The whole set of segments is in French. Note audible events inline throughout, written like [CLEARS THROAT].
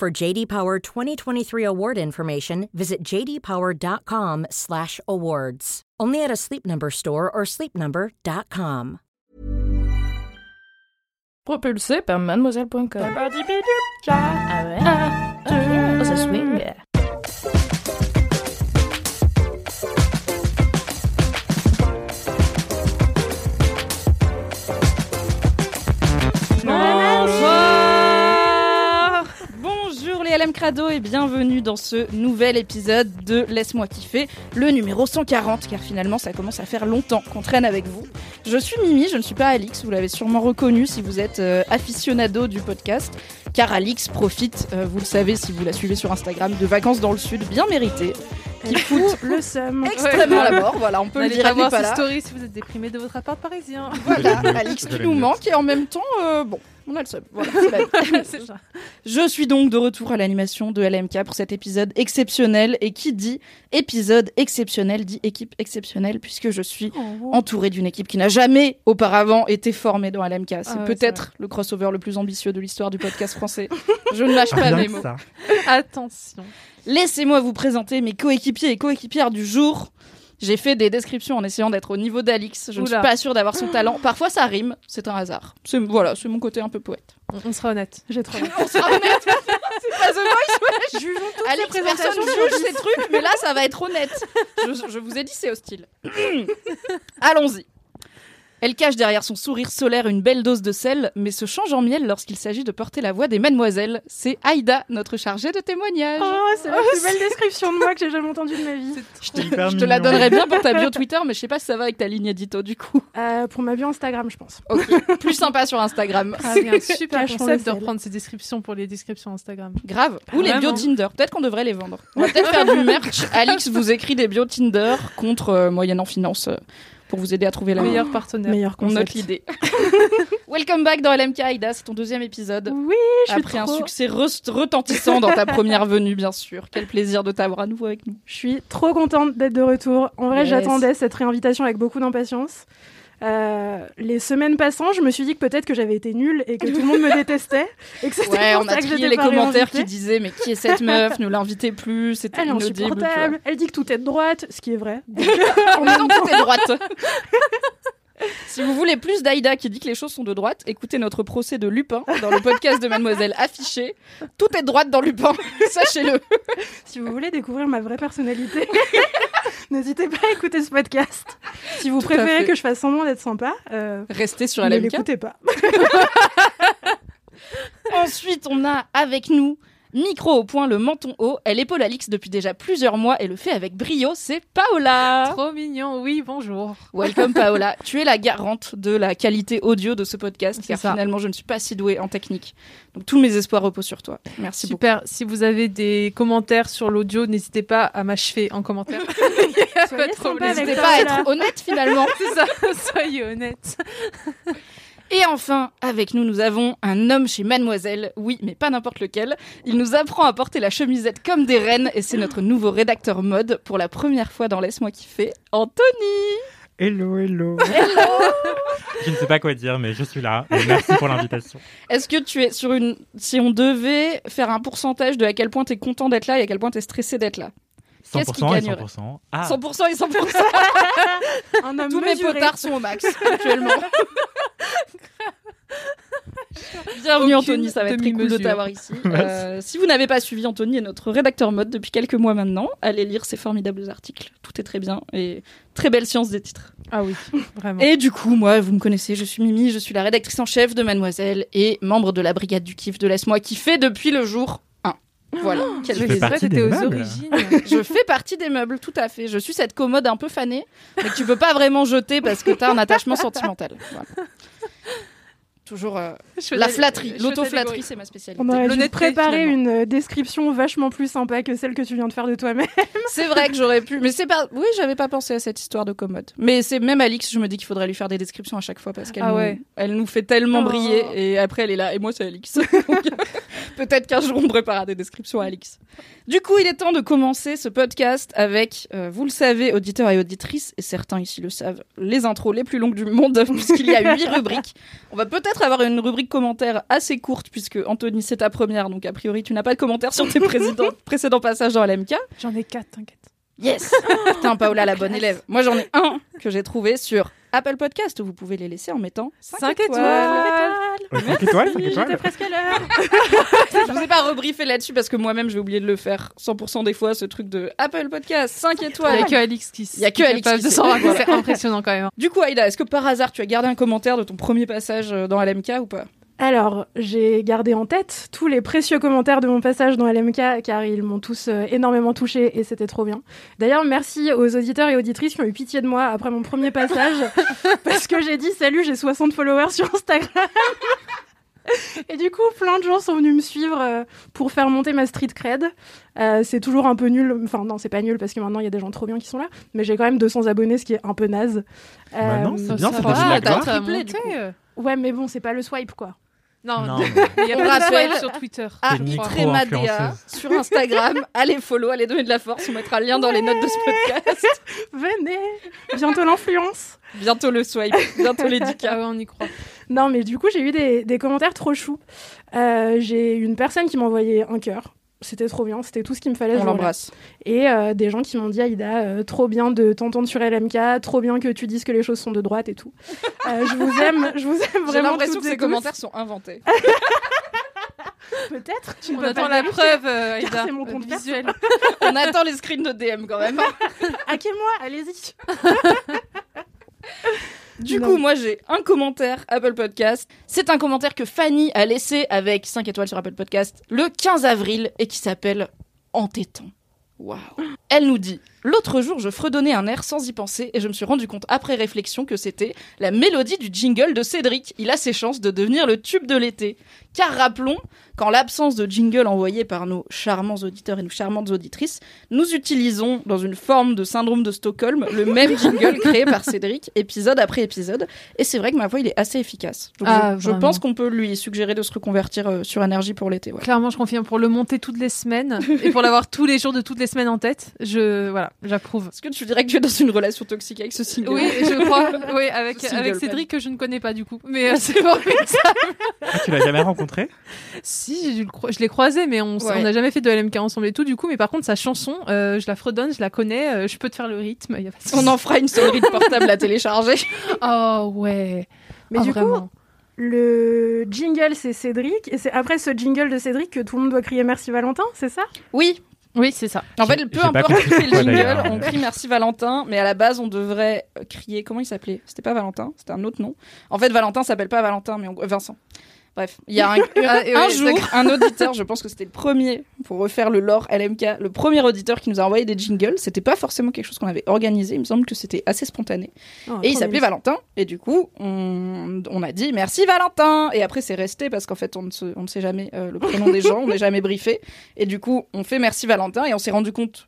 For JD Power 2023 award information, visit jdpower.com/awards. Only at a Sleep Number store or sleepnumber.com. Propulsé par mademoiselle.com. Ah ouais. Oh, ça swing. LM Crado et bienvenue dans ce nouvel épisode de Laisse-moi kiffer, le numéro 140, car finalement ça commence à faire longtemps qu'on traîne avec vous. Je suis Mimi, je ne suis pas Alix, vous l'avez sûrement reconnu si vous êtes euh, aficionado du podcast, car Alix profite, euh, vous le savez si vous la suivez sur Instagram, de vacances dans le sud bien méritées, qui foutent le seum. extrêmement la mort, voilà, on peut le dire, voir pas là. stories si vous êtes déprimé de votre appart parisien. Voilà, Alix qui nous manque et en même temps, euh, bon, on a le. Voilà, c'est la [LAUGHS] vie. C'est ça. Je suis donc de retour à l'animation de LMK pour cet épisode exceptionnel. Et qui dit épisode exceptionnel dit équipe exceptionnelle puisque je suis entourée d'une équipe qui n'a jamais auparavant été formée dans LMK. C'est Ah ouais, peut-être le crossover le plus ambitieux de l'histoire du podcast français. [LAUGHS] Je ne lâche pas Rien mes mots. ça. Attention. Laissez-moi vous présenter mes coéquipiers et coéquipières du jour. J'ai fait des descriptions en essayant d'être au niveau d'Alix. Je ne suis pas sûre d'avoir son talent. Parfois ça rime, c'est un hasard. C'est voilà, c'est mon côté un peu poète. On, sera honnête. J'ai trop. [LAUGHS] On sera honnête. [LAUGHS] c'est pas The Voice. [LAUGHS] Jugeons toutes Alix, les personne présentations. juge ces trucs, mais là, ça va être honnête. Je, je vous ai dit, c'est hostile. Allons-y. Elle cache derrière son sourire solaire une belle dose de sel, mais se change en miel lorsqu'il s'agit de porter la voix des mademoiselles. C'est Aïda, notre chargée de témoignage. Oh, c'est la plus belle description de moi [LAUGHS] que j'ai jamais entendue de ma vie. Je te la donnerais bien pour ta bio [LAUGHS] Twitter, mais je sais pas si ça va avec ta ligne édito du coup. Euh, pour ma bio Instagram, je pense. Ok, plus sympa sur Instagram. Ah, un super [LAUGHS] concept de reprendre ces descriptions pour les descriptions Instagram. Grave. Ou les Vraiment. Tinder. Peut-être qu'on devrait les vendre. On va peut-être faire du merch. Alix vous écrit des bios Tinder contre euh, moyennant finance euh, pour vous aider à trouver la Meilleur partenaire. Meilleur On note concept. l'idée. [LAUGHS] Welcome back dans LMK Aïda, c'est ton deuxième épisode. Oui, je suis Après un trop- succès rest- retentissant dans ta première venue, bien sûr. Quel plaisir de t'avoir à nouveau avec nous. Je suis trop contente d'être de retour. En vrai, Yes. j'attendais cette réinvitation avec beaucoup d'impatience. Euh, les semaines passant, je me suis dit que peut-être que j'avais été nulle et que tout le monde me [LAUGHS] détestait. Et que c'était Ouais, on a que les commentaires qui disaient Mais qui est cette meuf Ne l'invitez plus, c'était Elle est insupportable. Elle dit que tout est de droite, ce qui est vrai. En même temps, tout est [LAUGHS] droite. [LAUGHS] Si vous voulez plus d'Aïda qui dit que les choses sont de droite, écoutez notre procès de Lupin dans le podcast de Mademoiselle affiché. Tout est de droite dans Lupin, sachez-le. Si vous voulez découvrir ma vraie personnalité, n'hésitez pas à écouter ce podcast. Si vous préférez que je fasse semblant d'être sympa, euh, Restez sur ne LMK. l'écoutez pas. [LAUGHS] [LAUGHS] [LAUGHS] Ensuite, on a avec nous Micro au point, le menton haut. Elle épaule Alix depuis déjà plusieurs mois et le fait avec brio. C'est Paola. Trop mignon, oui, bonjour. Welcome [LAUGHS] Paola. tu es la garante de la qualité audio de ce podcast car ça. finalement je ne suis pas si douée en technique. Donc tous mes espoirs reposent sur toi. Merci beaucoup. Super. Si vous avez des commentaires sur l'audio, n'hésitez pas à m'achever en commentaire. [LAUGHS] [LAUGHS] N'hésitez pas à être honnête finalement. C'est ça. Soyez honnête. Et enfin, avec nous, nous avons un homme chez Mademoiselle. Oui, mais pas n'importe lequel. Il nous apprend à porter la chemisette comme des reines et c'est notre nouveau rédacteur mode pour la première fois dans Laisse-moi kiffer, Anthony. Hello, hello. je ne sais pas quoi dire, mais je suis là. Et merci pour l'invitation. Est-ce que tu es sur une... Si on devait faire un pourcentage de à quel point tu es content d'être là et à quel point tu es stressé d'être là? 100% Qu'est-ce qui et gagnerait? 100%. Ah, 100% et 100%. Un homme Tous mes potards sont au max actuellement. [LAUGHS] [LAUGHS] Bienvenue Aucune Anthony, ça va être très cool de t'avoir ici. [LAUGHS] Euh, si vous n'avez pas suivi, Anthony est notre rédacteur mode depuis quelques mois maintenant. Allez lire ses formidables articles, tout est très bien et très belle science des titres. Ah oui, vraiment. Et du coup, moi, vous me connaissez, je suis Mimi, je suis la rédactrice en chef de Mademoiselle et membre de la brigade du kiff de Laisse-moi kiffer depuis le jour 1. Voilà. Quel Tu fais des aux meubles. origines. Je fais partie des meubles, tout à fait. Je suis cette commode un peu fanée, mais que tu peux pas vraiment jeter parce que t'as un attachement sentimental. Voilà. [LAUGHS] Toujours euh, la flatterie, l'autoflatterie, c'est ma spécialité. On aurait dû préparer finalement. une euh, description vachement plus sympa que celle que tu viens de faire de toi-même. [LAUGHS] C'est vrai que j'aurais pu, mais c'est pas. Oui, j'avais pas pensé à cette histoire de commode. Mais c'est même Alix, je me dis qu'il faudrait lui faire des descriptions à chaque fois parce qu'elle Ah nous, ouais. elle nous fait tellement Oh. briller et après elle est là et moi c'est Alix. [LAUGHS] Peut-être qu'un jour on préparera des descriptions à Alix. Du coup, il est temps de commencer ce podcast avec, euh, vous le savez, auditeurs et auditrices, et certains ici le savent, les intros les plus longues du monde [LAUGHS] puisqu'il y a huit rubriques. On va peut-être avoir une rubrique commentaire assez courte puisque Anthony c'est ta première, donc a priori tu n'as pas de commentaires sur tes [LAUGHS] précédents- précédents passages dans LMK. J'en ai quatre, t'inquiète. Yes Putain, Paola, la bonne élève. Moi, j'en ai un que j'ai trouvé sur Apple Podcast. Vous pouvez les laisser en mettant 5, Cinq étoiles. Ouais, cinq étoiles, cinq J'étais étoiles. presque à l'heure. [LAUGHS] Je vous ai pas rebriefé là-dessus parce que moi-même, j'ai oublié de le faire 100% des fois, ce truc de Apple Podcast, 5 Il y étoiles. a que Alix qui Il y a que Alix qui. C'est impressionnant quand même. hein. Du coup, Aïda, est-ce que par hasard, tu as gardé un commentaire de ton premier passage euh, dans LMK ou pas? Alors, j'ai gardé en tête tous les précieux commentaires de mon passage dans LMK car ils m'ont tous euh, énormément touché et c'était trop bien. D'ailleurs, merci aux auditeurs et auditrices qui ont eu pitié de moi après mon premier passage [LAUGHS] parce que j'ai dit salut, j'ai 60 followers sur Instagram. Et du coup, plein de gens sont venus me suivre euh, pour faire monter ma street cred. Euh, c'est toujours un peu nul. Enfin, non, c'est pas nul parce que maintenant il y a des gens trop bien qui sont là. Mais j'ai quand même 200 abonnés, ce qui est un peu naze. Bah non, Euh, c'est bien, ça du coup. coup. Ouais, mais bon, c'est pas le swipe quoi. Non, Non, [LAUGHS] il y a pas de swipe sur Twitter. Ah, T'es Itre micro-influenceuse. Madea sur Instagram. [LAUGHS] allez follow, allez donner de la force. On mettra le lien dans les notes de ce podcast. [LAUGHS] Venez Bientôt l'influence Bientôt le swipe, bientôt les 10K. Ah ouais, on y croit. Non, mais du coup, j'ai eu des, des commentaires trop choux. Euh, j'ai une personne qui m'a envoyé un cœur. C'était trop bien, c'était tout ce qu'il me fallait. On l'embrasse. Et euh, des gens qui m'ont dit, Aïda, euh, trop bien de t'entendre sur LMK, trop bien que tu dises que les choses sont de droite et tout. Euh, je vous [LAUGHS] aime, je vous aime J'ai vraiment. l'impression toutes que ces tous. commentaires sont inventés. [LAUGHS] Peut-être, tu On peux attend la preuve, [LAUGHS] euh, Aïda. c'est mon compte visuel. On attend les screens de DM quand même. Hackez-moi, allez-y. Du Non. coup, moi j'ai un commentaire Apple Podcast. C'est un commentaire que Fanny a laissé avec 5 étoiles sur Apple Podcast le 15 avril et qui s'appelle Entêtant. Waouh. Elle nous dit L'autre jour, je fredonnais un air sans y penser et je me suis rendu compte après réflexion que c'était la mélodie du jingle de Cédric. Il a ses chances de devenir le tube de l'été. Car rappelons qu'en l'absence de jingle envoyé par nos charmants auditeurs et nos charmantes auditrices, nous utilisons dans une forme de syndrome de Stockholm le [LAUGHS] même jingle créé par Cédric, épisode après épisode. Et c'est vrai que ma voix, il est assez efficace. Donc Ah, je, je vraiment. pense qu'on peut lui suggérer de se reconvertir euh, sur énergie pour l'été. ouais. Clairement, je confirme pour le monter toutes les semaines et pour l'avoir tous les jours de toutes les semaines en tête. Je voilà, j'approuve. Est-ce que tu dirais que tu es dans une relation toxique avec ce single Oui, je crois. [LAUGHS] Oui, avec Cédric que je ne connais pas du coup. Mais euh, c'est ça. [LAUGHS] Ah, tu l'as jamais rencontré? Si, j'ai dû le cro- je l'ai croisé, mais on Ouais. n'a jamais fait de LMK ensemble et tout. Du coup, mais par contre, sa chanson, euh, je la fredonne, je la connais, euh, je peux te faire le rythme. y a pas de On en fera une sonnerie de portable à télécharger. [LAUGHS] Oh ouais. Mais Oh, du vraiment. coup, le jingle, c'est Cédric. Et c'est après ce jingle de Cédric que tout le monde doit crier merci Valentin, c'est ça? Oui, Oui, c'est ça. en fait, peu importe qui fait le jingle, on crie merci Valentin, mais à la base, on devrait crier. Comment il s'appelait? C'était pas Valentin, c'était un autre nom. En fait, Valentin s'appelle pas Valentin, mais on- Vincent. Bref, il y a un, [LAUGHS] Ah, un jour, un auditeur, je pense que c'était le premier, pour refaire le lore LMK, le premier auditeur qui nous a envoyé des jingles. C'était pas forcément quelque chose qu'on avait organisé, il me semble que c'était assez spontané. Oh, Et il s'appelait. Valentin. Et du coup, on, on a dit merci Valentin. Et après, c'est resté parce qu'en fait, on ne, se- on ne sait jamais euh, le prénom des gens, on n'est [LAUGHS] jamais briefé. Et du coup, on fait merci Valentin. Et on s'est rendu compte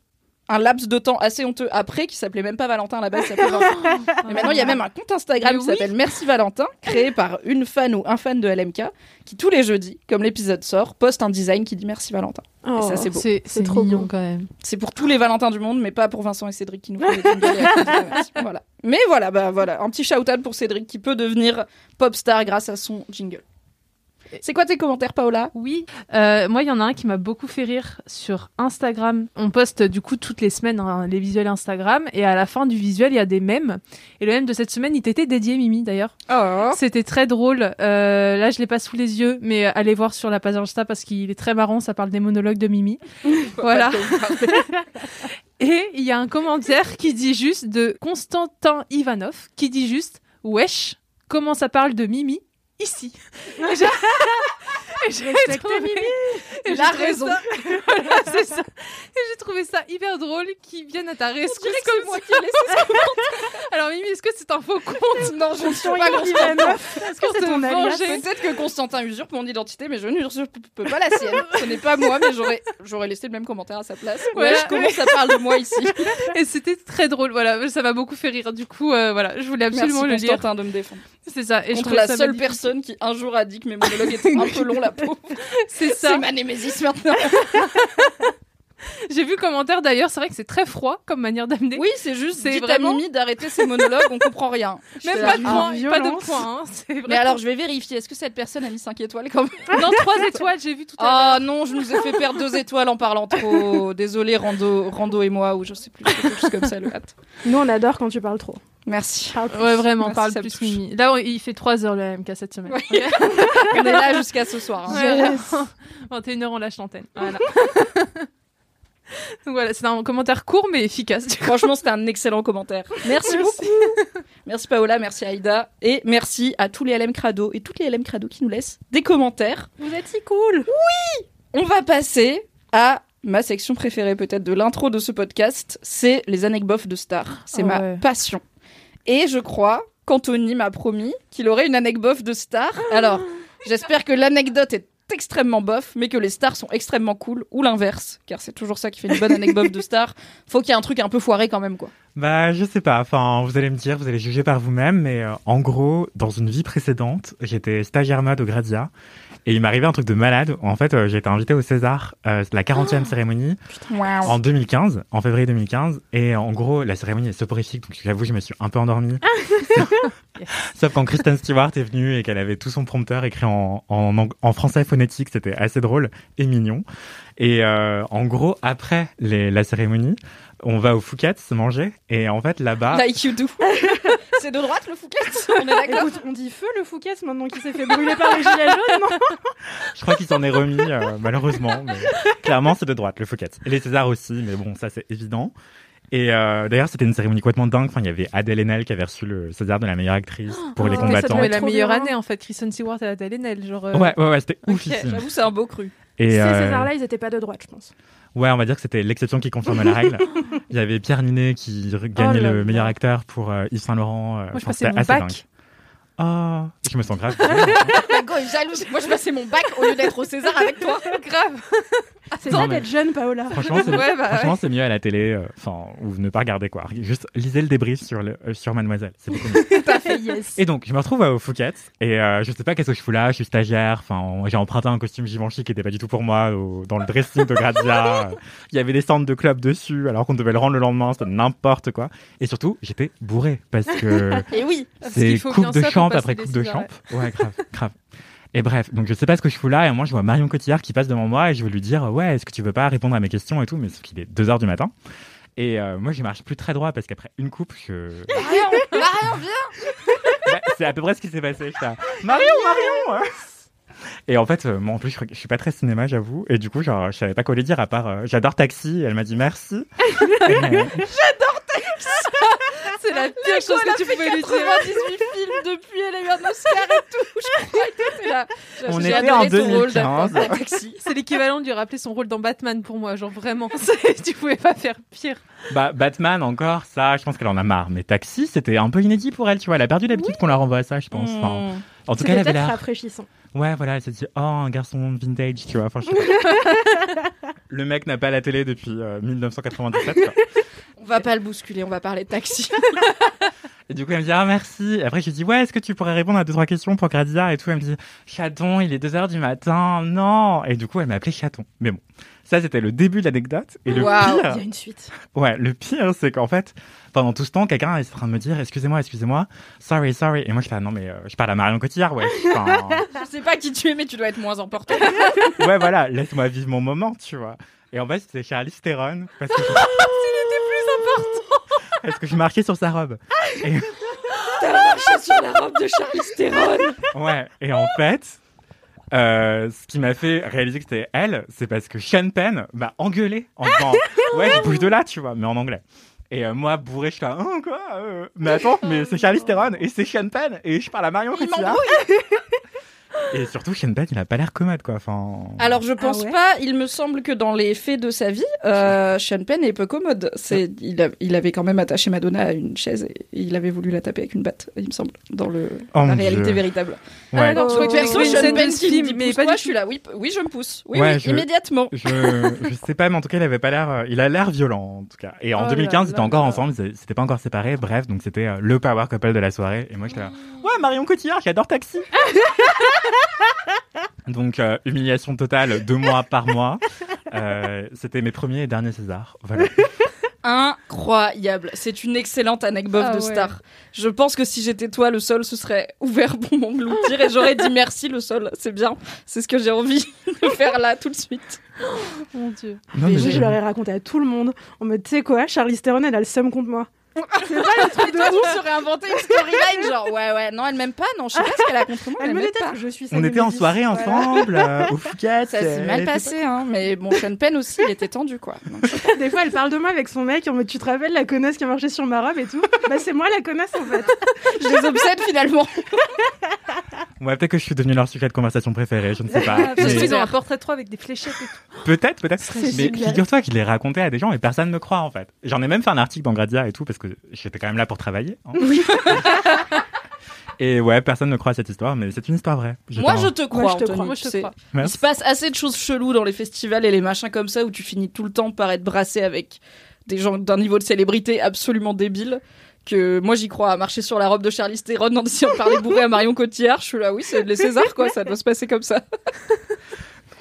un laps de temps assez honteux après qui s'appelait même pas Valentin à la base, Vincent. [LAUGHS] Et maintenant, il y a même un compte Instagram Mais qui oui. s'appelle Merci Valentin, créé par une fan ou un fan de LMK, qui tous les jeudis, comme l'épisode sort, poste un design qui dit Merci Valentin. Oh. ça, c'est beau. C'est C'est c'est trop mignon beau. quand même. C'est pour tous les Valentins du monde, mais pas pour Vincent et Cédric qui nous font des et. Voilà. Mais voilà, bah voilà, un petit shout-out pour Cédric qui peut devenir pop star grâce à son jingle. C'est quoi tes commentaires, Paola? Oui, Euh, moi il y en a un qui m'a beaucoup fait rire sur Instagram. On poste du coup toutes les semaines hein, les visuels Instagram et à la fin du visuel il y a des mèmes. Et le mème de cette semaine il t'était dédié Mimi d'ailleurs. Oh, C'était très drôle. Euh, là je l'ai pas sous les yeux, mais allez voir sur la page Insta parce qu'il est très marrant. Ça parle des monologues de Mimi. [LAUGHS] voilà. [LAUGHS] Et il y a un commentaire qui dit juste de Constantin Ivanov qui dit juste Wesh, comment ça parle de Mimi? Ici Et j'ai- [LAUGHS] trouvé-. Et j'ai La raison. [LAUGHS] voilà, c'est ça. Et j'ai trouvé ça hyper drôle qu'ils viennent à ta rescousse comme moi qui ai laissé [LAUGHS] Alors Mimi est-ce que c'est un faux compte Non, je ne suis pas Constantin. Est-ce que c'est ton alias. Peut-être que Constantin usurpe mon identité, mais je n'usurpe pas la sienne. [LAUGHS] Ce n'est pas moi, mais j'aurais, j'aurais laissé le même commentaire à sa place. Ouais, Voilà. je comment ça parle de moi ici Et c'était très drôle, voilà, ça m'a beaucoup fait rire. Du coup, euh, voilà, je voulais absolument Merci le dire. Constantin de me défendre. C'est ça. Et je Contre trouve la ça seule magnifique. personne qui un jour a dit que mes monologues étaient un peu longs, la pauvre. C'est C'est ça. ma némésis maintenant. [LAUGHS] [LAUGHS] J'ai vu le commentaire d'ailleurs, c'est vrai que c'est très froid comme manière d'amener. Oui, c'est juste, C'est vraiment- à Mimi d'arrêter ses monologues, on comprend rien. [LAUGHS] Même pas de point, pas de point. hein, Mais alors, je vais vérifier. Est-ce que cette personne a mis 5 étoiles quand même? Non, trois étoiles, j'ai vu tout à l'heure. Ah non, je nous ai fait perdre 2 étoiles en parlant trop. Désolé, Rando, Rando et moi, ou je sais plus, quelque chose comme ça, le hâte. Nous, on adore quand tu parles trop. Merci. Parle plus. Ouais, vraiment, Merci, parle plus. Mimi. Là, on- il fait 3 heures le MK cette semaine. Oui. [LAUGHS] On est là jusqu'à ce soir. hein. Ouais. 21h, on lâche l'antenne. Voilà. Donc [LAUGHS] voilà, c'est un commentaire court mais efficace. Franchement, c'était un excellent commentaire. Merci, beaucoup. Merci Paola, merci Aïda. Et merci à tous les LM Crado et toutes les LM Crado qui nous laissent des commentaires. Vous êtes si cool. On va passer à ma section préférée peut-être de l'intro de ce podcast. C'est les anecdotes de stars. C'est Oh ma ouais. passion. Et je crois qu'Anthony m'a promis qu'il aurait une anecdote de star. Alors, j'espère que l'anecdote est extrêmement bof, mais que les stars sont extrêmement cool, ou l'inverse, car c'est toujours ça qui fait une bonne anecdote de star. [LAUGHS] Faut qu'il y ait un truc un peu foiré quand même, quoi. Bah, je sais pas. Enfin, vous allez me dire, vous allez juger par vous-même, mais euh, en gros, dans une vie précédente, j'étais stagiaire mode au Gradia. Et il m'arrivait un truc de malade. En fait, euh, j'ai été invité au César, euh, la 40e cérémonie, en 2015, en février 2015. Et en gros, la cérémonie est soporifique, donc j'avoue, je me suis un peu endormie. [LAUGHS] Sauf quand Kristen Stewart est venue et qu'elle avait tout son prompteur écrit en, en, français phonétique, c'était assez drôle et mignon. Et euh, en gros, après les, la cérémonie, on va au Phuket se manger. Et en fait, là-bas, Like you do. [LAUGHS] c'est de droite le Fouquet [LAUGHS] On est d'accord Écoute, on dit feu le Fouquet maintenant qu'il s'est fait brûler par les gilets jaunes, non je crois qu'il s'en est remis, euh, malheureusement. Mais clairement, c'est de droite, le Phuket. Et les Césars aussi, mais bon, ça, c'est évident. Et euh, d'ailleurs, c'était une cérémonie complètement dingue. Enfin, il y avait Adèle Haenel qui avait reçu le César de la meilleure actrice pour les Oh, ça combattants. être la meilleure bien. année en fait, Kristen Stewart à la Dalenel, genre. euh, Ouais, ouais, ouais, c'était Ok, oufissime. J'avoue, c'est un beau cru. Et Ces euh, Césars-là, ils étaient pas de droite, je pense. ouais, on va dire que c'était l'exception qui confirme la règle. [LAUGHS] Il y avait Pierre Ninet qui gagnait Oh là le meilleur acteur pour euh, Yves Saint Laurent. Moi, je mon assez bac. Oh, je me sens grave. [LAUGHS] Est jalouse. Moi, je passais mon bac au lieu d'être au César avec toi. [LAUGHS] Grave. C'est Non, ça d'être jeune, Paola. Franchement, c'est [LAUGHS] Ouais, bah, c'est mieux à la télé. euh, Enfin, ou ne pas regarder quoi. Juste lisez le débrief sur le euh, sur Mademoiselle. C'est beaucoup mieux. Tout à fait, yes. Et donc, je me retrouve au Phuket et euh, je sais pas qu'est-ce que je fous là. Je suis stagiaire. Enfin, j'ai emprunté un costume Givenchy qui était pas du tout pour moi au- dans le dressing de Grazia. Il y avait des stands de club dessus alors qu'on devait le rendre le lendemain. C'était n'importe quoi. Et surtout, j'étais bourré parce que Et oui. Parce c'est qu'il faut coupe bien de ça champ après coupe de champ. Ouais, grave, grave. Et bref, donc je sais pas ce que je fous là, et moi je vois Marion Cotillard qui passe devant moi, et je veux lui dire, ouais, est-ce que tu veux pas répondre à mes questions et tout, mais sauf qu'il est 2h du matin. Et euh, moi je marche plus très droit parce qu'après une coupe, je... Marion, Marion, viens. [LAUGHS] Bah, c'est à peu près ce qui s'est passé. Marion, Marion Et en fait, euh, moi en plus, je, je suis pas très cinéma, j'avoue. Et du coup, genre, je savais pas quoi lui dire à part euh, j'adore Taxi. Et elle m'a dit merci. [LAUGHS] Euh, C'est la pire chose que tu pouvais lui dire. 98 films depuis, elle a eu un Oscar et tout, je crois. C'est là. [LAUGHS] On était en ton rôle 2015. d'acteur dans Taxi. C'est l'équivalent de lui rappeler son rôle dans Batman pour moi, genre vraiment. [LAUGHS] Tu pouvais pas faire pire. bah, Batman encore, ça, je pense qu'elle en a marre. Mais Taxi, c'était un peu inédit pour elle, tu vois. Elle a perdu l'habitude qu'on la renvoie à ça, je pense. Enfin, Mmh. en tout cas, elle avait l'air. rafraîchissant. Ouais, voilà, elle s'est dit, oh, un garçon vintage, tu vois. Enfin, je sais pas. Le mec n'a pas la télé depuis euh, 1997. quoi. [LAUGHS] On va pas le bousculer, on va parler de Taxi. [LAUGHS] Et du coup, elle me dit, ah, merci. Et après, je lui dis, ouais, est-ce que tu pourrais répondre à deux, trois questions pour Gradia et tout? Elle me dit, chaton, il est 2 heures du matin. Non. Et du coup, elle m'a appelé chaton. Mais bon. Ça, c'était le début de l'anecdote. Et le pire, Il y a une suite. ouais, le pire, c'est qu'en fait, pendant tout ce temps, quelqu'un est en train de me dire, excusez-moi, excusez-moi, sorry, sorry. Et moi, je fais, ah, non, mais euh, je parle à Marion Cotillard, ouais. [LAUGHS] Enfin, Je sais pas qui tu es, mais tu dois être moins important. ouais, voilà, laisse-moi vivre mon moment, tu vois. Et en fait, c'était Charlize Theron. Parce que. [LAUGHS] Parce que je marquais sur sa robe. Et, [LAUGHS] T'as marché sur la robe de Charlize Theron. ouais, et en fait, euh, ce qui m'a fait réaliser que c'était elle, c'est parce que Sean Penn m'a engueulé en disant [LAUGHS] Ouais, je bouge de là, tu vois, mais en anglais. Et euh, moi, bourré, je suis là, oh, quoi euh, Mais attends, mais c'est Charlize Theron et c'est Sean Penn et je parle à Marion Il Cotillard. Et surtout, Sean Penn, il a pas l'air commode, quoi. Enfin. Alors je pense ouais pas, il me semble que dans les faits de sa vie, euh, [LAUGHS] Sean Penn est peu commode. C'est, il, a- il avait quand même attaché Madonna à une chaise et il avait voulu la taper avec une batte, il me semble, dans le, Oh, la réalité Dieu. véritable. Ouais. Ah, crois que Perso, tu Sean Penn qui me dit mais pousse pas moi, du je suis là, oui, oui, je me pousse. Oui, Ouais, oui, je- immédiatement. Je, je sais pas, mais en tout cas, il avait pas l'air. euh, Il a l'air violent, en tout cas. Et en Oh 2015, là ils étaient encore là. ensemble, ils s'étaient pas encore séparés. Bref, donc c'était euh, le power couple de la soirée. Et moi, j'étais là. Ouais, Marion Cotillard, j'adore Taxi. [LAUGHS] [LAUGHS] donc, euh, humiliation totale, deux mois par mois. Euh, c'était mes premiers et derniers Césars. Voilà. [LAUGHS] Incroyable. C'est une excellente anecdote Ah de ouais. star. Je pense que si j'étais toi, le sol se serait ouvert pour m'engloutir et j'aurais dit merci le sol. C'est bien. C'est ce que j'ai envie [LAUGHS] de faire là tout de suite. Mon dieu. Non, Mais mais Je, je leur ai raconté à tout le monde. On me dit, tu sais quoi, Charlize Theron, elle a le seum contre moi. C'est pas le truc de ouf. tu serais inventé une storyline genre ouais ouais non elle m'aime pas non je sais pas ce qu'elle a contre moi elle, Elle me m'aime déteste. pas. Je suis on était en 2010. soirée ensemble, euh, au Fouquet. Ça s'est euh, mal passé hein mais bon Sean Penn aussi il était tendu quoi. Donc, Des fois, elle parle de moi avec son mec en mode tu te rappelles la connasse qui a marché sur ma robe et tout. bah, c'est moi la connasse en fait. je les obsède finalement. Ouais, peut-être que je suis devenue leur sujet de conversation préféré, je ne sais pas. Parce Mais- qu'ils ont un portrait de toi avec des fléchettes et tout. Peut-être, peut-être. C'est Mais figure-toi que je l'ai raconté à des gens et personne ne me croit en fait. J'en ai même fait un article dans Gradia et tout parce que j'étais quand même là pour travailler. hein. [LAUGHS] et ouais, personne ne croit à cette histoire, mais c'est une histoire vraie. Moi je te crois Moi, je te Anthony, crois, Moi, je te sais. crois. Il se passe assez de choses cheloues dans les festivals et les machins comme ça où tu finis tout le temps par être brassé avec des gens d'un niveau de célébrité absolument débile. Que moi j'y crois à marcher sur la robe de Charlize Theron en essayant de parler bourré à Marion Cotillard. Je suis là, oui, c'est les Césars quoi, ça doit se passer comme ça.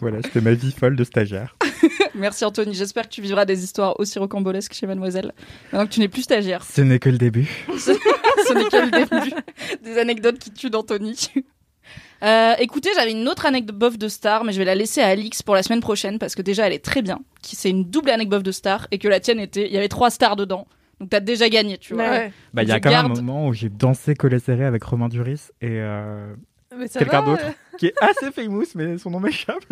Voilà, c'était ma vie folle de stagiaire. [LAUGHS] [LAUGHS] Merci Anthony, j'espère que tu vivras des histoires aussi rocambolesques chez Mademoiselle. Maintenant que tu n'es plus stagiaire. Ce n'est que le début. [LAUGHS] Ce n'est que le début des anecdotes qui tuent d'Anthony. [LAUGHS] Euh, écoutez, j'avais une autre anecdote bof de star, mais je vais la laisser à Alix pour la semaine prochaine parce que déjà elle est très bien. Qui c'est une double anecdote bof de star et que la tienne était, il y avait trois stars dedans. Donc t'as déjà gagné, tu vois. Ouais. Bah, il y a quand même un moment où j'ai dansé collé serré avec Romain Duris et euh, quelqu'un d'autre euh, qui est assez famous, mais son nom m'échappe.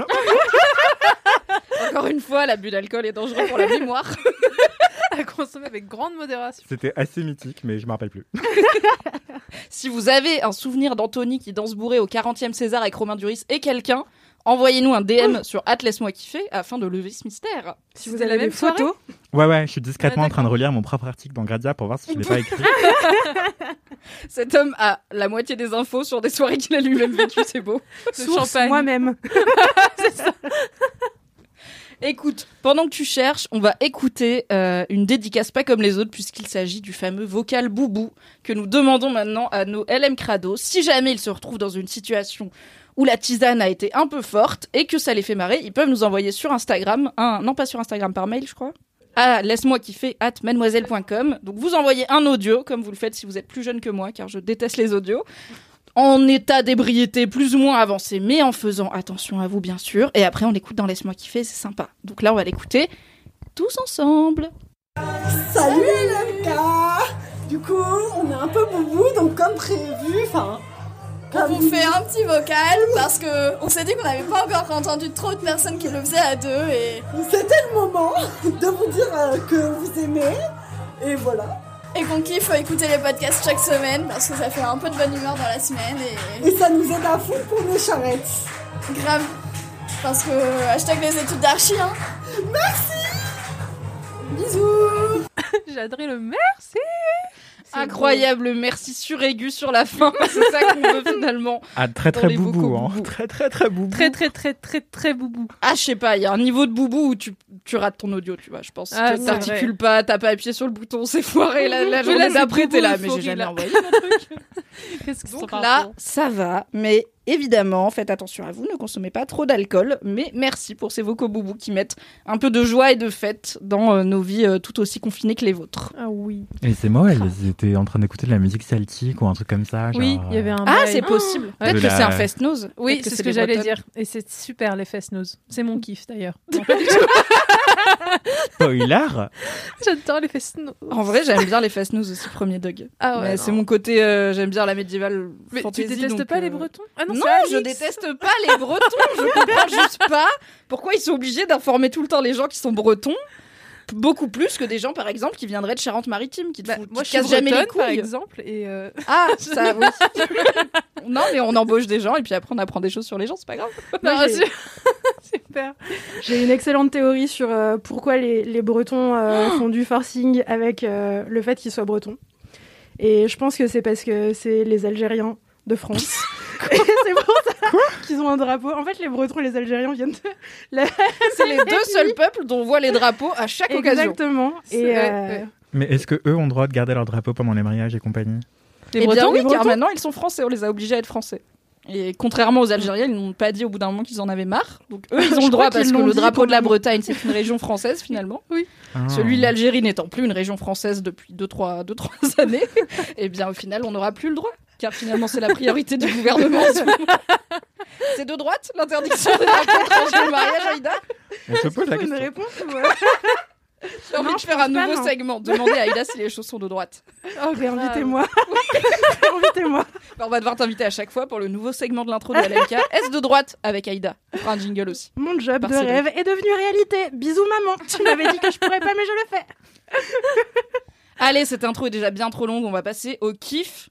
Encore une fois, l'abus d'alcool est dangereux pour la [LAUGHS] mémoire. à consommer avec grande modération. C'était assez mythique, mais je me rappelle plus. [LAUGHS] si vous avez un souvenir d'Anthony qui danse bourré au 40e César avec Romain Duris et quelqu'un, envoyez-nous un DM sur Laisse-moi kiffer afin de lever ce mystère. Si vous avez la des même photos, Ouais, ouais, je suis discrètement Ah, en train de relire mon propre article dans Gradia pour voir si je l'ai pas écrit. [LAUGHS] Cet homme a la moitié des infos sur des soirées qu'il a lui-même vécues, c'est beau. Le source, champagne. moi-même. Écoute, pendant que tu cherches, on va écouter euh, une dédicace pas comme les autres puisqu'il s'agit du fameux vocal boubou que nous demandons maintenant à nos LM Crado. Si jamais ils se retrouvent dans une situation où la tisane a été un peu forte et que ça les fait marrer, ils peuvent nous envoyer sur Instagram, non pas sur Instagram, par mail je crois, à laisse-moi kiffer at mademoiselle.com. Donc vous envoyez un audio comme vous le faites si vous êtes plus jeune que moi car je déteste les audios en état d'ébriété plus ou moins avancé, mais en faisant attention à vous, bien sûr. Et après, on l'écoute dans Laisse-moi kiffer, c'est sympa. Donc là, on va l'écouter tous ensemble. Salut LMK Du coup, on est un peu boubou, donc comme prévu, enfin... On vous fait un petit vocal parce que on s'est dit qu'on n'avait pas encore entendu trop de personnes qui le faisaient à deux et, C'était le moment de vous dire euh, que vous aimez, et voilà. Et qu'on kiffe écouter les podcasts chaque semaine parce que ça fait un peu de bonne humeur dans la semaine et Et ça nous aide à fond pour nos charrettes. grave. Parce que hashtag les études d'archi, hein. Merci Bisous [LAUGHS] J'ai adoré le merci. Incroyable, merci suraigu sur la fin. [LAUGHS] c'est ça qu'on veut finalement. Ah, très très boubou, hein. boubou. Très très très boubou. Très très très très très boubou. Ah, je sais pas, il y a un niveau de boubou où tu, tu rates ton audio, tu vois, je pense. Ah, Tu t'articules pas, t'as pas appuyé sur le bouton, c'est foiré. La, la journée d'après, t'es là, mais j'ai jamais envoyé mon truc. [LAUGHS] Qu'est-ce que Donc là, ça va, mais évidemment, faites attention à vous, ne consommez pas trop d'alcool. Mais merci pour ces vocaux boubous qui mettent un peu de joie et de fête dans euh, nos vies euh, tout aussi confinées que les vôtres. Ah oui. Et c'est moi, ils étaient en train d'écouter de la musique celtique ou un truc comme ça. Oui, il y avait euh, un. Ah, c'est possible. Peut-être que la- c'est un fest-nose. Oui, Peut-être c'est ce que j'allais dire. Et c'est super les fest nose. C'est mon kiff d'ailleurs. [LAUGHS] [LAUGHS] Spoiler J'adore les nose. En vrai, j'aime bien les fest-nose aussi, premier dog. Ah ouais. C'est mon côté, euh, j'aime bien la médiévale Mais fantasy. tu détestes donc, pas euh, les Bretons Ah non, Non, je déteste pas les Bretons. Je comprends juste pas pourquoi ils sont obligés d'informer tout le temps les gens qui sont Bretons? Beaucoup plus que des gens, par exemple, qui viendraient de Charente-Maritime, qui te Bah, foutent- moi, qui je suis jamais les bretonne, par couilles. exemple, et euh, Ah, [LAUGHS] ça, oui. [LAUGHS] non, mais on embauche des gens et puis après on apprend des choses sur les gens, c'est pas grave. non, Moi, [LAUGHS] super. J'ai une excellente théorie sur euh, pourquoi les, les Bretons euh, [GASPS] font du forcing avec euh, le fait qu'ils soient Bretons. Et je pense que c'est parce que c'est les Algériens de France. Et c'est pour ça [LAUGHS] qu'ils ont un drapeau. En fait, les Bretons et les Algériens viennent de [LAUGHS] la... [LAUGHS] C'est les deux seuls peuples dont on voit les drapeaux à chaque occasion. Exactement. Et, ouais, euh, ouais. Mais est-ce que eux ont le droit de garder leur drapeau pendant les mariages et compagnie Les Eh bien Bretons, oui, les car maintenant ils sont français, on les a obligés à être français. Et contrairement aux Algériens, ils n'ont pas dit au bout d'un moment qu'ils en avaient marre. Donc eux, ils ont le droit parce que le drapeau de la. Bretagne, c'est une région française finalement. Ah. Celui de l'Algérie n'étant plus une région française depuis 2-3 deux, trois années, et bien au final, on n'aura plus le droit. Car finalement, c'est la priorité du gouvernement. [LAUGHS] C'est de droite l'interdiction drapeaux étrangers au mariage, Aïda On se pose la une question. réponse ou, J'ai envie Non, de je faire un nouveau segment. Demandez à Aïda si les choses sont de droite. Oh, mais invitez-moi. [LAUGHS] invitez-moi. Bah, on va devoir t'inviter à chaque fois pour le nouveau segment de l'intro de LMK. [LAUGHS] Est-ce de droite avec Aïda On fera un jingle aussi. Mon job Par de rêve est devenu réalité. Bisous, maman. Tu m'avais dit que je pourrais pas, mais je le fais. Allez, cette intro est déjà bien trop longue. On va passer au kiff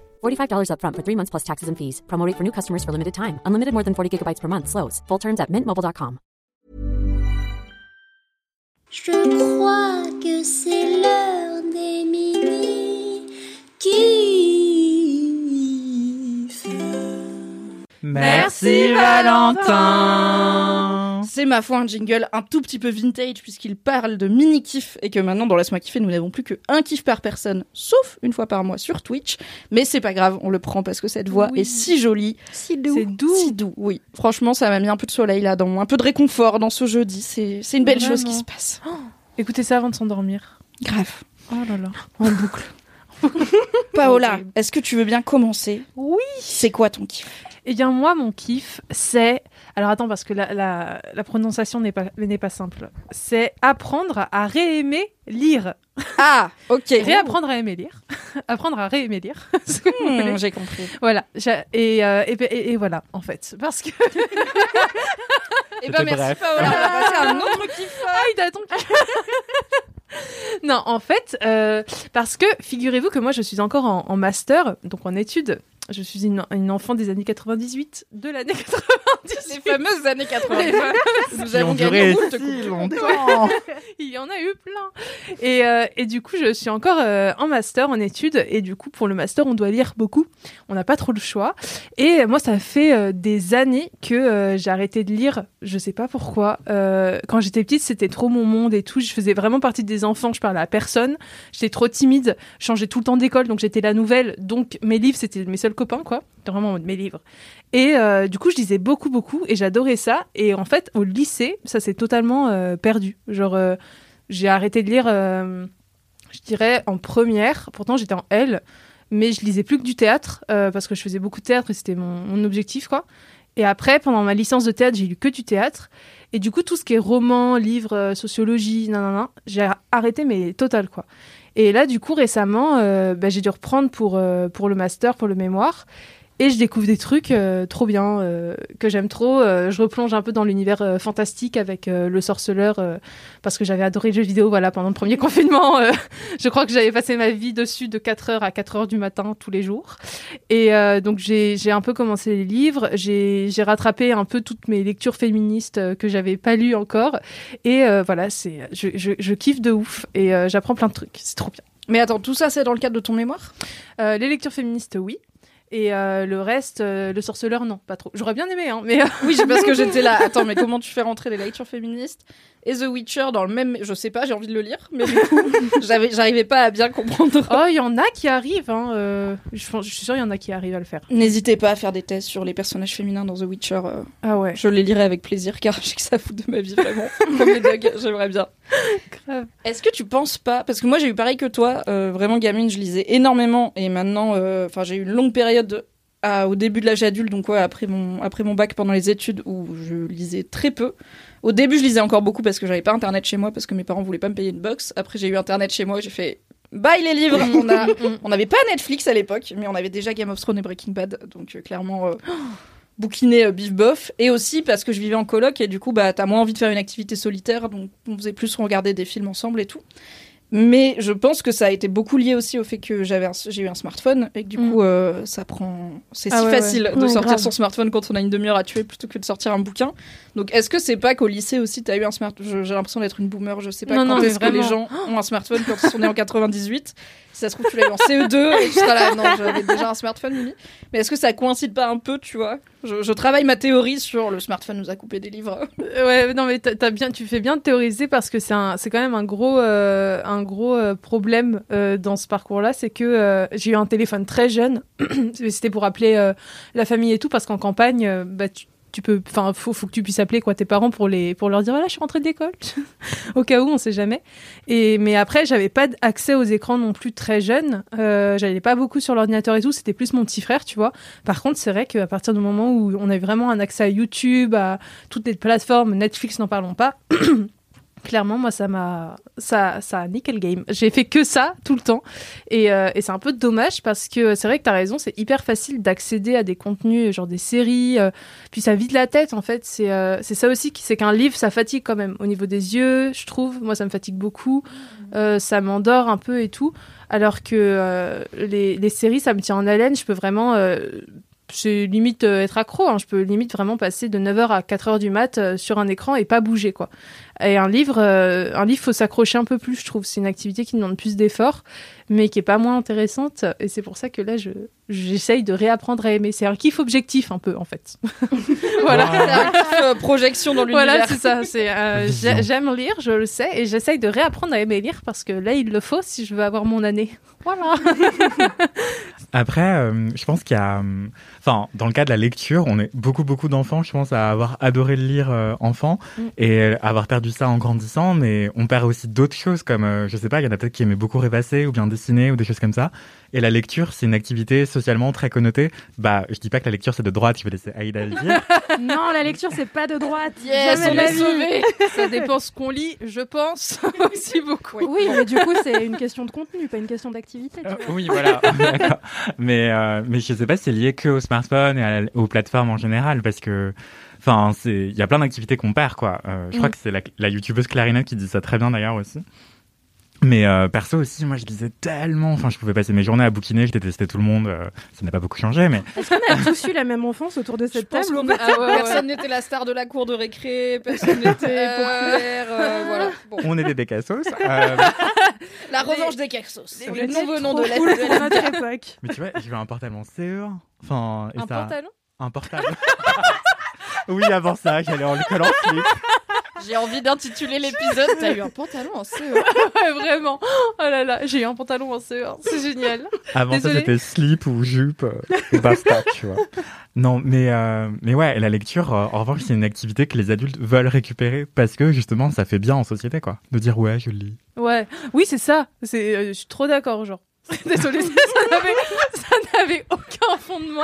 $45 upfront for three months plus taxes and fees. Promo for new customers for limited time. Unlimited more than 40 gigabytes per month. Slows. Full terms at mintmobile.com. Je crois que c'est l'heure des mini kiffs. Merci Valentin C'est ma foi un jingle un tout petit peu vintage puisqu'il parle de mini kiff et que maintenant dans Laisse-moi kiffer nous n'avons plus que un kiff par personne sauf une fois par mois sur Twitch. Mais c'est pas grave, on le prend parce que cette voix Oui. est si jolie. Si doux. C'est doux. Si doux, oui. Franchement, ça m'a mis un peu de soleil là, dans un peu de réconfort dans ce jeudi. C'est c'est une belle chose qui se passe. Écoutez ça avant de s'endormir. Grave. Oh là là. En boucle. [LAUGHS] Paola, est-ce que tu veux bien commencer? Oui. C'est quoi ton kiff? Eh bien, moi, mon kiff, c'est. Alors, attends, parce que la, la, la prononciation n'est pas, n'est pas simple. C'est apprendre à réaimer lire. Ah, ok. [LAUGHS] Réapprendre à aimer lire. [LAUGHS] apprendre à réaimer lire. [LAUGHS] Hmm. J'ai compris. Voilà. J'ai- Et, euh, et, et- et voilà, en fait. Parce que. Eh ben merci bref. Paola, on va passer à un autre kiff. Ah, il attend Non, en fait, euh, parce que figurez-vous que moi, je suis encore en, en master, donc en études. Je suis une, une enfant des années 98, de l'année 98. Les fameuses années 80. Les fameuses Nous Qui avons gagné si longtemps [LAUGHS] Il y en a eu plein. Et, euh, et du coup, je suis encore euh, en master, en études. Et du coup, pour le master, on doit lire beaucoup. On n'a pas trop le choix. Et moi, ça fait euh, des années que euh, j'ai arrêté de lire. Je sais pas pourquoi. Euh, quand j'étais petite, c'était trop mon monde et tout. Je faisais vraiment partie des enfants. Je parlais à personne. J'étais trop timide. Je changeais tout le temps d'école. Donc, j'étais la nouvelle. Donc, mes livres, c'était mes seuls copains, quoi. C'était vraiment mes livres. Et euh, du coup, je lisais beaucoup, beaucoup, et j'adorais ça. Et en fait, au lycée, ça s'est totalement euh, perdu. Genre, euh, j'ai arrêté de lire, je dirais, en première. Pourtant, j'étais en L, mais je lisais plus que du théâtre, parce que je faisais beaucoup de théâtre, et c'était mon, objectif, quoi. Et après, pendant ma licence de théâtre, j'ai lu que du théâtre. Et du coup, tout ce qui est roman, livre, sociologie, nanana, j'ai arrêté, mais total, quoi. Et là, du coup, récemment, euh, bah, j'ai dû reprendre euh, pour le master, pour le mémoire. Et je découvre des trucs euh, trop bien, euh, que j'aime trop. Euh, je replonge un peu dans l'univers euh, fantastique avec euh, le sorceleur, euh, parce que j'avais adoré le jeu vidéo voilà, pendant le premier [LAUGHS] confinement. euh, je crois que j'avais passé ma vie dessus de 4h à 4h du matin tous les jours. Et euh, donc j'ai j'ai un peu commencé les livres, j'ai rattrapé un peu toutes mes lectures féministes que j'avais pas lues encore. Et euh, voilà, c'est je, je, je kiffe de ouf et euh, j'apprends plein de trucs. C'est trop bien. Mais attends, tout ça c'est dans le cadre de ton mémoire? Euh, les lectures féministes, oui. Et euh, le reste, euh, le sorceleur, non, pas trop. J'aurais bien aimé, hein, mais Oui, c'est parce que [LAUGHS] j'étais là. Attends, mais comment tu fais rentrer les lectures féministes? Et The Witcher dans le même. Je sais pas, j'ai envie de le lire, mais du coup, [LAUGHS] j'arrivais pas à bien comprendre. Oh, il y en a qui arrivent. Hein, euh, je, suis sûre il y en a qui arrivent à le faire. N'hésitez pas à faire des tests sur les personnages féminins dans The Witcher. euh, Ah ouais. Je les lirai avec plaisir car [LAUGHS] je sais que ça fout de ma vie vraiment. [LAUGHS] Comme les dogs, j'aimerais bien. Grave. Est-ce que tu penses pas Parce que moi j'ai eu pareil que toi, euh, vraiment gamine, je lisais énormément et maintenant, enfin j'ai eu une longue période de- à- au début de l'âge adulte, donc ouais, après mon, après mon bac pendant les études où je lisais très peu. Au début je lisais encore beaucoup parce que j'avais pas internet chez moi parce que mes parents voulaient pas me payer une box. Après j'ai eu internet chez moi et j'ai fait bye les livres. [LAUGHS] on a, on n'avait pas Netflix à l'époque, mais on avait déjà Game of Thrones et Breaking Bad, donc euh, clairement. euh, bouquiner euh, bif bof et aussi parce que je vivais en coloc et du coup bah t'as moins envie de faire une activité solitaire donc on faisait plus regarder des films ensemble et tout mais je pense que ça a été beaucoup lié aussi au fait que j'avais j'ai eu un smartphone et que du Mm. coup euh, ça prend c'est Ah si ouais, facile ouais. de Ouais, sortir grave. son smartphone quand on a une demi-heure à tuer plutôt que de sortir un bouquin donc est-ce que c'est pas qu'au lycée aussi t'as eu un smartphone j'ai l'impression d'être une boomer je sais pas Non, quand est-ce que les gens ont un smartphone quand ils sont nés en [LAUGHS] 98 si ça se trouve tu l'as eu en CE2 et tu là. Non j'avais déjà un smartphone Mimi. Mais est-ce que ça coïncide pas un peu tu vois? Je, travaille ma théorie sur le smartphone nous a coupé des livres. Euh, Ouais, non mais t'as bien, tu fais bien de théoriser parce que c'est c'est quand même un gros, euh, un gros euh, problème dans ce parcours-là, c'est que j'ai eu un téléphone très jeune. [CLEARS THROAT] C'était pour appeler la famille et tout parce qu'en campagne, bah tu, tu peux, enfin faut, faut que tu puisses appeler quoi tes parents pour les, pour leur dire voilà je suis rentrée d'école, [LAUGHS] au cas où on sait jamais. Et mais après j'avais pas accès aux écrans non plus très jeune. Euh, j'allais pas beaucoup sur l'ordinateur et tout. C'était plus mon petit frère, tu vois. Par contre, c'est vrai qu'à partir du moment où on a vraiment un accès à YouTube, à toutes les plateformes, Netflix, n'en parlons pas. [CLEARS THROAT] Clairement, moi, ça m'a, ça, ça a le game. J'ai fait que ça tout le temps, et, euh, et c'est un peu dommage parce que c'est vrai que t'as raison, c'est hyper facile d'accéder à des contenus, genre des séries, euh, puis ça vide la tête en fait. C'est, euh, c'est ça aussi, c'est qu'un livre, ça fatigue quand même au niveau des yeux, je trouve. Moi, ça me fatigue beaucoup, Euh, ça m'endort un peu et tout. Alors que euh, les, les séries, ça me tient en haleine. Je peux vraiment c'est limite euh, être accro. hein. Je peux limite vraiment passer de 9h à 4h du mat euh, sur un écran et pas bouger, quoi. Et un livre, euh, un livre, faut s'accrocher un peu plus, je trouve. C'est une activité qui demande plus d'efforts, mais qui est pas moins intéressante. Et c'est pour ça que là, je, j'essaye de réapprendre à aimer. C'est un kiff objectif, un peu, en fait. [LAUGHS] voilà. C'est un kiff, projection dans l'univers Voilà, c'est ça. C'est, euh, j'aime lire, je le sais, et j'essaye de réapprendre à aimer lire parce que là, il le faut si je veux avoir mon année. [LAUGHS] Voilà. Après, euh, je pense qu'il y a, euh, enfin, dans le cas de la lecture, on est beaucoup, beaucoup d'enfants, je pense, à avoir adoré le lire euh, enfant Mm. et euh, avoir perdu ça en grandissant, mais on perd aussi d'autres choses comme, euh, je sais pas, il y en a peut-être qui aimaient beaucoup rêvasser ou bien dessiner ou des choses comme ça. Et la lecture, c'est une activité socialement très connotée. Bah, je dis pas que la lecture c'est de droite, je vais laisser Aïda le dire. [LAUGHS] non, la lecture, c'est pas de droite. Yes, Jamais on de la est vie. sauvés. [LAUGHS] ça dépend ce qu'on lit, je pense, [LAUGHS] aussi beaucoup. Oui, mais du coup, c'est une question de contenu, pas une question d'activité. Euh, oui, voilà. D'accord. mais, euh, mais je sais pas si c'est lié que au smartphone et à aux plateformes en général, parce que, enfin, c'est, il y a plein d'activités qu'on perd, quoi. Euh, je crois Mm. que c'est la, la youtubeuse Clarinette qui dit ça très bien d'ailleurs aussi. Mais euh, perso aussi, moi je lisais tellement, enfin je pouvais passer mes journées à bouquiner, je détestais tout le monde, euh, ça n'a pas beaucoup changé, mais Est-ce qu'on a tous eu la même enfance autour de cette table qu'on ou pas était- personne n'était la star de la cour de récré, personne n'était [LAUGHS] populaire, euh, voilà. Bon. on était des cassos. [LAUGHS] La revanche des Les étiez nouveaux noms trop de la cool pour notre époque. mais tu vois, j'ai eu un portable en CE1. Enfin, et Un ça- pantalon? Un portable. [LAUGHS] oui, avant ça, j'allais en en slip. J'ai envie d'intituler [LAUGHS] l'épisode T'as eu un pantalon en CE. [LAUGHS] Ouais, vraiment. Oh là là, j'ai eu un pantalon en CE1, c'est génial. Avant Désolée. ça, c'était slip ou jupe, euh, et basta, [LAUGHS] tu vois. Non, mais, euh, mais ouais, la lecture, euh, en revanche, c'est une activité que les adultes veulent récupérer parce que justement, ça fait bien en société, quoi. De dire, ouais, je lis. Ouais, oui, c'est ça. C'est, euh, je suis trop d'accord, genre. Désolée, ça n'avait aucun fondement.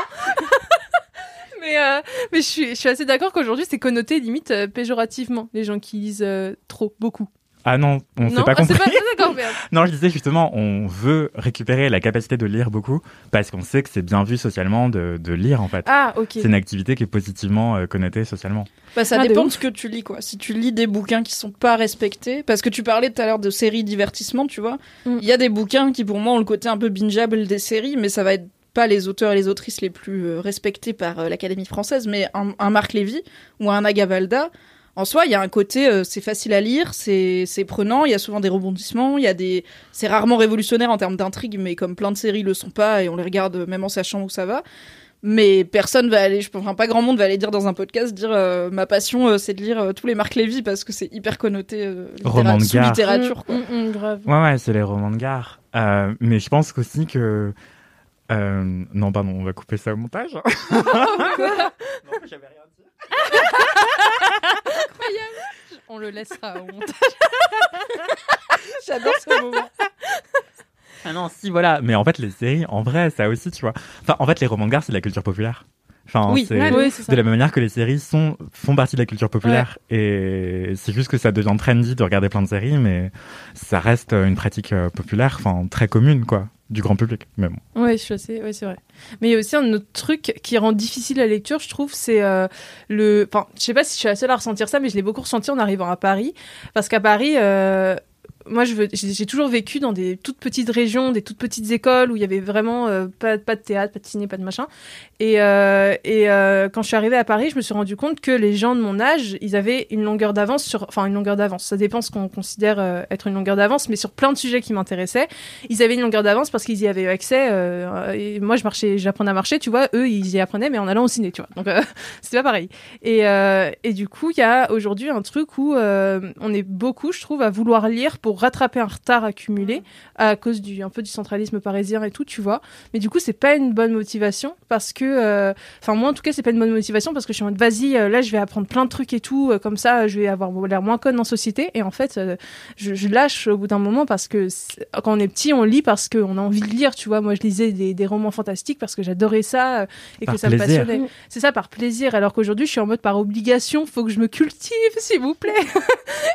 Mais euh, mais je suis, je suis assez d'accord qu'aujourd'hui, c'est connoté limite euh, péjorativement, les gens qui lisent euh, trop, beaucoup. Ah non, on s'est non, pas Ah, c'est compris. pas d'accord, merde. [LAUGHS] Non, je disais justement, on veut récupérer la capacité de lire beaucoup parce qu'on sait que c'est bien vu socialement de, de lire, en fait. Ah, ok. C'est une activité qui est positivement euh, connotée socialement. Bah, ça Ah, de dépend de ce que tu lis, quoi. Si tu lis des bouquins qui sont pas respectés, parce que tu parlais tout à l'heure de séries divertissement, tu vois. Il Mm. y a des bouquins qui, pour moi, ont le côté un peu bingeable des séries, mais ça va être pas les auteurs et les autrices les plus euh, respectés par euh, l'Académie française, mais un, un Marc Lévy ou un Agavalda. En soi, il y a un côté, euh, c'est facile à lire, c'est c'est prenant, il y a souvent des rebondissements, il y a des, c'est rarement révolutionnaire en termes d'intrigue, mais comme plein de séries le sont pas et on les regarde même en sachant où ça va. mais personne va aller, je pense, enfin pas grand monde va aller dire dans un podcast, dire euh, ma passion euh, c'est de lire euh, tous les Marc Lévy parce que c'est hyper connoté euh, Roman de sous gare. littérature. Quoi. Mm, mm, grave. Ouais, ouais, c'est les romans de gare. Euh, mais je pense aussi que. Euh, non, pardon, on va couper ça au montage. [LAUGHS] non, j'avais rien dit. On le laissera au montage. [LAUGHS] J'adore ce moment. Ah non, si, voilà. Mais en fait, les séries, en vrai, ça aussi, tu vois. Enfin, en fait, les romans de gare, c'est de la culture populaire. Enfin, Oui, c'est Ouais, oui, c'est ça. de la même manière que les séries sont, font partie de la culture populaire. Et c'est juste que ça devient trendy de regarder plein de séries, mais ça reste une pratique euh, populaire, enfin, très commune, quoi, du grand public. Mais bon. Oui, je sais, ouais, c'est vrai. Mais il y a aussi un autre truc qui rend difficile la lecture, je trouve, c'est euh, le. Enfin, je sais pas si je suis la seule à ressentir ça, mais je l'ai beaucoup ressenti en arrivant à Paris. Parce qu'à Paris, euh, moi, j'ai toujours vécu dans des toutes petites régions, des toutes petites écoles où il y avait vraiment euh, pas, de théâtre, pas de ciné, pas de machin. Et, euh, euh, quand je suis arrivée à Paris, je me suis rendu compte que les gens de mon âge, ils avaient une longueur d'avance sur. Enfin, une longueur d'avance. Ça dépend ce qu'on considère être une longueur d'avance, mais sur plein de sujets qui m'intéressaient ils avaient une longueur d'avance parce qu'ils y avaient accès. moi, je marchais, j'apprenais à marcher, tu vois. Eux, ils y apprenaient, mais en allant au ciné, tu vois. Donc, [LAUGHS] c'était pas pareil. Et, et du coup, il y a aujourd'hui un truc où on est beaucoup, je trouve, à vouloir lire pour rattraper un retard accumulé à cause du un peu du centralisme parisien et tout, tu vois. Mais du coup, c'est pas une bonne motivation parce que, euh, enfin, moi, en tout cas, c'est pas une bonne motivation parce que je suis en mode, vas-y, euh, là, je vais apprendre plein de trucs et tout, euh, comme ça, je vais avoir l'air moins conne en société. Et en fait, je, je lâche au bout d'un moment parce que quand on est petit, on lit parce qu'on a envie de lire, tu vois. Moi, je lisais des, des romans fantastiques parce que j'adorais ça et Par que ça me passionnait. C'est ça, par plaisir. Alors qu'aujourd'hui, je suis en mode par obligation, faut que je me cultive, [LAUGHS] s'il vous plaît.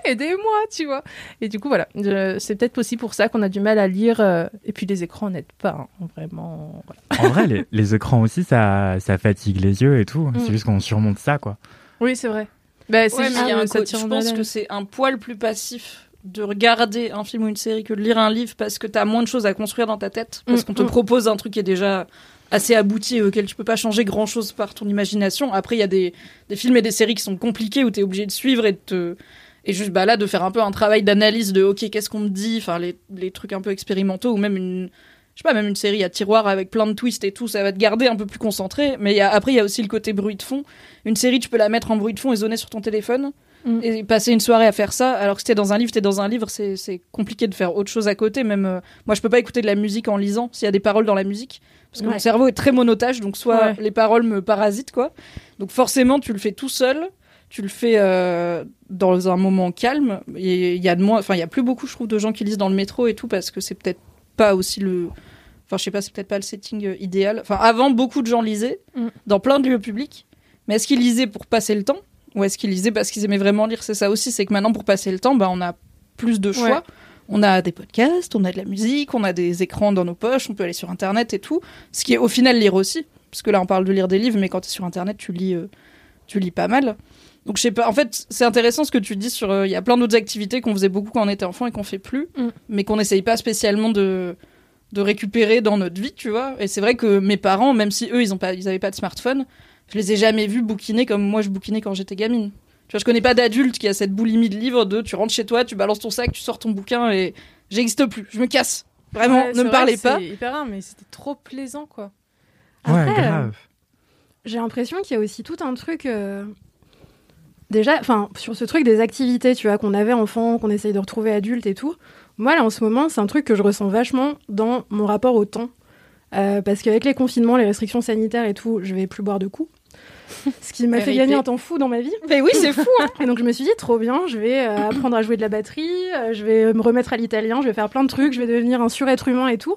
Aidez-moi, tu vois. Et du coup, voilà. C'est peut-être aussi pour ça qu'on a du mal à lire. euh, et puis, les écrans n'aident pas, hein, vraiment. voilà. En vrai, les, les écrans aussi, ça, ça fatigue les yeux et tout. Mm. C'est juste qu'on surmonte ça, quoi. Oui, c'est vrai. Bah, c'est Ouais, juste mais il y a que un ça co- tire je en pense haleine. que c'est un poil plus passif de regarder un film ou une série que de lire un livre parce que t'as moins de choses à construire dans ta tête parce Mm, qu'on te mm. propose un truc qui est déjà assez abouti et auquel tu peux pas changer grand chose par ton imagination. Après, il y a des, des films et des séries qui sont compliqués où t'es obligé de suivre et de te et juste bah là de faire un peu un travail d'analyse de ok qu'est-ce qu'on me dit enfin les, les trucs un peu expérimentaux ou même une je sais pas même une série à tiroir avec plein de twists et tout ça va te garder un peu plus concentré mais il y a, après il y a aussi le côté bruit de fond une série tu peux la mettre en bruit de fond et zoner sur ton téléphone Mm. et passer une soirée à faire ça alors que si t'es dans un livre t'es dans un livre c'est compliqué de faire autre chose à côté même euh, moi je peux pas écouter de la musique en lisant s'il y a des paroles dans la musique parce que Ouais. mon cerveau est très monotage donc soit Ouais. les paroles me parasitent quoi donc forcément tu le fais tout seul tu le fais euh, dans un moment calme. Et il y a de moins enfin il y a plus beaucoup je trouve de gens qui lisent dans le métro et tout parce que c'est peut-être pas aussi le enfin je sais pas c'est peut-être pas le setting euh, idéal. Enfin avant beaucoup de gens lisaient Mm. dans plein de lieux publics. Mais est-ce qu'ils lisaient pour passer le temps ou est-ce qu'ils lisaient parce qu'ils aimaient vraiment lire? C'est ça aussi c'est que maintenant pour passer le temps bah on a plus de choix. Ouais. on a des podcasts on a de la musique on a des écrans dans nos poches on peut aller sur internet et tout. Ce qui est au final lire aussi. Parce que là on parle de lire des livres mais quand tu es sur internet tu lis euh, tu lis pas mal donc je sais pas en fait c'est intéressant ce que tu dis sur euh, il y a plein d'autres activités qu'on faisait beaucoup quand on était enfant et qu'on fait plus Mm. mais qu'on n'essaye pas spécialement de de récupérer dans notre vie tu vois et c'est vrai que mes parents même si eux ils ont pas ils avaient pas de smartphone je les ai jamais vus bouquiner comme moi je bouquinais quand j'étais gamine tu vois je connais pas d'adulte qui a cette boulimie de livres de tu rentres chez toi tu balances ton sac tu sors ton bouquin et j'existe plus je me casse vraiment Ouais, ne me vrai parlez pas C'est hyper rare, mais c'était trop plaisant, quoi. ouais, Après, grave. J'ai l'impression qu'il y a aussi tout un truc. euh, Déjà, enfin, sur ce truc des activités, tu vois, qu'on avait enfant, qu'on essaye de retrouver adulte et tout. Moi, là, en ce moment, c'est un truc que je ressens vachement dans mon rapport au temps. Euh, parce qu'avec les confinements, les restrictions sanitaires et tout, je vais plus boire de coups. [LAUGHS] Ce qui m'a fait gagner un temps fou dans ma vie. mais oui c'est fou hein. Et donc je me suis dit, trop bien, je vais euh, apprendre à jouer de la batterie, euh, je vais me remettre à l'italien, je vais faire plein de trucs, je vais devenir un surêtre humain et tout.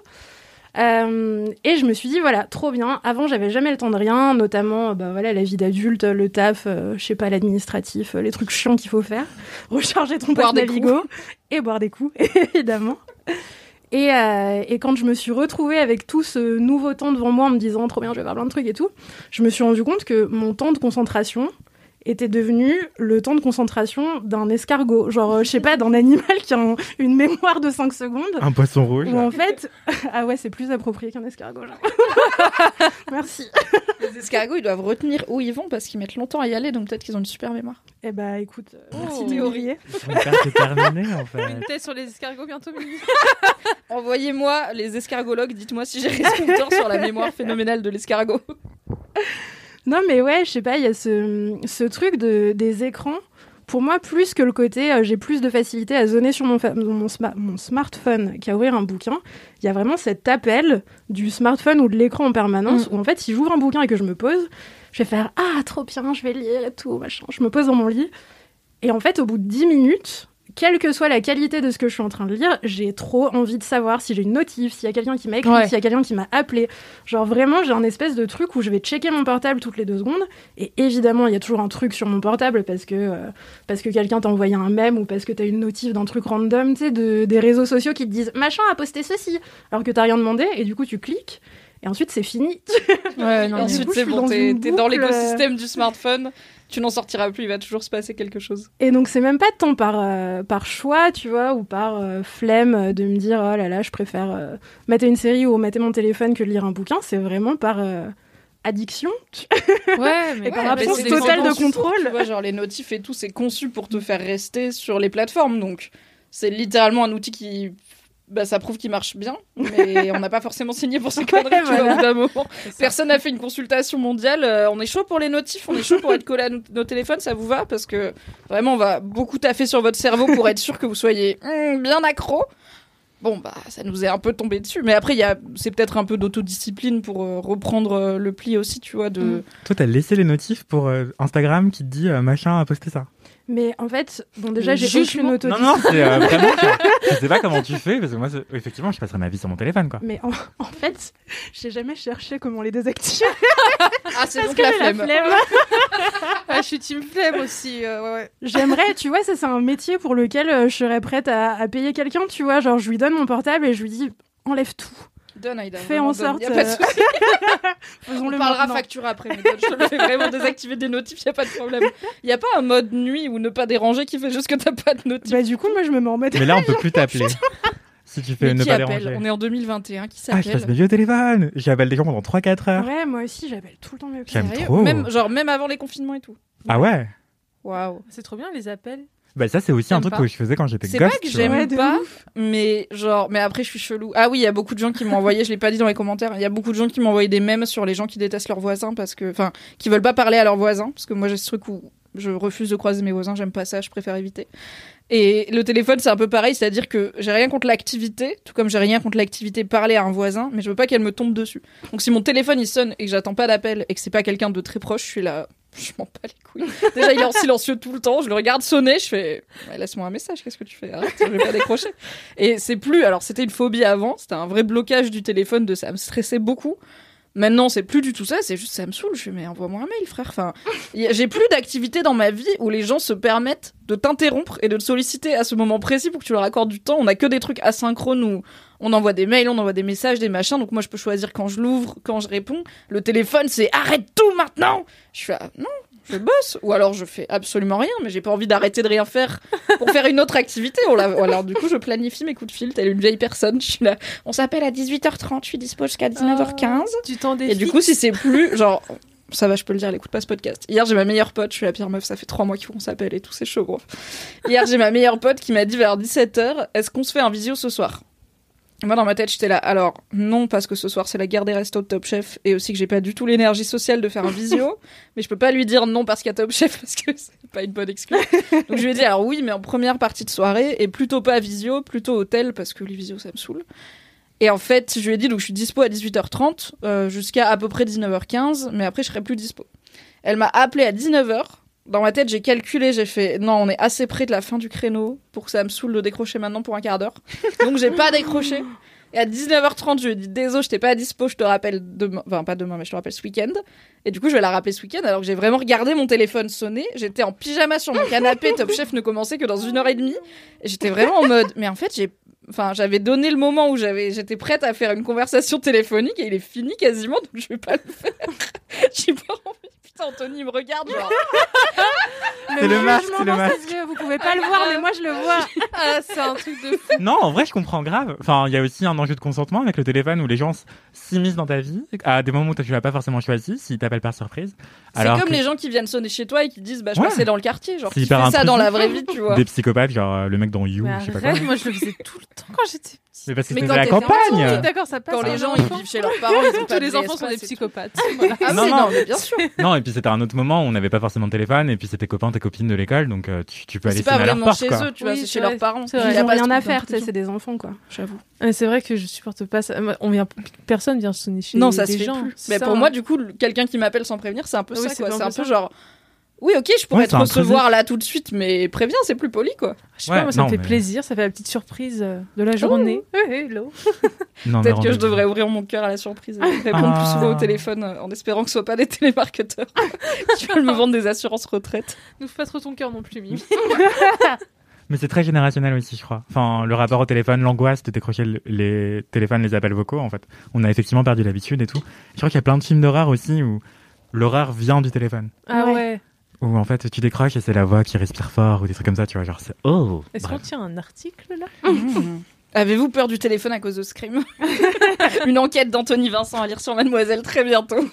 Euh, et je me suis dit, voilà, trop bien. Avant, j'avais jamais le temps de rien, notamment bah, voilà, la vie d'adulte, le taf, euh, je sais pas, l'administratif, euh, les trucs chiants qu'il faut faire. [LAUGHS] Recharger ton Boire des Navigo et boire des coups, [LAUGHS] évidemment. Et, euh, et quand je me suis retrouvée avec tout ce nouveau temps devant moi en me disant trop bien, je vais faire plein de trucs et tout, je me suis rendu compte que mon temps de concentration était devenu le temps de concentration d'un escargot. Genre, euh, je sais pas, d'un animal qui a un- une mémoire de 5 secondes. Un poisson rouge. Où en fait, [LAUGHS] ah ouais, c'est plus approprié qu'un escargot. genre. [LAUGHS] Merci. les escargots ils doivent retenir où ils vont parce qu'ils mettent longtemps à y aller donc peut-être qu'ils ont une super mémoire Eh bah écoute, euh, merci Oh. Ils sont hyper déterminés, en fait. Une thèse sur les escargots bientôt. [LAUGHS] Envoyez-moi les escargologues, dites-moi si j'ai tort sur la mémoire phénoménale de l'escargot. Non, mais ouais, je sais pas, il y a ce, ce truc de, des écrans. Pour moi, plus que le côté, euh, j'ai plus de facilité à zoner sur mon, mon, sma- mon smartphone qu'à ouvrir un bouquin. Il y a vraiment cet appel du smartphone ou de l'écran en permanence où en fait, si j'ouvre un bouquin et que je me pose, je vais faire Ah, trop bien, je vais lire et tout, machin. Je me pose dans mon lit. Et en fait, au bout de 10 minutes, quelle que soit la qualité de ce que je suis en train de lire, j'ai trop envie de savoir si j'ai une notif, s'il y a quelqu'un qui m'a écrit, Ouais. s'il y a quelqu'un qui m'a appelé. Genre vraiment, j'ai un espèce de truc où je vais checker mon portable toutes les deux secondes. Et évidemment, il y a toujours un truc sur mon portable parce que, euh, parce que quelqu'un t'a envoyé un mème ou parce que t'as une notif d'un truc random, tu sais, de, des réseaux sociaux qui te disent machin a posté ceci, alors que t'as rien demandé. Et du coup, tu cliques. Et ensuite, c'est fini. [LAUGHS] Ouais, non, Ensuite, c'est bon, t'es dans boucle, l'écosystème du smartphone. Tu n'en sortiras plus, il va toujours se passer quelque chose. Et donc, c'est même pas tant par, euh, par choix, tu vois, ou par euh, flemme euh, de me dire, oh là là, je préfère euh, mater une série ou mater mon téléphone que de lire un bouquin. C'est vraiment par euh, addiction. [LAUGHS] Ouais, mais Et par Ouais, absence mais c'est totale de contrôle. Tu vois, genre les notifs et tout, c'est conçu pour te faire rester sur les plateformes. Donc, c'est littéralement un outil qui. Bah, ça prouve qu'il marche bien, mais [LAUGHS] on n'a pas forcément signé pour ces conneries, tu vois, au moment. Personne n'a fait une consultation mondiale. euh, on est chaud pour les notifs, on est chaud pour être collé à nos, nos téléphones, ça vous va? Parce que vraiment, on va beaucoup taffer sur votre cerveau pour être sûr que vous soyez hum, bien accro. Bon, bah, ça nous est un peu tombé dessus. Mais après, il y a, c'est peut-être un peu d'autodiscipline pour euh, reprendre euh, le pli aussi, tu vois, de. Mm. Toi, t'as laissé les notifs pour euh, Instagram qui te dit euh, machin a posté ça. Mais en fait, bon, déjà, j'ai jugement. aucune auto Non, non, c'est euh, [LAUGHS] vraiment. je- sais pas comment tu fais parce que moi, effectivement, je passerai ma vie sur mon téléphone, quoi. Mais en, en fait, j'ai jamais cherché comment les désactiver. [LAUGHS] Ah, c'est Parce donc que la j'ai flemme. [LAUGHS] Ah, je suis team flemme aussi. euh, ouais, ouais. J'aimerais, tu vois, ça c'est un métier pour lequel je serais prête à, à payer quelqu'un, tu vois. Genre, je lui donne mon portable et je lui dis, enlève tout. Donne, Aïda. Fais en donne. sorte. Y a pas de euh, souci. [LAUGHS] On parlera maintenant. facture après, mais donne, je te fais vraiment [LAUGHS] désactiver des notifs, y a pas de problème. Y a pas un mode nuit ou ne pas déranger qui fait juste que t'as pas de notifs. Bah, du coup, moi, je me mets en mode. Mais là, on [LAUGHS] peut plus t'appeler. si tu fais Mais ne qui pas appelle déranger. On est en 2021, qui Ah, je passe s'appelle ma vie au téléphone. J'appelle des gens pendant 3-4 heures. Ouais, moi aussi, j'appelle tout le temps mes J'aime trop. Même, genre, même avant les confinements et tout. Ah ouais Waouh. C'est trop bien les appels. Bah, ça, c'est aussi un truc pas. que je faisais quand j'étais C'est gosse. pas que j'aime de pas, mais genre, mais après je suis chelou. Ah oui, il y a beaucoup de gens qui m'ont envoyé, je l'ai pas dit dans les commentaires, il y a beaucoup de gens qui m'ont envoyé des mèmes sur les gens qui détestent leurs voisins parce que, enfin, qui veulent pas parler à leurs voisins, parce que moi j'ai ce truc où je refuse de croiser mes voisins, j'aime pas ça, je préfère éviter. Et le téléphone, c'est un peu pareil, c'est-à-dire que j'ai rien contre l'activité, tout comme j'ai rien contre l'activité parler à un voisin, mais je veux pas qu'elle me tombe dessus. Donc si mon téléphone il sonne et que j'attends pas d'appel et que c'est pas quelqu'un de très proche, je suis là, [LAUGHS] je m'en bats les couilles. Déjà, il est en [LAUGHS] silencieux tout le temps, je le regarde sonner, je fais, laisse-moi un message, qu'est-ce que tu fais? Arrête, je vais pas décrocher. Et c'est plus, alors c'était une phobie avant, c'était un vrai blocage du téléphone, de ça me stressait beaucoup. Maintenant, c'est plus du tout ça, c'est juste ça me saoule. Je fais, mais envoie-moi un mail, frère. Enfin, j'ai plus d'activité dans ma vie où les gens se permettent de t'interrompre et de te solliciter à ce moment précis pour que tu leur accordes du temps. On a que des trucs asynchrones où on envoie des mails, on envoie des messages, des machins. Donc moi, je peux choisir quand je l'ouvre, quand je réponds. Le téléphone, c'est arrête tout maintenant. Je fais, ah, non, je bosse. Ou alors je fais absolument rien, mais j'ai pas envie d'arrêter de rien faire pour faire une autre activité. On alors du coup, je planifie mes coups de fil, telle une vieille personne. Je suis là, on s'appelle à 18h30, je suis dispo jusqu'à 19h15. Tu t'en Et du coup, si c'est plus, genre, ça va, je peux le dire, elle écoute pas ce podcast. Hier, j'ai ma meilleure pote, je suis la pire meuf, ça fait trois mois qu'il faut qu'on s'appelle et tout, c'est chaud, gros. Hier, j'ai ma meilleure pote qui m'a dit vers 17h, est-ce qu'on se fait un visio ce soir? Moi, dans ma tête, j'étais là, alors, non, parce que ce soir, c'est la guerre des restos de Top Chef et aussi que j'ai pas du tout l'énergie sociale de faire un visio, [LAUGHS] mais je peux pas lui dire non parce qu'il y a Top Chef [LAUGHS] parce que c'est pas une bonne excuse. Donc, je lui ai dit, alors oui, mais en première partie de soirée et plutôt pas visio, plutôt hôtel parce que les visios, ça me saoule. Et en fait, je lui ai dit, donc je suis dispo à 18h30 euh, jusqu'à à peu près 19h15, mais après je serai plus dispo. Elle m'a appelé à 19h. Dans ma tête, j'ai calculé, j'ai fait, non, on est assez près de la fin du créneau pour que ça me saoule de décrocher maintenant pour un quart d'heure. [LAUGHS] Donc j'ai pas décroché. Et à 19h30, je lui ai dit, désolé, je t'ai pas dispo, je te rappelle demain, enfin pas demain, mais je te rappelle ce week-end. Et du coup, je vais la rappeler ce week-end, alors que j'ai vraiment regardé mon téléphone sonner. J'étais en pyjama sur mon canapé, Top Chef ne commençait que dans une heure et demie. Et j'étais vraiment en mode, mais en fait, j'ai Enfin, j'avais donné le moment où j'avais, j'étais prête à faire une conversation téléphonique et il est fini quasiment, donc je vais pas le faire. [LAUGHS] J'ai pas envie. Putain, Anthony me regarde genre. [LAUGHS] C'est le masque, c'est le Vous pouvez pas le voir, mais moi je le [LAUGHS] vois. Ah, c'est un truc de fou. Non, en vrai, je comprends grave. Enfin, il y a aussi un enjeu de consentement avec le téléphone où les gens s'immiscent dans ta vie à des moments où tu l'as pas forcément choisi, s'ils t'appellent par surprise. C'est comme que les gens qui viennent sonner chez toi et qui disent bah je Ouais. passais dans le quartier, genre hyper fait ça dans la vraie vie, tu vois. Des psychopathes, genre euh, le mec dans You, Mais je sais pas quoi. moi je le faisais tout le temps quand j'étais petite. Mais parce que c'était la campagne. Oui, d'accord, ça passe. Quand les hein, gens ils vivent chez leurs parents, ils ont pas Tous les enfants sont des psychopathes. [LAUGHS] Voilà. Ah Non, non. non, mais bien sûr. Non, et puis c'était un autre moment où on n'avait pas forcément de téléphone, et puis c'était copains, tes copines de l'école, donc euh, tu, tu peux aller C'est pas sonner à leur vraiment porte, chez quoi. eux, tu vois, Oui, c'est c'est chez leurs parents. C'est vrai. Il y Ils a pas rien à faire, tu sais, d'intrusion. c'est des enfants quoi. J'avoue. C'est vrai que je supporte pas ça. Moi, On vient, personne vient sonner chez Non, ça se fait gens. plus. C'est Mais pour hein. moi, du coup, quelqu'un qui m'appelle sans prévenir, c'est un peu Oui, ça, c'est quoi. un C'est peu un peu genre. Oui, ok, je pourrais Ouais, te recevoir là tout de suite, mais préviens, c'est plus poli, quoi. Je sais Ouais, pas, moi ça non, me fait mais- plaisir, ça fait la petite surprise euh, de la journée. Ouais, hello. [LAUGHS] Peut-être que je devrais ouvrir mon cœur à la surprise et répondre plus Ah. souvent au téléphone euh, en espérant que ce soit pas des télémarketeurs [LAUGHS] qui veulent me vendre des assurances retraite. Nous pas trop ton cœur non plus, Mimi. [LAUGHS] Mais c'est très générationnel aussi, je crois. Enfin, le rapport au téléphone, l'angoisse de décrocher le- les téléphones, les appels vocaux, en fait. On a effectivement perdu l'habitude et tout. Je crois qu'il y a plein de films d'horreur aussi où l'horreur vient du téléphone. Ah Ouais. Où en fait tu décroches et c'est la voix qui respire fort ou des trucs comme ça, tu vois. Genre c'est oh. Est-ce qu'on tient un article là [LAUGHS] Avez-vous peur du téléphone à cause de Scream? [LAUGHS] Une enquête d'Anthony Vincent à lire sur Mademoiselle très bientôt.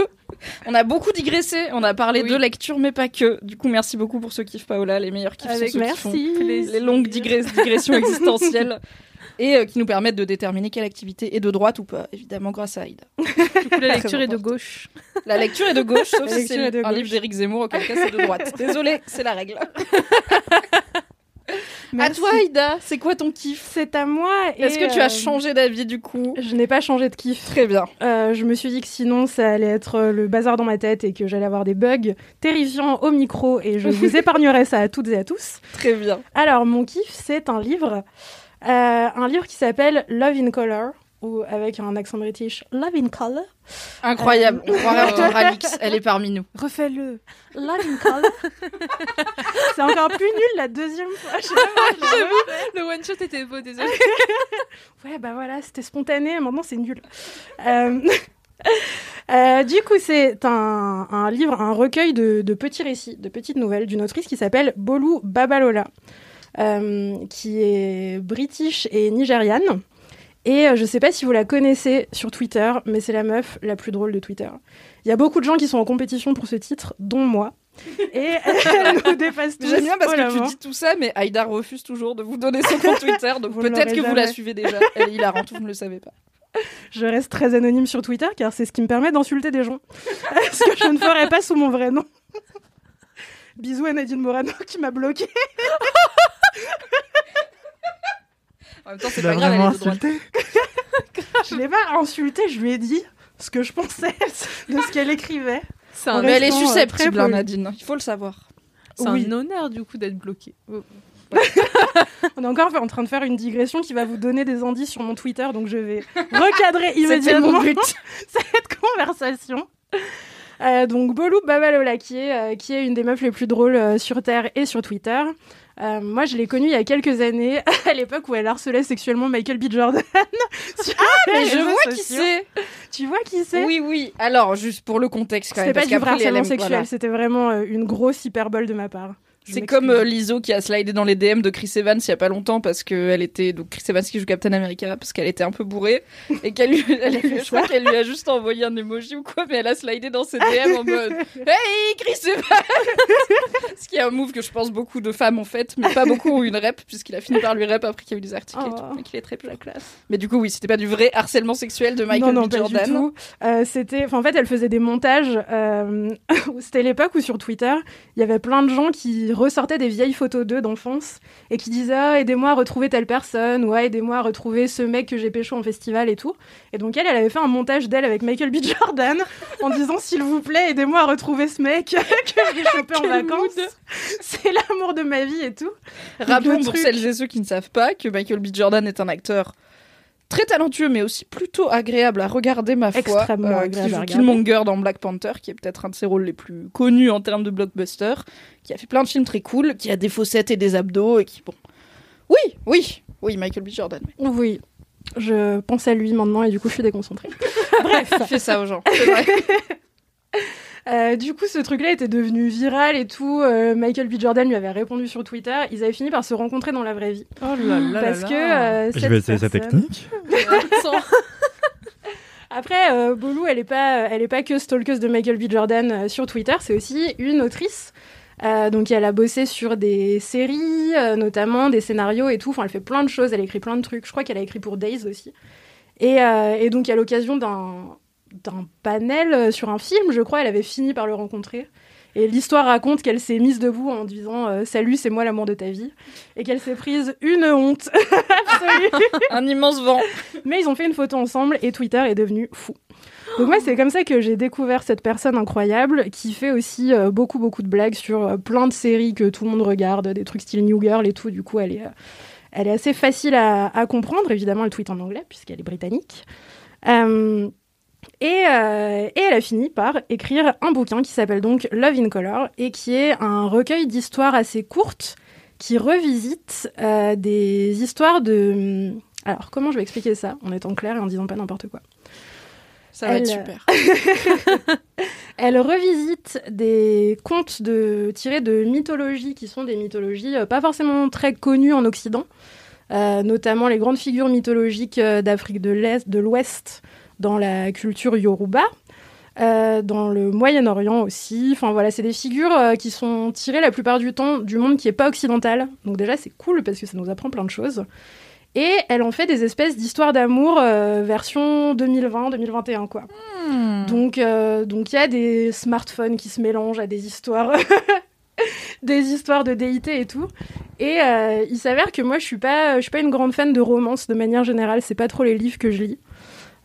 On a beaucoup digressé, on a parlé Oui. de lecture mais pas que. Du coup, merci beaucoup pour ceux kiffent Paola, les meilleurs kiffs Avec sont ceux qui font merci. les longues digress- digressions existentielles [LAUGHS] et euh, qui nous permettent de déterminer quelle activité est de droite ou pas, évidemment grâce à Aïda. Du [LAUGHS] coup, la lecture est de gauche. La lecture est de gauche, sauf si c'est un gauche. livre d'Éric Zemmour, auquel cas c'est de droite. [LAUGHS] Désolée, c'est la règle. [LAUGHS] À Merci. toi, Aïda, c'est quoi ton kiff? C'est à moi. Est-ce que tu as euh, changé d'avis du coup? Je n'ai pas changé de kiff. Très bien. Euh, je me suis dit que sinon ça allait être euh, le bazar dans ma tête et que j'allais avoir des bugs terrifiants au micro et je vous [LAUGHS] épargnerai ça à toutes et à tous. Très bien. Alors mon kiff c'est un livre, euh, un livre qui s'appelle Love in Color ou avec un accent british Love in Color. Incroyable. On croirait entendre Alix. Elle est parmi nous. Refais-le. Love in Color. [LAUGHS] c'est encore plus nul la deuxième fois. Je sais pas je. Le one shot était beau, désolé. [LAUGHS] Ouais, bah voilà, c'était spontané, maintenant c'est nul. Euh, [LAUGHS] euh, du coup, c'est un, un livre, un recueil de, de petits récits, de petites nouvelles d'une autrice qui s'appelle Bolu Babalola, euh, qui est british et nigériane. Et euh, je sais pas si vous la connaissez sur Twitter, mais c'est la meuf la plus drôle de Twitter. Il y a beaucoup de gens qui sont en compétition pour ce titre, dont moi. [LAUGHS] Et elle nous dépasse tous. J'aime bien parce que tu dis tout ça, mais Aïda refuse toujours de vous donner son compte Twitter. Donc ne peut-être que vous la suivez déjà. Elle est hilarante, vous ne le savez pas. Je reste très anonyme sur Twitter car c'est ce qui me permet d'insulter des gens. [LAUGHS] ce que je ne ferais pas sous mon vrai nom. Bisous à Nadine Morano qui m'a bloqué. [LAUGHS] En même temps, c'est pas grave, elle vraiment est de droite. insulté [LAUGHS] Je l'ai pas insulté, je lui ai dit ce que je pensais de ce qu'elle écrivait. C'est un, Mais elle est susceptible, hein. Nadine. Il faut le savoir. c'est Oui. un honneur du coup d'être bloqué. [LAUGHS] On est encore en train de faire une digression qui va vous donner des indices sur mon Twitter, donc je vais recadrer [LAUGHS] immédiatement cette conversation. Euh, donc Bolou Babalola, qui est, euh, qui est une des meufs les plus drôles euh, sur Terre et sur Twitter. Moi, je l'ai connue il y a quelques années, [LAUGHS] à l'époque où elle harcelait sexuellement Michael B. Jordan. [LAUGHS] sur Mais je vois qui c'est. Tu vois qui c'est? Oui, oui. Alors, juste pour le contexte quand C'était même. pas parce du vrai harcèlement sexuel, voilà. c'était vraiment une grosse hyperbole de ma part. C'est comme euh, Lizzo qui a slidé dans les DM de Chris Evans il y a pas longtemps parce qu'elle était donc Chris Evans qui joue Captain America parce qu'elle était un peu bourrée et qu'elle lui, [LAUGHS] elle je crois qu'elle lui a juste envoyé un emoji ou quoi mais elle a slidé dans ses DM en mode [LAUGHS] Hey Chris Evans [LAUGHS] Ce qui est un move que je pense beaucoup de femmes ont fait mais pas beaucoup ont une rep puisqu'il a fini par lui rep après qu'il y a eu des articles et Oh. tout mais qu'il est très la classe. Mais du coup oui c'était pas du vrai harcèlement sexuel de Michael non, non, B. pas Jordan. du tout. Euh, c'était, en fait, elle faisait des montages. euh, c'était l'époque où sur Twitter, il y avait plein de gens qui ressortaient des vieilles photos d'eux d'enfance et qui disaient ah, aidez-moi à retrouver telle personne ou ah, aidez-moi à retrouver ce mec que j'ai pécho en festival et tout. Et donc elle, elle avait fait un montage d'elle avec Michael B. Jordan en disant [LAUGHS] s'il vous plaît, aidez-moi à retrouver ce mec [LAUGHS] que j'ai chopé en vacances. [LAUGHS] C'est l'amour de ma vie et tout. Rappelons pour celles et ceux qui ne savent pas que Michael B. Jordan est un acteur très talentueux, mais aussi plutôt agréable à regarder, ma foi. Extrêmement euh, agréable qui joue. Killmonger dans Black Panther, qui est peut-être un de ses rôles les plus connus en termes de blockbuster, qui a fait plein de films très cool, qui a des fossettes et des abdos, et qui, bon... Oui, oui, oui, Michael B. Jordan. Oui. Je pense à lui maintenant et du coup je suis déconcentrée. [LAUGHS] Bref, fais ça aux gens. c'est vrai. [LAUGHS] Euh, du coup, ce truc-là était devenu viral et tout. Euh, Michael B. Jordan lui avait répondu sur Twitter. Ils avaient fini par se rencontrer dans la vraie vie. Oh là là Parce là que euh, Je vais essayer personne- technique. [LAUGHS] Après, euh, Bolou, elle est pas, elle est pas que stalkeuse de Michael B. Jordan euh, sur Twitter, c'est aussi une autrice. Euh, donc elle a bossé sur des séries, euh, notamment des scénarios et tout. Enfin, elle fait plein de choses, elle écrit plein de trucs. Je crois qu'elle a écrit pour Days aussi. Et, euh, et donc à l'occasion d'un d'un panel euh, sur un film, je crois, elle avait fini par le rencontrer. Et l'histoire raconte qu'elle s'est mise debout en disant euh, Salut, c'est moi l'amour de ta vie. Et qu'elle s'est prise une honte [LAUGHS] absolue. [LAUGHS] Un immense vent. Mais ils ont fait une photo ensemble et Twitter est devenu fou. Donc moi, c'est comme ça que j'ai découvert cette personne incroyable qui fait aussi euh, beaucoup, beaucoup de blagues sur euh, plein de séries que tout le monde regarde, des trucs style New Girl et tout. Du coup, elle est, elle est assez facile à, à comprendre. Évidemment, elle tweet en anglais puisqu'elle est britannique. Euh, et, euh, et elle a fini par écrire un bouquin qui s'appelle donc Love in Color et qui est un recueil d'histoires assez courtes qui revisite euh, des histoires de... Alors, comment je vais expliquer ça en étant clair et en disant pas n'importe quoi? Ça va Elle- être super. [LAUGHS] Elle revisite des contes de, tirés de mythologies qui sont des mythologies euh, pas forcément très connues en Occident, euh, notamment les grandes figures mythologiques euh, d'Afrique de l'Est, de l'Ouest, dans la culture Yoruba, euh, dans le Moyen-Orient aussi. Enfin voilà, c'est des figures euh, qui sont tirées la plupart du temps du monde qui est pas occidental. Donc déjà c'est cool parce que ça nous apprend plein de choses. Et elle en fait des espèces d'histoires d'amour euh, version 2020-2021 quoi. Hmm. Donc, donc il y a des smartphones qui se mélangent à des histoires, [LAUGHS] des histoires de déité et tout. Et il s'avère que moi, je suis pas, je suis pas une grande fan de romance de manière générale. C'est pas trop les livres que je lis.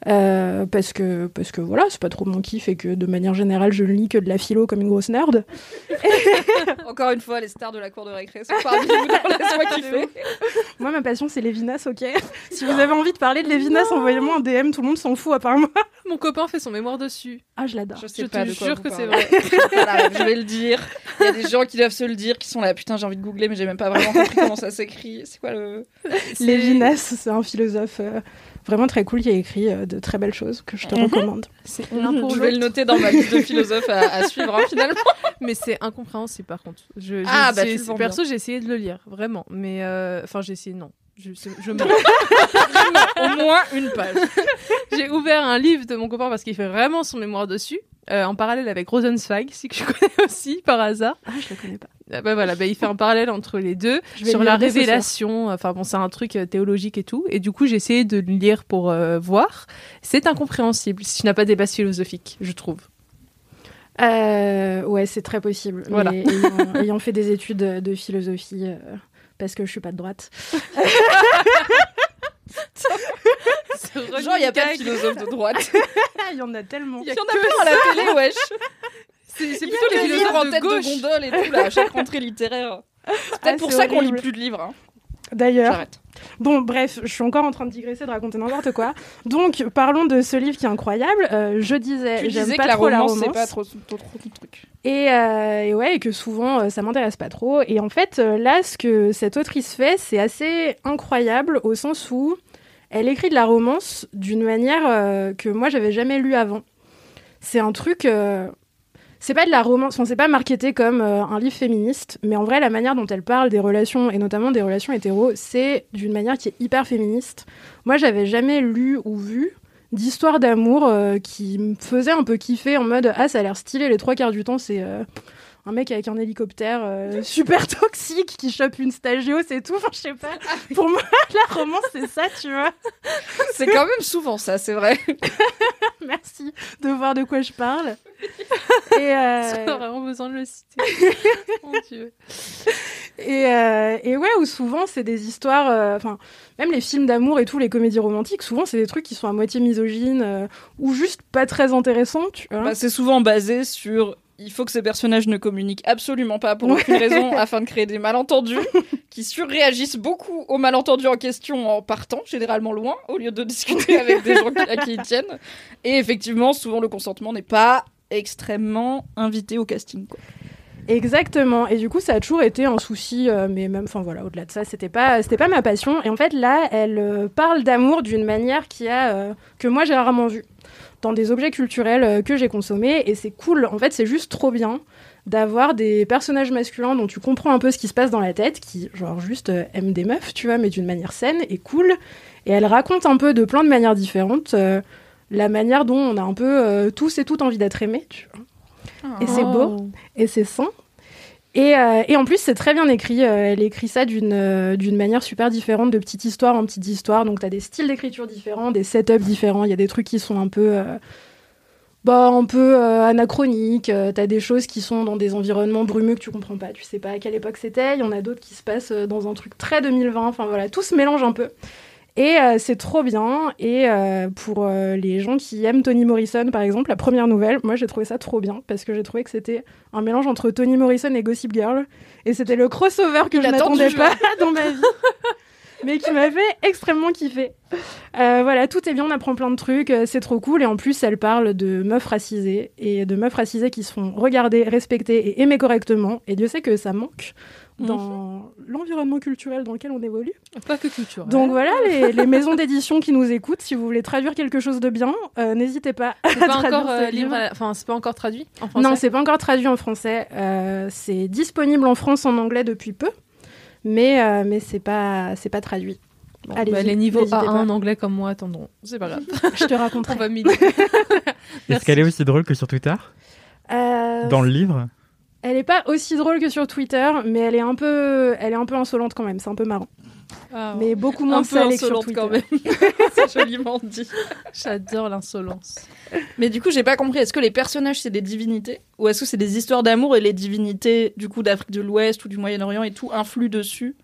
Euh, parce que parce que voilà c'est pas trop mon kiff et que de manière générale je ne lis que de la philo comme une grosse nerd [LAUGHS] Encore une fois, les stars de la cour de récré sont parmi nous [LAUGHS] moi ma passion c'est Lévinas ok si vous avez envie de parler de Lévinas envoyez-moi un DM tout le monde s'en fout à part moi [LAUGHS] Mon copain fait son mémoire dessus. ah je l'adore Je sais Je pas te de quoi jure que c'est vrai. Voilà, je vais le dire. Il y a des gens qui doivent se le dire, qui sont là. Putain, j'ai envie de googler, mais j'ai même pas vraiment compris comment ça s'écrit. C'est quoi le. Lévinas c'est un philosophe euh, vraiment très cool qui a écrit euh, de très belles choses que je te Mhm. recommande C'est Je vais le noter dans ma liste de philosophes à, à suivre, hein, finalement. [LAUGHS] Mais c'est incompréhensible par contre. Je, Ah, bah, tu perso, j'ai essayé de le lire, vraiment. Mais euh, enfin, j'ai essayé, non. Je, je mens. [LAUGHS] Au moins une page. j'ai ouvert un livre de mon copain parce qu'il fait vraiment son mémoire dessus. Euh, en parallèle avec Rosenzweig, si que je [LAUGHS] connais aussi par hasard. ah je le connais pas Ah bah voilà, bah, il fait un parallèle entre les deux sur la révélation. Enfin bon, c'est un truc euh, théologique et tout. Et du coup, j'ai essayé de le lire pour euh, voir. C'est incompréhensible si tu n'as pas des bases philosophiques, je trouve. Euh, ouais, c'est très possible. Voilà. Mais ayant, [LAUGHS] ayant fait des études de philosophie, parce que je suis pas de droite. [LAUGHS] Genre, il n'y a pas de philosophe de droite. [LAUGHS] Il y en a tellement. Il y en a pas à la télé, wesh. C'est plutôt les livres philosophes en tête gauche. de gondole et tout, là, à chaque rentrée littéraire. C'est Ah, peut-être pour c'est ça qu'on lit plus de livres. Hein. D'ailleurs, J'arrête. bon, bref, je suis encore en train de digresser, de raconter n'importe quoi. Donc, parlons de ce livre qui est incroyable. Euh, je disais, Tu j'aime disais pas que la trop la romance, romance. c'est pas trop, trop, trop ton truc. Et, euh, et ouais, et que souvent euh, ça m'intéresse pas trop. Et en fait, euh, là, ce que cette autrice fait, c'est assez incroyable au sens où elle écrit de la romance d'une manière euh, que moi j'avais jamais lu avant. C'est un truc. euh, c'est pas de la romance, enfin, c'est pas marketé comme euh, un livre féministe, mais en vrai, la manière dont elle parle des relations, et notamment des relations hétéro, c'est d'une manière qui est hyper féministe. Moi, j'avais jamais lu ou vu d'histoires d'amour qui me faisaient un peu kiffer en mode Ah, ça a l'air stylé, les trois quarts du temps, c'est. Un mec avec un hélicoptère euh, [LAUGHS] super toxique qui chope une stagio, c'est tout. Enfin, je sais pas. Pour moi, [LAUGHS] la romance, c'est ça, tu vois. C'est quand même souvent ça, c'est vrai. [LAUGHS] Merci de voir de quoi je parle. Et, euh, On a vraiment besoin de le citer. Mon Dieu. Et, euh, et ouais, où souvent c'est des histoires, euh, enfin, même les films d'amour et tout, les comédies romantiques, souvent c'est des trucs qui sont à moitié misogynes ou juste pas très intéressants, tu vois. Bah, c'est souvent basé sur il faut que ces personnages ne communiquent absolument pas pour aucune raison [LAUGHS] afin de créer des malentendus [LAUGHS] qui surréagissent beaucoup aux malentendus en question en partant généralement loin au lieu de discuter [LAUGHS] avec des gens qui- à qui ils tiennent. Et effectivement, souvent le consentement n'est pas extrêmement invité au casting. Quoi. Exactement. Et du coup, ça a toujours été un souci, euh, mais même, enfin voilà, au-delà de ça, c'était pas, c'était pas ma passion. Et en fait, là, elle euh, parle d'amour d'une manière qui a, euh, que moi j'ai rarement vue dans des objets culturels euh, que j'ai consommés. Et c'est cool. En fait, c'est juste trop bien d'avoir des personnages masculins dont tu comprends un peu ce qui se passe dans la tête, qui genre juste euh, aiment des meufs, tu vois, mais d'une manière saine et cool. Et elle raconte un peu de plein de manières différentes. euh, la manière dont on a un peu euh, tous et toutes envie d'être aimés, tu vois. Et c'est beau, et c'est sain. Et, euh, et en plus, c'est très bien écrit. Euh, elle écrit ça d'une euh, d'une manière super différente, de petite histoire en petite histoire. Donc, tu des styles d'écriture différents, des setups différents. Il y a des trucs qui sont un peu, bah, un peu anachroniques. tu des choses qui sont dans des environnements brumeux que tu comprends pas. Tu sais pas à quelle époque c'était. Il y en a d'autres qui se passent dans un truc très 2020. Enfin, voilà, tout se mélange un peu. Et euh, c'est trop bien. Et euh, pour euh, les gens qui aiment Toni Morrison, par exemple, la première nouvelle, moi j'ai trouvé ça trop bien parce que j'ai trouvé que c'était un mélange entre Toni Morrison et Gossip Girl. Et c'était le crossover que Il je n'attendais pas [LAUGHS] dans ma vie. Mais qui m'a fait extrêmement kiffer. Euh, voilà, tout est bien, on apprend plein de trucs, c'est trop cool. Et en plus, elle parle de meufs racisées et de meufs racisées qui se font regarder, respecter et aimer correctement. Et Dieu sait que ça manque dans l'environnement culturel dans lequel on évolue. Pas que culture. Donc voilà, les, les maisons d'édition qui nous écoutent, si vous voulez traduire quelque chose de bien, euh, n'hésitez pas C'est pas encore ce euh, livre. libre, à la- enfin c'est pas encore traduit en français. Non, c'est pas encore traduit en français. Euh, c'est disponible en France en anglais depuis peu, mais euh, mais c'est pas c'est pas traduit. Bon, bah, les niveaux n'hésitez A1 pas. en anglais comme moi attendront. C'est pas grave. [LAUGHS] Je te [LAUGHS] On raconterai. va. Est-ce qu'elle est aussi drôle que sur Twitter Euh, Dans le livre Elle est pas aussi drôle que sur Twitter, mais elle est un peu elle est un peu insolente quand même. C'est un peu marrant, mais beaucoup moins un peu salée que sur insolente Twitter. quand même. [LAUGHS] c'est joliment dit. J'adore l'insolence. Mais du coup, j'ai pas compris. Est-ce que les personnages c'est des divinités ou est-ce que c'est des histoires d'amour et les divinités du coup d'Afrique de l'Ouest ou du Moyen-Orient et tout influent dessus?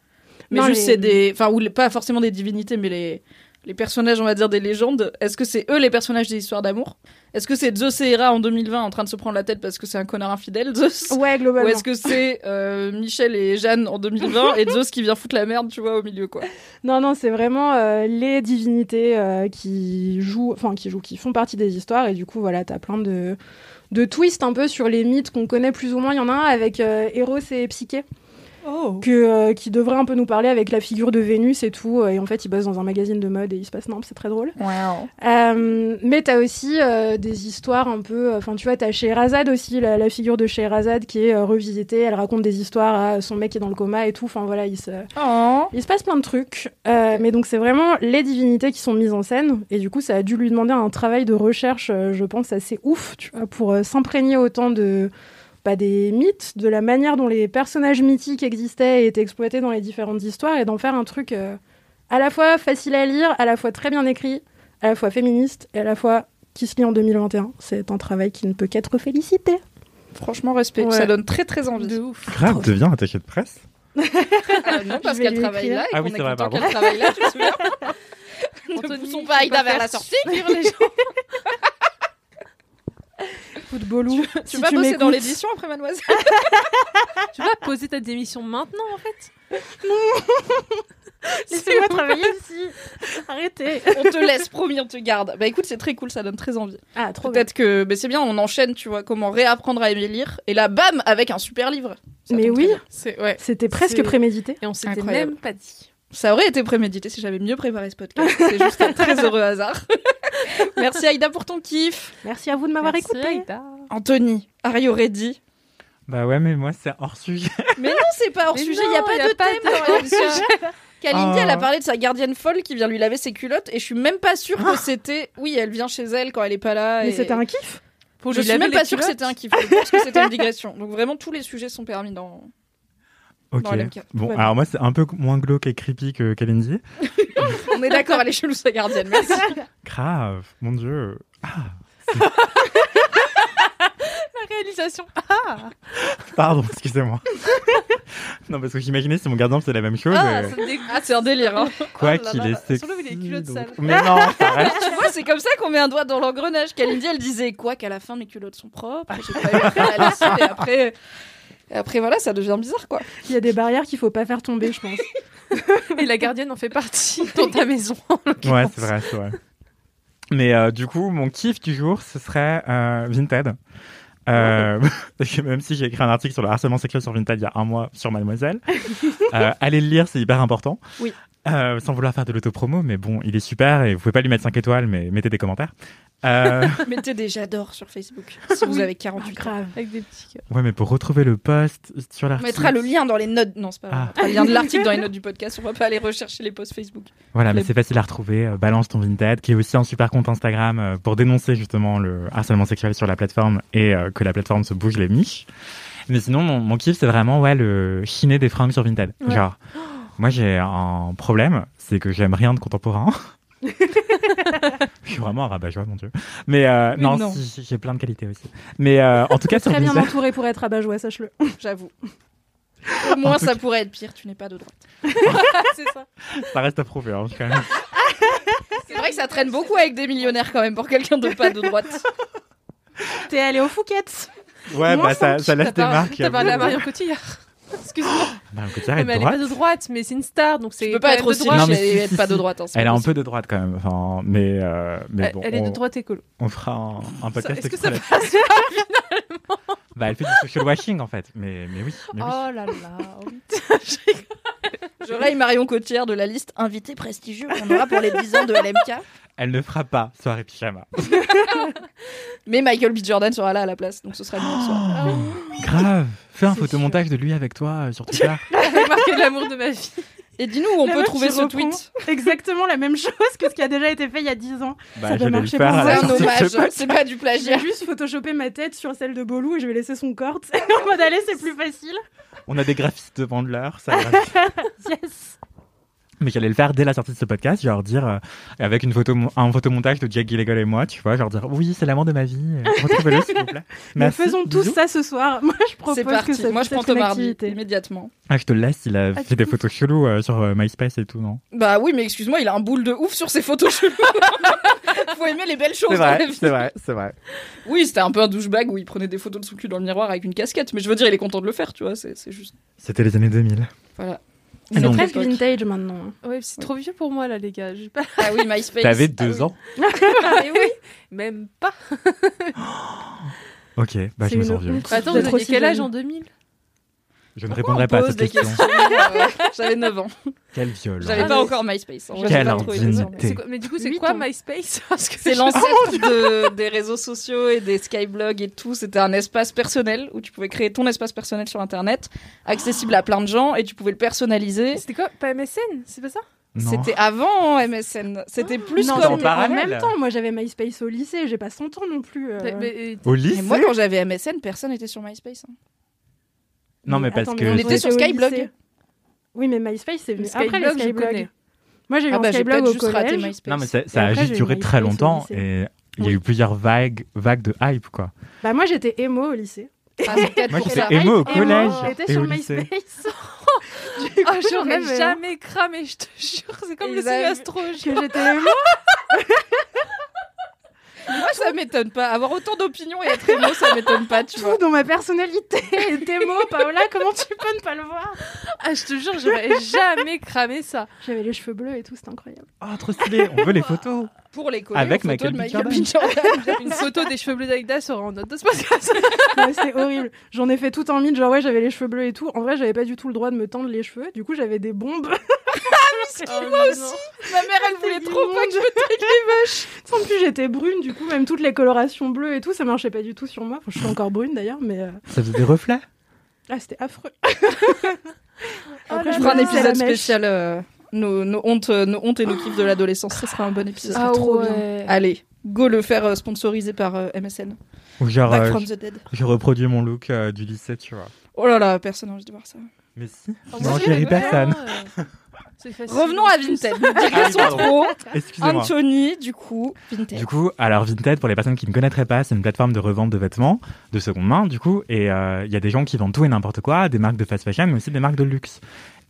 Mais Non, juste les- c'est des, enfin ou les- pas forcément des divinités, mais les les personnages, on va dire des légendes. Est-ce que c'est eux les personnages des histoires d'amour? Est-ce que c'est Zeus et Hera en 2020 en train de se prendre la tête parce que c'est un connard infidèle, Zeus? Ouais, Ou globalement. est-ce que c'est euh, Michel et Jeanne en 2020 et Zeus qui vient foutre la merde, tu vois, au milieu quoi? Non, non, c'est vraiment euh, les divinités euh, qui jouent, enfin qui jouent, qui font partie des histoires. Et du coup, voilà, t'as plein de, de twists un peu sur les mythes qu'on connaît plus ou moins. Il y en a un avec Eros et Psyché. Oh. Que, euh, qui devrait un peu nous parler avec la figure de Vénus et tout. Et en fait, il bosse dans un magazine de mode et il se passe Nimp, c'est très drôle. Wow. Euh, mais t'as aussi euh, des histoires un peu. Enfin, tu vois, t'as Scheherazade aussi, la, la figure de Scheherazade qui est euh, revisitée. Elle raconte des histoires à son mec qui est dans le coma et tout. Enfin, voilà, il se. Oh. Il se passe plein de trucs, euh, mais donc c'est vraiment les divinités qui sont mises en scène, et du coup ça a dû lui demander un travail de recherche, euh, je pense, assez ouf, tu vois, pour euh, s'imprégner autant de bah, des mythes, de la manière dont les personnages mythiques existaient et étaient exploités dans les différentes histoires, et d'en faire un truc euh, à la fois facile à lire, à la fois très bien écrit, à la fois féministe, et à la fois qui se lit en 2021. C'est un travail qui ne peut qu'être félicité. Franchement, respect. Ouais. Ça donne très très envie. De ouf. Grave, deviens attaché de presse. [LAUGHS] Ah, non, parce qu'elle travaille là et Ah qu'on oui, est c'est vrai, content pardon. qu'elle travaille là, tu te souviens [LAUGHS] Ne poussons pas Aïda vers la sortie. les gens. [LAUGHS] Footballou, Tu si vas bosser dans l'édition après Mademoiselle [LAUGHS] Tu vas poser ta démission maintenant en fait. [LAUGHS] Laissez-moi travailler ici. Arrêtez. On te laisse, promis, on te garde. Bah écoute, c'est très cool, ça donne très envie. Ah, trop bien. Peut-être que mais c'est bien, on enchaîne, tu vois, comment réapprendre à aimer lire. Et là, bam, avec un super livre. Ça Mais oui. bien. C'est ouais. C'était presque C'est- prémédité. Et on s'était Incroyable. même pas dit. Ça aurait été prémédité si j'avais mieux préparé ce podcast. C'est juste un très [LAUGHS] heureux hasard. [LAUGHS] Merci Aïda pour ton kiff. Merci à vous de m'avoir écouté. Aïda. Anthony, are you ready? Bah ouais, mais moi c'est hors sujet. [LAUGHS] Mais non, c'est pas hors Mais sujet, il n'y a pas y a de pas thème dans l'émission. [LAUGHS] Kalindi, Oh. elle a parlé de sa gardienne folle qui vient lui laver ses culottes et je suis même pas sûre que c'était. Oui, elle vient chez elle quand elle est pas là. Mais et- c'était un kiff. Je suis même pas sûre que c'était un kiff. Je pense que c'était une digression. Donc vraiment, tous les sujets sont permis dans. Ok. Dans. Bon, Ouais. alors moi c'est un peu moins glauque et creepy que Kalindi. [LAUGHS] On est d'accord, elle est chelou sa gardienne. Merci. [LAUGHS] Grave, mon dieu. Ah, [LAUGHS] La réalisation. Ah, pardon, excusez-moi. non, parce que j'imaginais si mon gardien faisait la même chose. ah, euh. Ah, c'est un délire. Hein. quoi oh qu'il est là. sexy. Les culottes donc- sales. Mais non, ça reste. tu vois, c'est comme ça qu'on met un doigt dans l'engrenage. Kalindi, elle disait quoi Qu'à la fin, mes culottes sont propres. J'ai pas eu à faire la lessive, et après. Et après, voilà, ça devient bizarre, quoi. Il y a des barrières qu'il faut pas faire tomber, je pense. [LAUGHS] Et la gardienne en fait partie [LAUGHS] dans ta maison. en Ouais, c'est vrai, c'est vrai. Mais euh, du coup, mon kiff du jour, ce serait euh, Vinted. Euh, [LAUGHS] parce que même si j'ai écrit un article sur le harcèlement sexuel sur Vinted il y a un mois sur Mademoiselle, euh, allez le lire, c'est hyper important. Oui. Euh, sans vouloir faire de l'autopromo, mais bon, il est super et vous pouvez pas lui mettre 5 étoiles, mais mettez des commentaires. Euh, [LAUGHS] Mettez des j'adore sur Facebook si vous avez 48 ans. Grave. Avec des petits cœurs. ouais, mais pour retrouver le post sur On l'article. mettra le lien dans les notes. Non, c'est pas. Ah. On le lien de l'article dans les notes du podcast. On va pas aller rechercher les posts Facebook. Voilà, mais c'est facile à retrouver. euh, Balance ton Vinted, qui est aussi un super compte Instagram euh, pour dénoncer justement le harcèlement sexuel sur la plateforme et euh, que la plateforme se bouge les miches. Mais sinon, mon, mon kiff, c'est vraiment ouais le chiner des fringues sur Vinted. Ouais. Genre, moi j'ai un problème, c'est que j'aime rien de contemporain. [LAUGHS] [LAUGHS] Je suis vraiment un rabat-joie, mon dieu. Mais, euh, Mais non, non. si, j'ai plein de qualités aussi. Mais euh, en tout cas, sur Très bien entouré pour être abat-joie, sache-le. [LAUGHS] J'avoue. Au moins, ça cas- pourrait être pire. Tu n'es pas de droite. [LAUGHS] c'est ça. ça reste à prouver. Hein, quand même. C'est vrai que ça traîne beaucoup avec des millionnaires quand même pour quelqu'un de pas de droite. T'es allé au Fouquet's Ouais, Moins bah ça, ça laisse des marques. T'as parlé à. Marion Cotillard. Excuse-moi. Marion Cotillard est Mais elle est pas droite. de droite, mais c'est une star, donc c'est. Tu peux pas être de aussi droite. Mais être si, pas de droite. hein, Elle est un peu de droite quand même. Enfin, mais euh, mais Elle, bon, elle est on, de droite écolo. on fera un, un podcast Est-ce que ça passe Bah, elle fait du social washing en fait. Mais, mais oui. Mais oui. Oh là là. [LAUGHS] Je raye Marion Cotillard de la liste invité prestigieux qu'on aura pour les 10 ans de LMK. Elle ne fera pas soirée pyjama. [LAUGHS] Mais Michael B. Jordan sera là à la place, donc ce sera le meilleur soir. Grave. Fais un photomontage de lui avec toi euh, sur Twitter. [LAUGHS] Marqué l'amour de ma vie. Et dis-nous où on La peut trouver ce tweet. [LAUGHS] Exactement la même chose que ce qui a déjà été fait il y a 10 ans. Bah, Ça le marcher pour un hommage, c'est pas du Je vais plagiat. juste photoshopper ma tête sur celle de Bolou et je vais laisser son corps. [LAUGHS] en mode allez, c'est plus facile. On a des graphistes devant de l'heure. Ça. [LAUGHS] Yes. Mais j'allais le faire dès la sortie de ce podcast. Genre dire euh, avec une photo, un photomontage de Jake Gyllenhaal et moi, tu vois, genre dire oui, c'est l'amour de ma vie. euh, Retrouvez-le s'il vous plaît. [LAUGHS] Mais faisons tous bisous. ça ce soir. [LAUGHS] Moi, je propose C'est que parti. ça Moi, je prends Hardy activité. immédiatement. Ah, je te laisse. Il a Ah, fait des photos cheloues euh, sur euh, MySpace et tout, non? Bah oui, mais excuse-moi, il a un boule de ouf sur ses photos chelous. [LAUGHS] Faut aimer les belles choses C'est vrai, c'est vrai, c'est vrai. Oui, c'était un peu un douchebag où il prenait des photos de son cul dans le miroir avec une casquette. Mais je veux dire, il est content de le faire, tu vois. C'est c'est juste. C'était les années 2000. Voilà. Ah C'est presque Époque. vintage maintenant. Ouais, c'est trop vieux pour moi là, les gars. Pas... Ah oui, MySpace. T'avais Ah deux oui. ans. [LAUGHS] Ah oui. Même pas. Ok, bah je me sens vieux. Attends, Vous aviez quel âge en 2000 Je ne répondrai on pas à cette question. questions Euh, [LAUGHS] J'avais 9 ans. Quelle violence. J'avais Ah, pas encore MySpace. Vrai, Quelle indignité. Mais du coup, c'est quoi. MySpace? [LAUGHS] Parce que C'est l'ancêtre de- des réseaux sociaux et des skyblogs et tout. C'était un espace personnel où tu pouvais créer ton espace personnel sur Internet, accessible à plein de gens et tu pouvais le personnaliser. C'était quoi? Pas MSN C'est pas ça? C'était avant MSN. C'était plus non, comme. en même temps. Moi, j'avais MySpace au lycée. J'ai pas 100 ans non plus. euh. Mais- mais- Au Et lycée moi, quand j'avais MSN, personne n'était sur MySpace. hein. Non, mais parce attends, que- on était sur Skyblog. Oui, mais MySpace, c'est venu après je Skyblog. Moi, j'ai eu Ah un bah Skyblog au juste raté collège. MySpace. Non, mais ça, a juste duré très longtemps et il y a eu plusieurs vagues, vagues de hype, quoi. Bah, moi, j'étais emo au lycée. Ah, Moi, j'étais émo au collège J'étais et sur au lycée. MySpace. [LAUGHS] Ah, j'aurais même, jamais cramé, je te jure. C'est comme Et le astro. que j'étais emo. [LAUGHS] Moi, ça m'étonne pas. Avoir autant d'opinions et être émo, ça m'étonne pas, tu vois. Tout dans ma personnalité est émo. Paola, comment tu peux ne pas le voir Ah, je te jure, j'aurais jamais cramé ça. J'avais les cheveux bleus et tout, c'était incroyable. Oh, trop stylé, on veut les photos. Pour les coller Avec aux Michael de. Michael Jordan. B. [LAUGHS] Jordan. Une photo des cheveux bleus d'Aïda sera en note de ce podcast. [LAUGHS] Ouais, c'était horrible. J'en ai fait tout un mythe, genre ouais, j'avais les cheveux bleus et tout. En vrai, j'avais pas du tout le droit de me tendre les cheveux. Du coup, j'avais des bombes. [LAUGHS] moi aussi. Ma mère, elle voulait trop pas que je me taille les vaches. En plus, j'étais brune, du coup, même toutes les colorations bleues et tout, ça marchait pas du tout sur moi. Enfin, je suis encore brune d'ailleurs, mais euh, Ça faisait des reflets? Ah, c'était affreux. Après, là je ferai un épisode C'est spécial euh, nos, nos hontes, nos hontes et nos kiffs de l'adolescence. Ce sera un bon épisode. Ah trop ouais. Allez, go le faire euh, sponsoriser par euh, MSN. Ou genre, Back euh, from the dead. je reproduis mon look euh, du lycée, tu vois. Oh là là, personne n'a envie de voir ça. Mais si. Ah, Non, ouais, personne. ouais. Revenons à Vinted. Digression pardon. trop. Anthony, du coup, Vinted. Du coup, alors Vinted, pour les personnes qui ne connaîtraient pas, c'est une plateforme de revente de vêtements de seconde main, du coup, et euh, il y a des gens qui vendent tout et n'importe quoi, des marques de fast fashion, mais aussi des marques de luxe.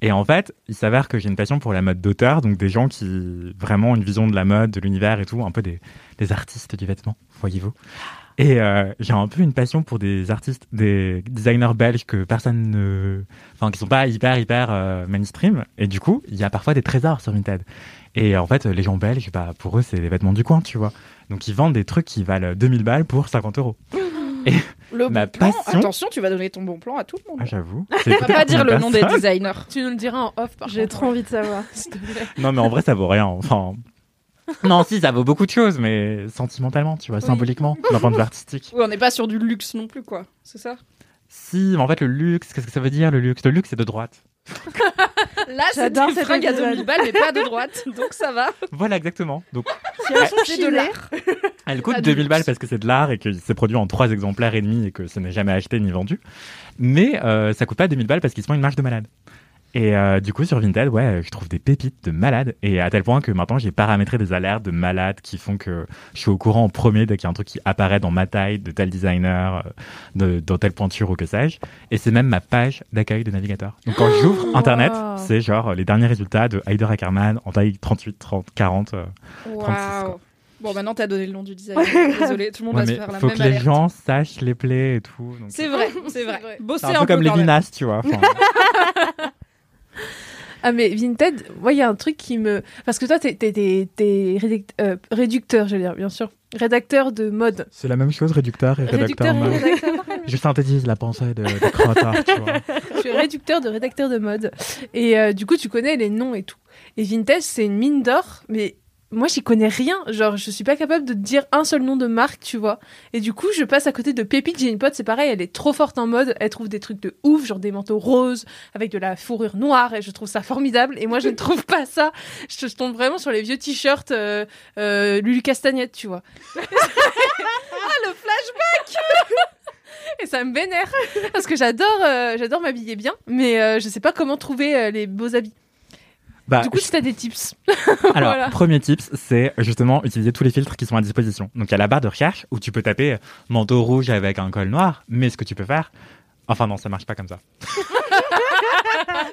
Et en fait, il s'avère que j'ai une passion pour la mode d'auteur, donc des gens qui vraiment ont une vision de la mode, de l'univers et tout, un peu des, des artistes du vêtement, voyez-vous. Et euh, j'ai un peu une passion pour des artistes, des designers belges que personne ne, enfin qui sont pas hyper hyper euh, mainstream. Et du coup, il y a parfois des trésors sur Vinted. Et en fait, les gens belges, bah pour eux, c'est les vêtements du coin, tu vois. Donc ils vendent des trucs qui valent 2000 balles pour 50 euros. [LAUGHS] Le Ma bon plan, attention, tu vas donner ton bon plan à tout le monde. Ah, j'avoue. On va pas dire le nom des designers. Tu nous le diras en off J'ai trop envie de savoir. [LAUGHS] Non, mais en vrai, ça vaut rien. Enfin. Non, si, ça vaut beaucoup de choses, mais sentimentalement, tu vois, symboliquement, d'un point de vue artistique. Oui, on n'est pas sur du luxe non plus, quoi. C'est ça? Si, mais en fait, le luxe, qu'est-ce que ça veut dire, le luxe? Le luxe, c'est de droite. [LAUGHS] Là, c'est J'adore des cet fringues à épisode. 2000 balles, mais pas de [LAUGHS] droite, donc ça va. Voilà, exactement. Donc, Si elles sont de l'art. [LAUGHS] elle coûte Pas de 2000 luxe. balles parce que c'est de l'art et que c'est produit en trois exemplaires et demi et que ce n'est jamais acheté ni vendu. Mais euh, ça coûte pas 2000 balles parce qu'ils se font une marge de malade. Et euh, du coup, sur Vinted, ouais, je trouve des pépites de malade. Et à tel point que maintenant, j'ai paramétré des alertes de malades qui font que je suis au courant en premier dès qu'il y a un truc qui apparaît dans ma taille, de tel designer, euh, de, dans telle pointure ou que sais-je. Et c'est même ma page d'accueil de navigateur. Donc quand j'ouvre Internet, Wow. c'est genre euh, les derniers résultats de Heider Ackerman en taille 38, 30, 40. euh. 36, quoi. Waouh. Bon, maintenant, t'as donné le nom du designer. [LAUGHS] Désolé, tout le monde Ouais, va se faire la faut même que les gens sachent les plaies et tout. C'est vrai, c'est vrai. vrai. [LAUGHS] Bosser C'est un peu comme les. Vinas, tu vois. enfin. [LAUGHS] Ah mais Vinted, moi il y a un truc qui me... Parce que toi t'es, t'es, t'es, euh, réducteur, je veux dire, bien sûr. Rédacteur de mode. C'est la même chose, réducteur et rédacteur. Réducteur et mode. rédacteur. Je synthétise la pensée de, de tu vois. [LAUGHS] je suis réducteur de rédacteur de mode. Et euh, du coup, tu connais les noms et tout. Et Vintage, c'est une mine d'or, mais moi, j'y connais rien. Genre, je suis pas capable de dire un seul nom de marque, tu vois. Et du coup, je passe à côté de Pépite. J'ai une pote, c'est pareil, elle est trop forte en mode. Elle trouve des trucs de ouf, genre des manteaux roses avec de la fourrure noire, et je trouve ça formidable. Et moi, je ne [LAUGHS] trouve pas ça. Je, je tombe vraiment sur les vieux t-shirts euh, euh, Lulu Castagnette, tu vois. [LAUGHS] Ah, le flashback [LAUGHS] Et ça me vénère parce que j'adore, euh, j'adore m'habiller bien, mais euh, je sais pas comment trouver euh, les beaux habits. Bah, du coup, si t'as des tips. [LAUGHS] Alors, Voilà. premier tips, c'est justement utiliser tous les filtres qui sont à disposition. Donc, il y a la barre de recherche où tu peux taper manteau rouge avec un col noir, mais ce que tu peux faire. Enfin, non, ça marche pas comme ça. [LAUGHS]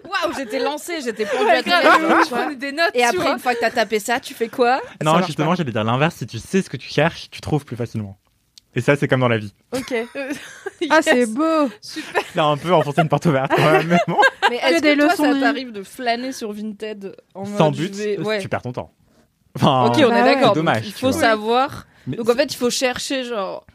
Waouh, j'étais lancée, j'étais Ouais, grave, je tu prenais des notes. Et tu après, vois. une fois que t'as tapé ça, tu fais quoi? Non, justement, j'allais dire l'inverse. Si tu sais ce que tu cherches, tu trouves plus facilement. Et ça, c'est comme dans la vie. Ok. [LAUGHS] Ah, c'est beau. Super. Là, un peu enfoncer une porte ouverte, quand même. Mais bon, [LAUGHS] Mais est-ce Que des que toi, leçons ça t'arrive de flâner sur Vinted en sans mode, but, vais- ouais. tu perds ton temps. Enfin, Ok, on Bah est d'accord. Dommage, Il faut savoir. mais Donc en fait, il faut chercher genre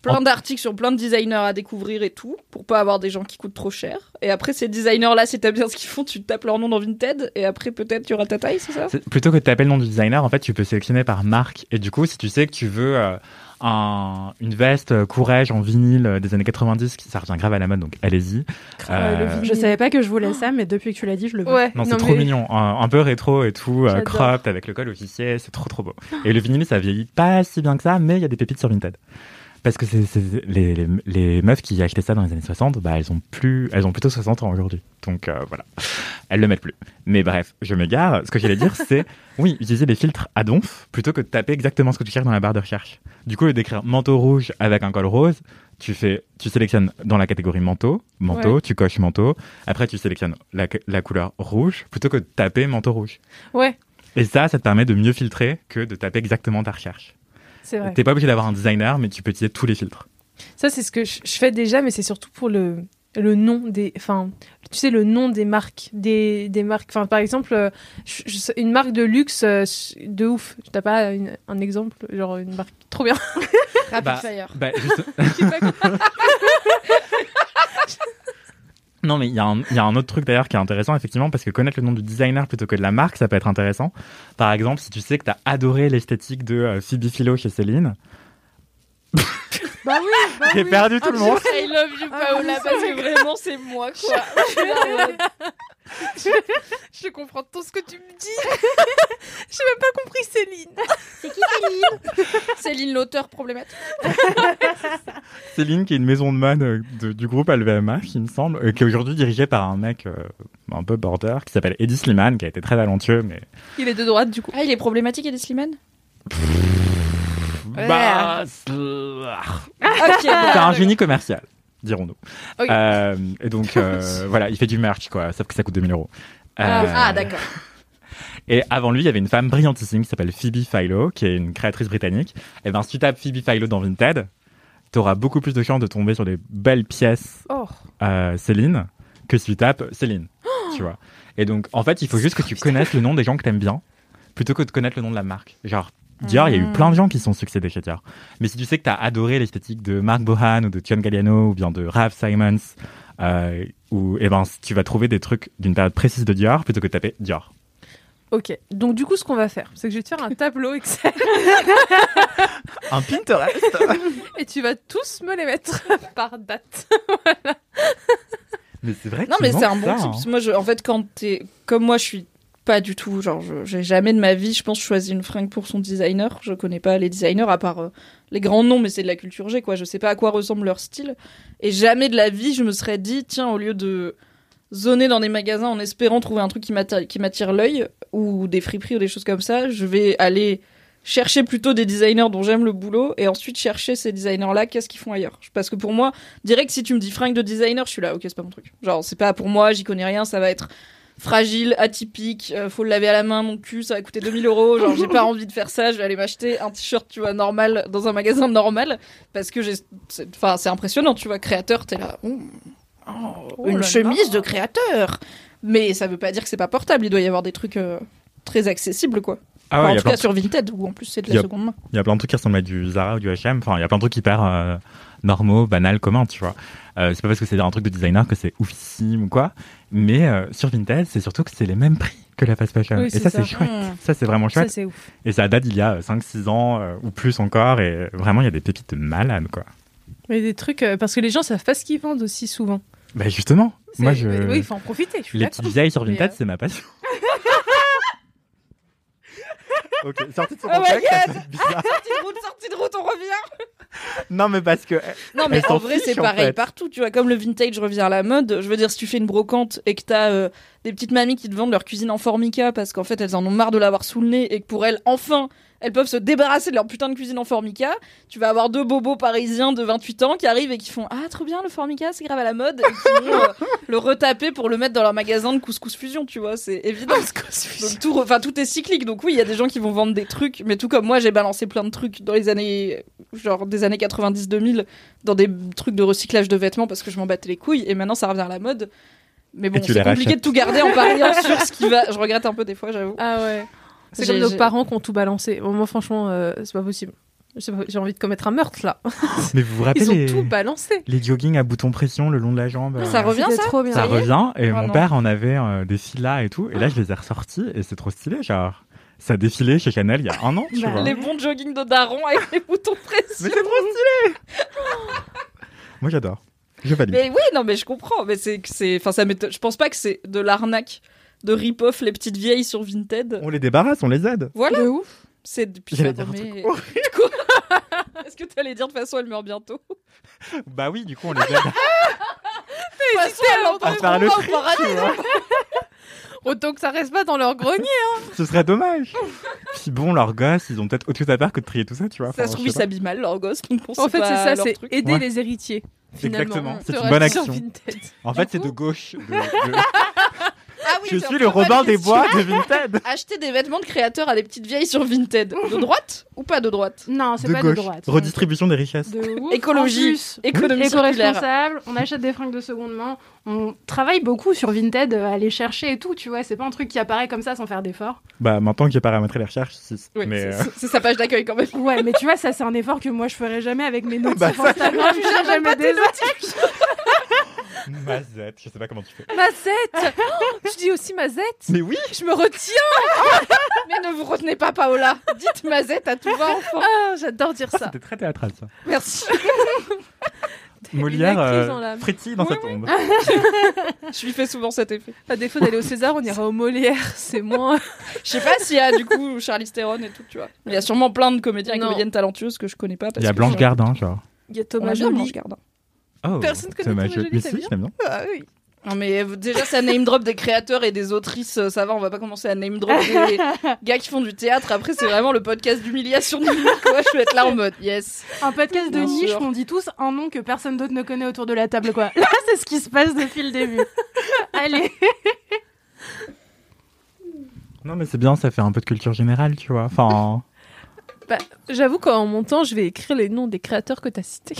plein En- d'articles sur plein de designers à découvrir et tout pour pas avoir des gens qui coûtent trop cher. Et après ces designers là, si t'aimes bien ce qu'ils font, tu tapes leur nom dans Vinted et après peut-être tu auras ta taille, c'est ça? Plutôt que de taper le nom du designer, en fait, tu peux sélectionner par marque. Et du coup, si tu sais que tu veux euh, un, une veste euh, Courrèges en vinyle euh, des années 90, qui- ça revient grave à la mode, donc allez-y. Euh, Euh. Je savais pas que je voulais ça, mais depuis que tu l'as dit, je le veux. Ouais. non, c'est trop mais- mignon, un, un peu rétro et tout, euh, cropped avec le col officier, c'est trop trop beau. Et le vinyle, ça vieillit pas si bien que ça, mais il y a des pépites sur Vinted. Parce que c'est c'est- les, les, les meufs qui achetaient ça dans les années 60, bah, elles ont plus, elles ont plutôt 60 ans aujourd'hui. Donc euh, voilà, elles le mettent plus. Mais bref, je m'égare. Ce que j'allais dire, [LAUGHS] c'est oui, utiliser des filtres à donf plutôt que de taper exactement ce que tu cherches dans la barre de recherche. Du coup, d'écrire manteau rouge avec un col rose, tu fais, tu sélectionnes dans la catégorie manteau, manteau, Ouais. tu coches manteau. Après, tu sélectionnes la, la couleur rouge plutôt que de taper manteau rouge. Ouais, Et ça, ça te permet de mieux filtrer que de taper exactement ta recherche. C'est vrai. T'es pas obligé d'avoir un designer, mais tu peux utiliser tous les filtres. Ça, c'est ce que je, fais déjà, mais c'est surtout pour le, le nom des. Enfin, tu sais, le nom des marques. Des, des marques. Enfin, par exemple, euh, je- je sais- une marque de luxe euh, de ouf. T'as pas une- un exemple Genre une marque trop bien? [LAUGHS] Rapid Bah, fire. Bah, juste- [LAUGHS] [LAUGHS] Non, mais il y, a un- autre truc d'ailleurs qui est intéressant, effectivement, parce que connaître le nom du designer plutôt que de la marque, ça peut être intéressant. Par exemple, si tu sais que tu as adoré l'esthétique de euh, Phoebe Philo chez Céline. Bah oui, bah J'ai oui. perdu tout le monde. I love you Paola parce que vraiment c'est moi quoi. Je comprends tout ce que tu me dis. [LAUGHS] J'ai même pas compris Céline. C'est qui Céline? Céline l'auteur problématique. [LAUGHS] Céline, qui est une maison de mode euh, de- du groupe LVMH, il me semble, euh, qui est aujourd'hui dirigée par un mec euh, un peu border, qui s'appelle Eddie Slimane, qui a été très talentueux, mais. Il est de droite, du coup. Ah il est problématique Eddie Slimane? Bah, c'est Ok. [LAUGHS] c'est un génie commercial, dirons-nous. Euh, et donc, euh, [LAUGHS] voilà, il fait du merch, quoi, sauf que ça coûte 2000 euros. Ah, Euh, ah, d'accord. [LAUGHS] Et avant lui, il y avait une femme brillantissime qui s'appelle Phoebe Philo, qui est une créatrice britannique. Et ben, si tu tapes Phoebe Philo dans Vinted, t'auras beaucoup plus de chances de tomber sur des belles pièces Oh. Céline que si tu tapes Céline, [GASPS] tu vois. Et donc, en fait, il faut juste que tu connaisses le nom des gens que t'aimes bien, plutôt que de connaître le nom de la marque. Genre, Dior, il y a eu Mm. plein de gens qui sont succédés chez Dior. Mais si tu sais que tu as adoré l'esthétique de Marc Bohan ou de John Galliano ou bien de Ralph Simons, euh, ou eh ben tu vas trouver des trucs d'une période précise de Dior plutôt que de taper Dior. Ok. Donc du coup, ce qu'on va faire, c'est que je vais te faire un tableau Excel [LAUGHS] Un Pinterest. et tu vas tous me les mettre [LAUGHS] par date. mais c'est vrai. Non, qu'il mais c'est un bon ça, tip. hein. Que Moi, je, en fait, quand t'es comme moi, je suis pas du tout. Genre, j'ai jamais de ma vie, je pense, choisi une fringue pour son designer. Je connais pas les designers à part euh, les grands noms, mais c'est de la culture G, quoi. Je sais pas à quoi ressemble leur style. Et jamais de la vie, je me serais dit, tiens, au lieu de zoner dans des magasins en espérant trouver un truc qui m'attire qui m'attire l'œil ou des friperies ou des choses comme ça, je vais aller chercher plutôt des designers dont j'aime le boulot et ensuite chercher ces designers là qu'est-ce qu'ils font ailleurs parce que pour moi direct si tu me dis fringue de designer je suis là ok c'est pas mon truc genre c'est pas pour moi j'y connais rien ça va être fragile atypique euh, faut le laver à la main mon cul ça va coûter 2000 euros genre j'ai pas envie de faire ça je vais aller m'acheter un t-shirt tu vois normal dans un magasin normal parce que j'ai c'est- enfin c'est impressionnant tu vois créateur t'es là oh, oh, Oh une là chemise là. de créateur mais ça veut pas dire que c'est pas portable il doit y avoir des trucs euh, très accessibles quoi Ah ouais, Enfin, il en y a tout plein cas de- sur Vinted où en plus c'est de la a- seconde main Il y a plein de trucs qui ressemblent à du Zara ou du H&M. Enfin, il y a plein de trucs hyper euh, normaux, banals, communs, tu vois. Euh, c'est pas parce que c'est un truc de designer que c'est oufissime ou quoi. Mais euh, sur Vinted, c'est surtout que c'est les mêmes prix que la fast fashion. Oui, et ça, ça. c'est chouette. Mmh. Ça, c'est vraiment chouette. ouf. et ça date d'il y a 5-6 ans euh, ou plus encore. Et vraiment, il y a des pépites malades, quoi. Mais des trucs euh, parce que les gens savent pas ce qu'ils vendent aussi souvent. Bah justement, moi, je... Oui, il faut en profiter. Je suis les petites vieilles sur Vinted, euh, c'est ma passion. Ok, sorti de son Oh contexte, bizarre. [LAUGHS] sortie de route sortie de route on revient Non, mais parce que... Non, mais en vrai, c'est pareil fait. partout. Tu vois, comme le vintage revient à la mode. Je veux dire, si tu fais une brocante et que t'as euh, des petites mamies qui te vendent leur cuisine en formica parce qu'en fait, elles en ont marre de l'avoir sous le nez et que pour elles, enfin, elles peuvent se débarrasser de leur putain de cuisine en formica. Tu vas avoir deux bobos parisiens de 28 ans qui arrivent et qui font Ah, trop bien le formica, c'est grave à la mode. Et qui vont euh, [LAUGHS] le retaper pour le mettre dans leur magasin de couscous fusion, tu vois. C'est évident. Donc tout, re- enfin tout est cyclique. Donc oui, il y a des gens qui vont vendre des trucs, mais tout comme moi, j'ai balancé plein de trucs dans les années, genre des années 90-2000, dans des trucs de recyclage de vêtements parce que je m'en battais les couilles. Et maintenant, ça revient à la mode. Mais bon, c'est compliqué rachètes. de tout garder en pariant sur ce qui va. Je regrette un peu des fois, j'avoue. Ah ouais. C'est comme nos parents qui ont tout balancé. Bon, moi, franchement, euh, c'est pas possible. J'ai envie de commettre un meurtre là. [LAUGHS] Mais vous vous rappelez Ils ont les... tout balancé. les joggings à boutons pression le long de la jambe euh, Ça revient ça trop bien. Ça revient et Oh mon non. père en avait euh, des filas et tout et là je les ai ressortis et c'est trop stylé genre ça a défilé chez Chanel il y a un an tu Bah, vois. Les bons jogging de daron avec les boutons Mais précieux. c'est trop stylé [LAUGHS] Moi j'adore. Je valide. Mais oui, non, mais je comprends. Mais c'est, c'est, enfin, ça. Je pense pas que c'est de l'arnaque de rip-off les petites vieilles sur Vinted. On les débarrasse, on les aide. Voilà. De ouf. C'est depuis [LAUGHS] Du coup- [LAUGHS] Est-ce que tu allais dire de toute façon elle meurt bientôt [LAUGHS] Bah oui, du coup on les aide Hésitez à faire le tri. Autant que ça reste pas dans leur grenier. Ce serait dommage. Puis bon, leurs gosses, ils ont peut-être autre chose à faire que de trier tout ça, tu vois. Ça Enfin, se trouve ils s'habillent mal leur gosse. donc on en fait, c'est ça, c'est aider Ouais. les héritiers. Finalement, Exactement, c'est une bonne action. En fait, c'est de gauche. de- de- Ah oui, Je suis le Robin des. Bois de Vinted. [LAUGHS] Acheter des vêtements de créateurs à des petites vieilles sur Vinted. De droite ou pas de droite? Non, c'est pas gauche. de droite. Redistribution des richesses. De ouf. Écologie. Plus, Économie éco-responsable, on achète des fringues de seconde main, on travaille beaucoup sur Vinted euh, à aller chercher et tout, tu vois, c'est pas un truc qui apparaît comme ça sans faire d'effort. Bah maintenant que j'ai paramétré les recherches. Oui, euh, c'est- sa page d'accueil quand même. Ouais, mais tu vois, ça c'est un effort que moi je ferais jamais avec mes [LAUGHS] notifs Bah, ça, Instagram, je jamais des [LAUGHS] [LAUGHS] Mazette, je sais pas comment tu fais. Mazette [LAUGHS] Je dis aussi Mazette Mais oui Je me retiens [LAUGHS] Mais ne vous retenez pas Paola. Dites Mazette à tout va enfant. Ah, j'adore dire ça. C'était très théâtral ça. Merci. Molière euh, frétille dans Oui, sa oui. tombe. Je lui fais souvent cet effet. À défaut d'aller au César, on ira au Molière. C'est moins. Je sais pas s'il y a du coup Charlize Theron et tout, tu vois. Il y a sûrement plein de comédiens et comédiennes talentueuses que je connais pas. Parce Il y a Blanche Gardin, genre. Il y a Thomas bien Blanche Joly. Gardin. Oh, Personne connaît Thomas Joly, Mais si, bien. Ah oui. Non mais euh, déjà ça name drop des créateurs et des autrices, euh, ça va, on va pas commencer à name drop des [LAUGHS] gars qui font du théâtre. Après c'est vraiment le podcast d'humiliation de quoi. Je vais être là en mode yes. Un podcast de Bien niche sûr. où on dit tous un nom que personne d'autre ne connaît autour de la table, quoi. Là, [LAUGHS] c'est ce qui se passe depuis le début. [LAUGHS] Allez. Non, mais c'est bien, ça fait un peu de culture générale, tu vois. Enfin, Bah, J'avoue qu'en montant, je vais écrire les noms des créateurs que t'as cités.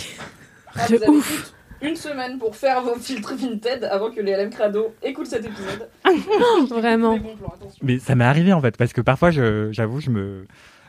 Ah, De vous avez ouf. Une semaine pour faire vos filtres Vinted avant que les LM Crado écoutent cet épisode. [LAUGHS] Vraiment. Plans, mais ça m'est arrivé en fait, parce que parfois, je- j'avoue, je me.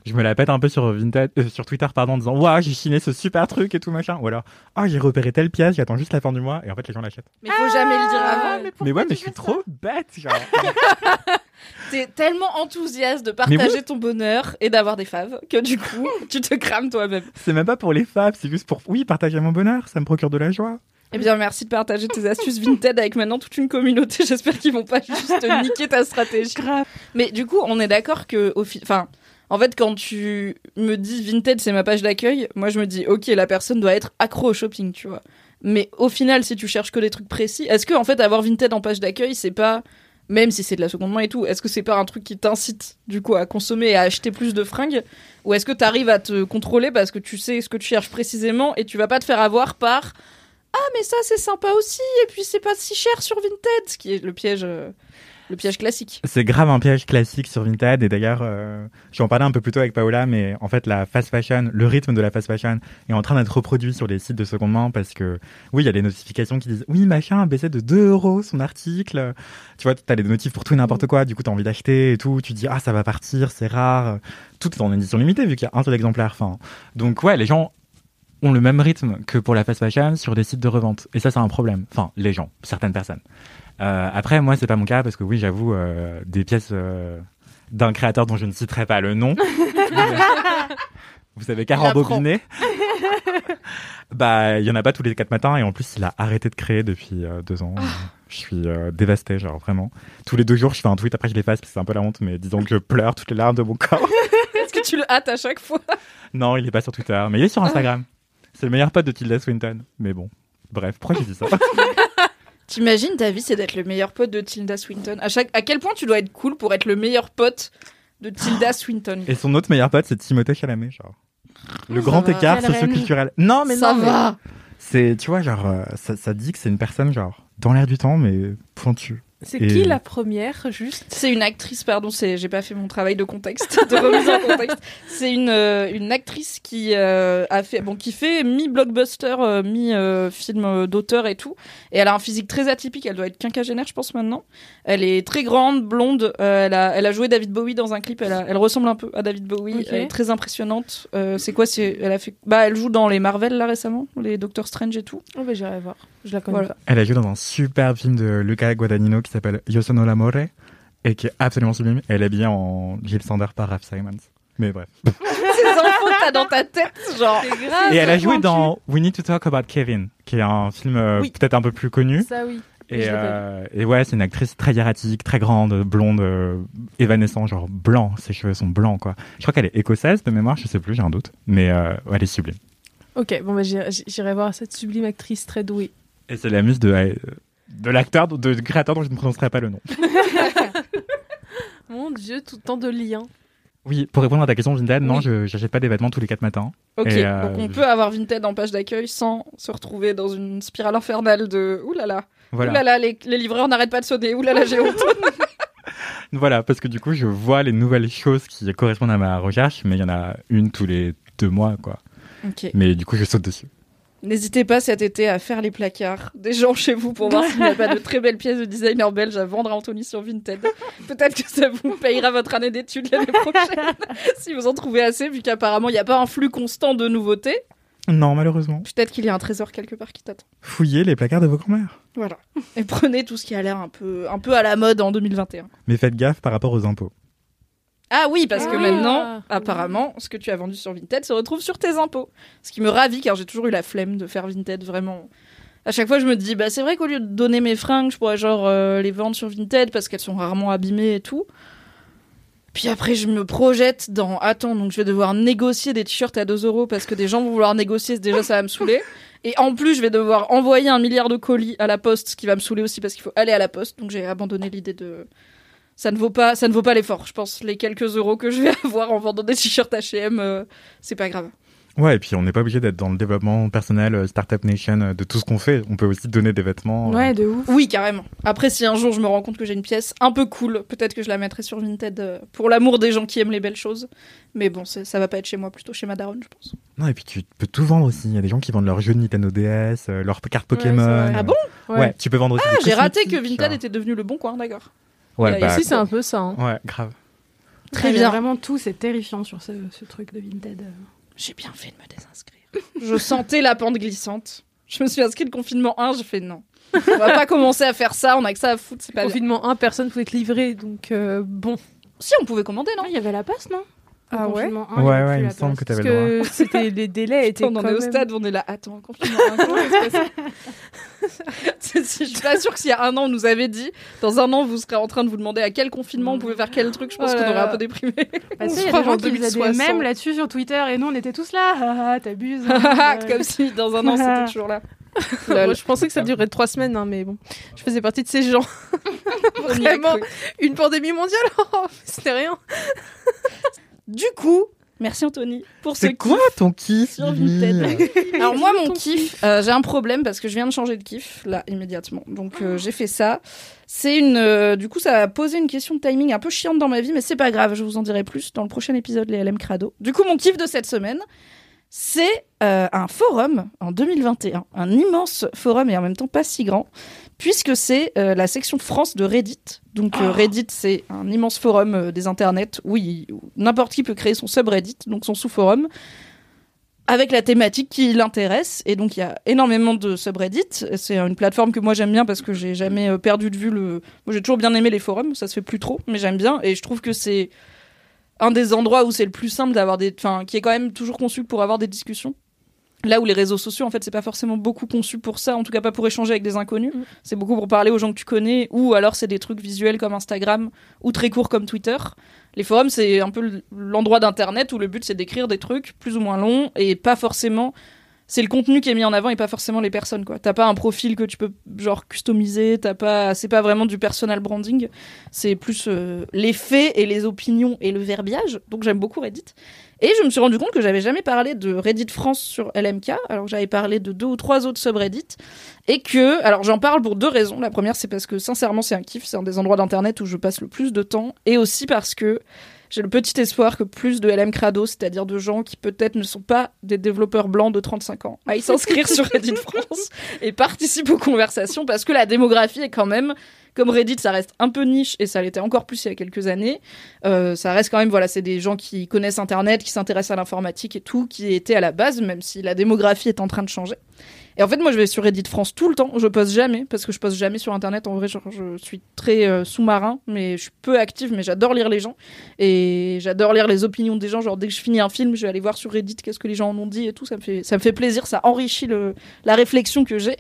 Je me la pète un peu sur Vinted, euh, sur Twitter, pardon, en disant Waouh, j'ai chiné ce super truc et tout machin. Ou alors, ah, j'ai repéré telle pièce, j'attends juste la fin du mois, et en fait, les gens l'achètent. Mais faut jamais le dire avant. Mais ouais, mais je suis trop bête, genre. [LAUGHS] T'es tellement enthousiaste de partager ton bonheur et d'avoir des faves que du coup, [LAUGHS] tu te crames toi-même. c'est même pas pour les faves, c'est juste pour, oui, partager mon bonheur, ça me procure de la joie. Eh bien, merci de partager tes astuces Vinted avec maintenant toute une communauté. [LAUGHS] J'espère qu'ils vont pas juste niquer ta stratégie. Mais du coup, on est d'accord que, au fi- enfin, en fait, quand tu me dis Vinted, c'est ma page d'accueil, moi je me dis, ok, la personne doit être accro au shopping, tu vois. Mais au final, si tu cherches que des trucs précis, est-ce que en fait avoir Vinted en page d'accueil, c'est pas, même si c'est de la seconde main et tout, est-ce que c'est pas un truc qui t'incite du coup à consommer et à acheter plus de fringues, ou est-ce que tu arrives à te contrôler parce que tu sais ce que tu cherches précisément et tu vas pas te faire avoir par ah mais ça c'est sympa aussi et puis c'est pas si cher sur Vinted, ce qui est le piège, euh, le piège classique. C'est grave un piège classique sur Vinted et d'ailleurs, euh, j'en parlais un peu plus tôt avec Paola, mais en fait la fast fashion, le rythme de la fast fashion est en train d'être reproduit sur les sites de seconde main parce que oui, il y a des notifications qui disent oui machin a baissé de 2 euros son article. Tu vois, t'as des notifs pour tout et n'importe quoi, du coup t'as envie d'acheter et tout, tu dis ah ça va partir, c'est rare. Tout est en édition limitée vu qu'il y a un seul exemplaire. Enfin, donc ouais, les gens ont le même rythme que pour la fast fashion sur des sites de revente et ça c'est un problème. Enfin, les gens, certaines personnes. Euh, après, moi, c'est pas mon cas parce que oui, j'avoue, euh, des pièces euh, d'un créateur dont je ne citerai pas le nom. [LAUGHS] Vous savez qu'à rembobiner. [LAUGHS] bah, il y en a pas tous les quatre matins et en plus, il a arrêté de créer depuis euh, deux ans. Je suis euh, dévasté, genre vraiment. Tous les deux jours, je fais un tweet, après je l'efface, parce que c'est un peu la honte, mais disons que je pleure toutes les larmes de mon corps. [LAUGHS] Est-ce que tu le hâtes à chaque fois? Non, il est pas sur Twitter, mais il est sur Instagram. C'est le meilleur pote de Tilda Swinton. Mais bon, bref, pourquoi j'ai dit ça? T'imagines ta vie, c'est d'être le meilleur pote de Tilda Swinton. À chaque, à quel point tu dois être cool pour être le meilleur pote de Tilda [GASPS] Swinton? Et son autre meilleur pote, c'est Timothée Chalamet, genre. Le grand va. écart socioculturel. Non, mais Ça non, mais- va. C'est, tu vois, genre, euh, ça, ça dit que c'est une personne, genre, dans l'air du temps, mais pointue. C'est Et- qui la première, juste? C'est une actrice, pardon, c'est j'ai pas fait mon travail de contexte, [LAUGHS] de remise en contexte. C'est une euh, une actrice qui euh, a fait bon qui fait mi blockbuster, euh, mi euh, film euh, d'auteur et tout. Et elle a un physique très atypique. Elle doit être quinquagénaire, je pense maintenant. Elle est très grande, blonde. euh, elle a elle a joué David Bowie dans un clip. Elle a- elle ressemble un peu à David Bowie. Elle est très impressionnante. Euh, c'est quoi C'est elle a fait bah elle joue dans les Marvel là récemment, les Doctor Strange et tout. Oh, bah, j'irai voir. Je la connais Voilà. pas. Elle a joué dans un super film de Luca Guadagnino qui s'appelle Io sono l'amore et qui est absolument sublime. Elle est habillée en Jill Sander par Raph Simons. Mais bref. [LAUGHS] Ces infos que t'as dans ta tête, genre. Et elle a joué dans We Need to Talk About Kevin, qui est un film euh, Oui. peut-être un peu plus connu. Ça, oui. Et, euh, et ouais, c'est une actrice très hiératique, très grande, blonde, euh, évanescent, genre blanc. Ses cheveux sont blancs, quoi. Je crois qu'elle est écossaise de mémoire, je sais plus, j'ai un doute. Mais euh, ouais, elle est sublime. Ok, bon, bah, j'irai j'irai voir cette sublime actrice très douée. Et c'est la muse de, euh, de l'acteur, de, créateur dont je ne prononcerai pas le nom. [LAUGHS] Mon dieu, tout tant de liens. Oui, pour répondre à ta question, Vinted, non, Oui. je j'achète pas des vêtements tous les quatre matins. Ok, Et, euh, donc on peut avoir Vinted en page d'accueil sans se retrouver dans une spirale infernale de oulala, Voilà. oulala, les, les livreurs n'arrêtent pas de sonner, oulala, j'ai honte. [LAUGHS] Voilà, parce que du coup, je vois les nouvelles choses qui correspondent à ma recherche, mais il y en a une tous les deux mois, quoi. ok. Mais du coup, je saute dessus. N'hésitez pas cet été à faire les placards des gens chez vous pour voir s'il n'y a pas de très belles pièces de designer belge à vendre à Anthony sur Vinted. Peut-être que ça vous payera votre année d'études l'année prochaine, [LAUGHS] si vous en trouvez assez, vu qu'apparemment il n'y a pas un flux constant de nouveautés. Non, malheureusement. Peut-être qu'il y a un trésor quelque part qui t'attend. Fouillez les placards de vos grand-mères. Voilà. Et prenez tout ce qui a l'air un peu, un peu à la mode en 2021. Mais faites gaffe par rapport aux impôts. Ah oui, parce que Ah. maintenant, apparemment, ce que tu as vendu sur Vinted se retrouve sur tes impôts. Ce qui me ravit car j'ai toujours eu la flemme de faire Vinted vraiment. À chaque fois, je me dis, bah c'est vrai qu'au lieu de donner mes fringues, je pourrais genre euh, les vendre sur Vinted parce qu'elles sont rarement abîmées et tout. Puis après, je me projette dans attends, donc je vais devoir négocier des t-shirts à 2 euros parce que des gens vont vouloir négocier, déjà ça va me saouler. Et en plus, je vais devoir envoyer un milliard de colis à la poste, ce qui va me saouler aussi parce qu'il faut aller à la poste. Donc j'ai abandonné l'idée de, ça ne vaut pas ça ne vaut pas l'effort je pense les quelques euros que je vais [LAUGHS] avoir en vendant des t-shirts H&M euh, c'est pas grave Ouais, et puis on n'est pas obligé d'être dans le développement personnel, euh, Startup Nation, euh, de tout ce qu'on fait. On peut aussi donner des vêtements. euh, Ouais, de ouf. oui carrément après si un jour je me rends compte que j'ai une pièce un peu cool peut-être que je la mettrai sur Vinted euh, pour l'amour des gens qui aiment les belles choses mais bon ça va pas être chez moi plutôt chez ma daronne je pense Non, et puis tu peux tout vendre aussi. Il y a des gens qui vendent leurs jeux de Nintendo DS, euh, leurs cartes Pokémon. Ah bon? Ouais. tu peux vendre aussi. ah j'ai raté que Vinted était devenu le bon coin d'accord Ouais, bah, Ici, c'est un peu ça. hein. ouais, grave. Très bien. Vraiment tout, c'est terrifiant sur ce, ce truc de Vinted. J'ai bien fait de me désinscrire. [LAUGHS] je sentais la pente glissante. Je me suis inscrite le confinement 1, j'ai fait non. On va pas commencer à faire ça, on a que ça à foutre, pas bien. Confinement 1, personne pouvait te livrer, donc euh, bon. Si, on pouvait commander, non? Il y avait la passe, non? Ah ouais Ouais, ouais, il me semble que Parce t'avais le droit. que c'était les délais [LAUGHS] étaient on en est au même- stade où on est là. Attends, confinement 1, comment [LAUGHS] [LAUGHS] Je suis pas sûre que s'il y a un an, on nous avait dit, dans un an, vous serez en train de vous demander à quel confinement on pouvait faire quel truc. Je pense Oh qu'on aurait un peu déprimé. Bah, tu des gens en qui faisaient des 2060. mèmes là-dessus sur Twitter et nous on était tous là. Ah, ah, T'abuses. hein. Comme si dans un an, c'était toujours là. Moi, je pensais que ça durerait trois semaines, hein, mais bon, je faisais partie de ces gens. Vraiment, une pandémie mondiale, oh, c'était rien. Du coup, merci Anthony pour ce C'est quoi ton kiff, sur Mimi Vinted. Alors [LAUGHS] moi mon kiff, euh, j'ai un problème parce que je viens de changer de kiff là immédiatement. Donc euh, j'ai fait ça. C'est une euh, du coup ça a posé une question de timing un peu chiante dans ma vie mais c'est pas grave, je vous en dirai plus dans le prochain épisode les LM Crado. Du coup mon kiff de cette semaine, c'est euh, un forum en 2021, un immense forum et en même temps pas si grand puisque c'est euh, la section France de Reddit. Donc euh, Reddit, c'est un immense forum euh, des internets où, il- où n'importe qui peut créer son subreddit, donc son sous-forum, avec la thématique qui l'intéresse. Et donc il y a énormément de subreddits. C'est une plateforme que moi j'aime bien parce que j'ai jamais euh, perdu de vue le. Moi j'ai toujours bien aimé les forums, ça se fait plus trop, mais j'aime bien et je trouve que c'est un des endroits où c'est le plus simple d'avoir des, enfin, qui est quand même toujours conçu pour avoir des discussions. Là où les réseaux sociaux, en fait, c'est pas forcément beaucoup conçu pour ça, en tout cas pas pour échanger avec des inconnus. C'est beaucoup pour parler aux gens que tu connais, ou alors c'est des trucs visuels comme Instagram, ou très courts comme Twitter. Les forums, c'est un peu l'endroit d'internet où le but c'est d'écrire des trucs plus ou moins longs et pas forcément. C'est le contenu qui est mis en avant et pas forcément les personnes, quoi. T'as pas un profil que tu peux, genre, customiser, t'as pas. C'est pas vraiment du personal branding. C'est plus euh, les faits et les opinions et le verbiage. Donc j'aime beaucoup Reddit. Et je me suis rendu compte que j'avais jamais parlé de Reddit France sur LMK, alors que j'avais parlé de deux ou trois autres subreddits. Et que, alors j'en parle pour deux raisons. La première, c'est parce que sincèrement, c'est un kiff, c'est un des endroits d'internet où je passe le plus de temps. Et aussi parce que j'ai le petit espoir que plus de LM Crado, c'est-à-dire de gens qui peut-être ne sont pas des développeurs blancs de 35 ans, aillent [LAUGHS] s'inscrire sur Reddit France et participent aux conversations parce que la démographie est quand même, comme Reddit, ça reste un peu niche et ça l'était encore plus il y a quelques années. Euh, ça reste quand même, voilà, c'est des gens qui connaissent Internet, qui s'intéressent à l'informatique et tout, qui étaient à la base, même si la démographie est en train de changer. Et en fait, moi, je vais sur Reddit France tout le temps. Je poste jamais parce que je poste jamais sur Internet. En vrai, je suis très euh, sous-marin, mais je suis peu active. Mais j'adore lire les gens et j'adore lire les opinions des gens. Genre, dès que je finis un film, je vais aller voir sur Reddit qu'est-ce que les gens en ont dit et tout. Ça me fait, ça me fait plaisir. Ça enrichit la réflexion que j'ai.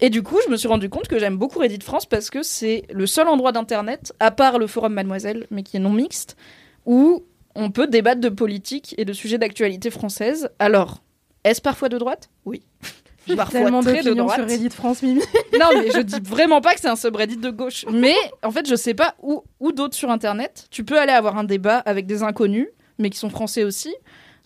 Et du coup, je me suis rendu compte que j'aime beaucoup Reddit France parce que c'est le seul endroit d'Internet, à part le forum Mademoiselle, mais qui est non mixte, où on peut débattre de politique et de sujets d'actualité française. Alors, est-ce parfois de droite? Oui. [LAUGHS] Parfois Tellement très de droite. sur Reddit France, Mimi. [LAUGHS] Non, mais je dis vraiment pas que c'est un subreddit de gauche. Mais en fait, je sais pas où, où d'autres sur Internet. Tu peux aller avoir un débat avec des inconnus, mais qui sont français aussi,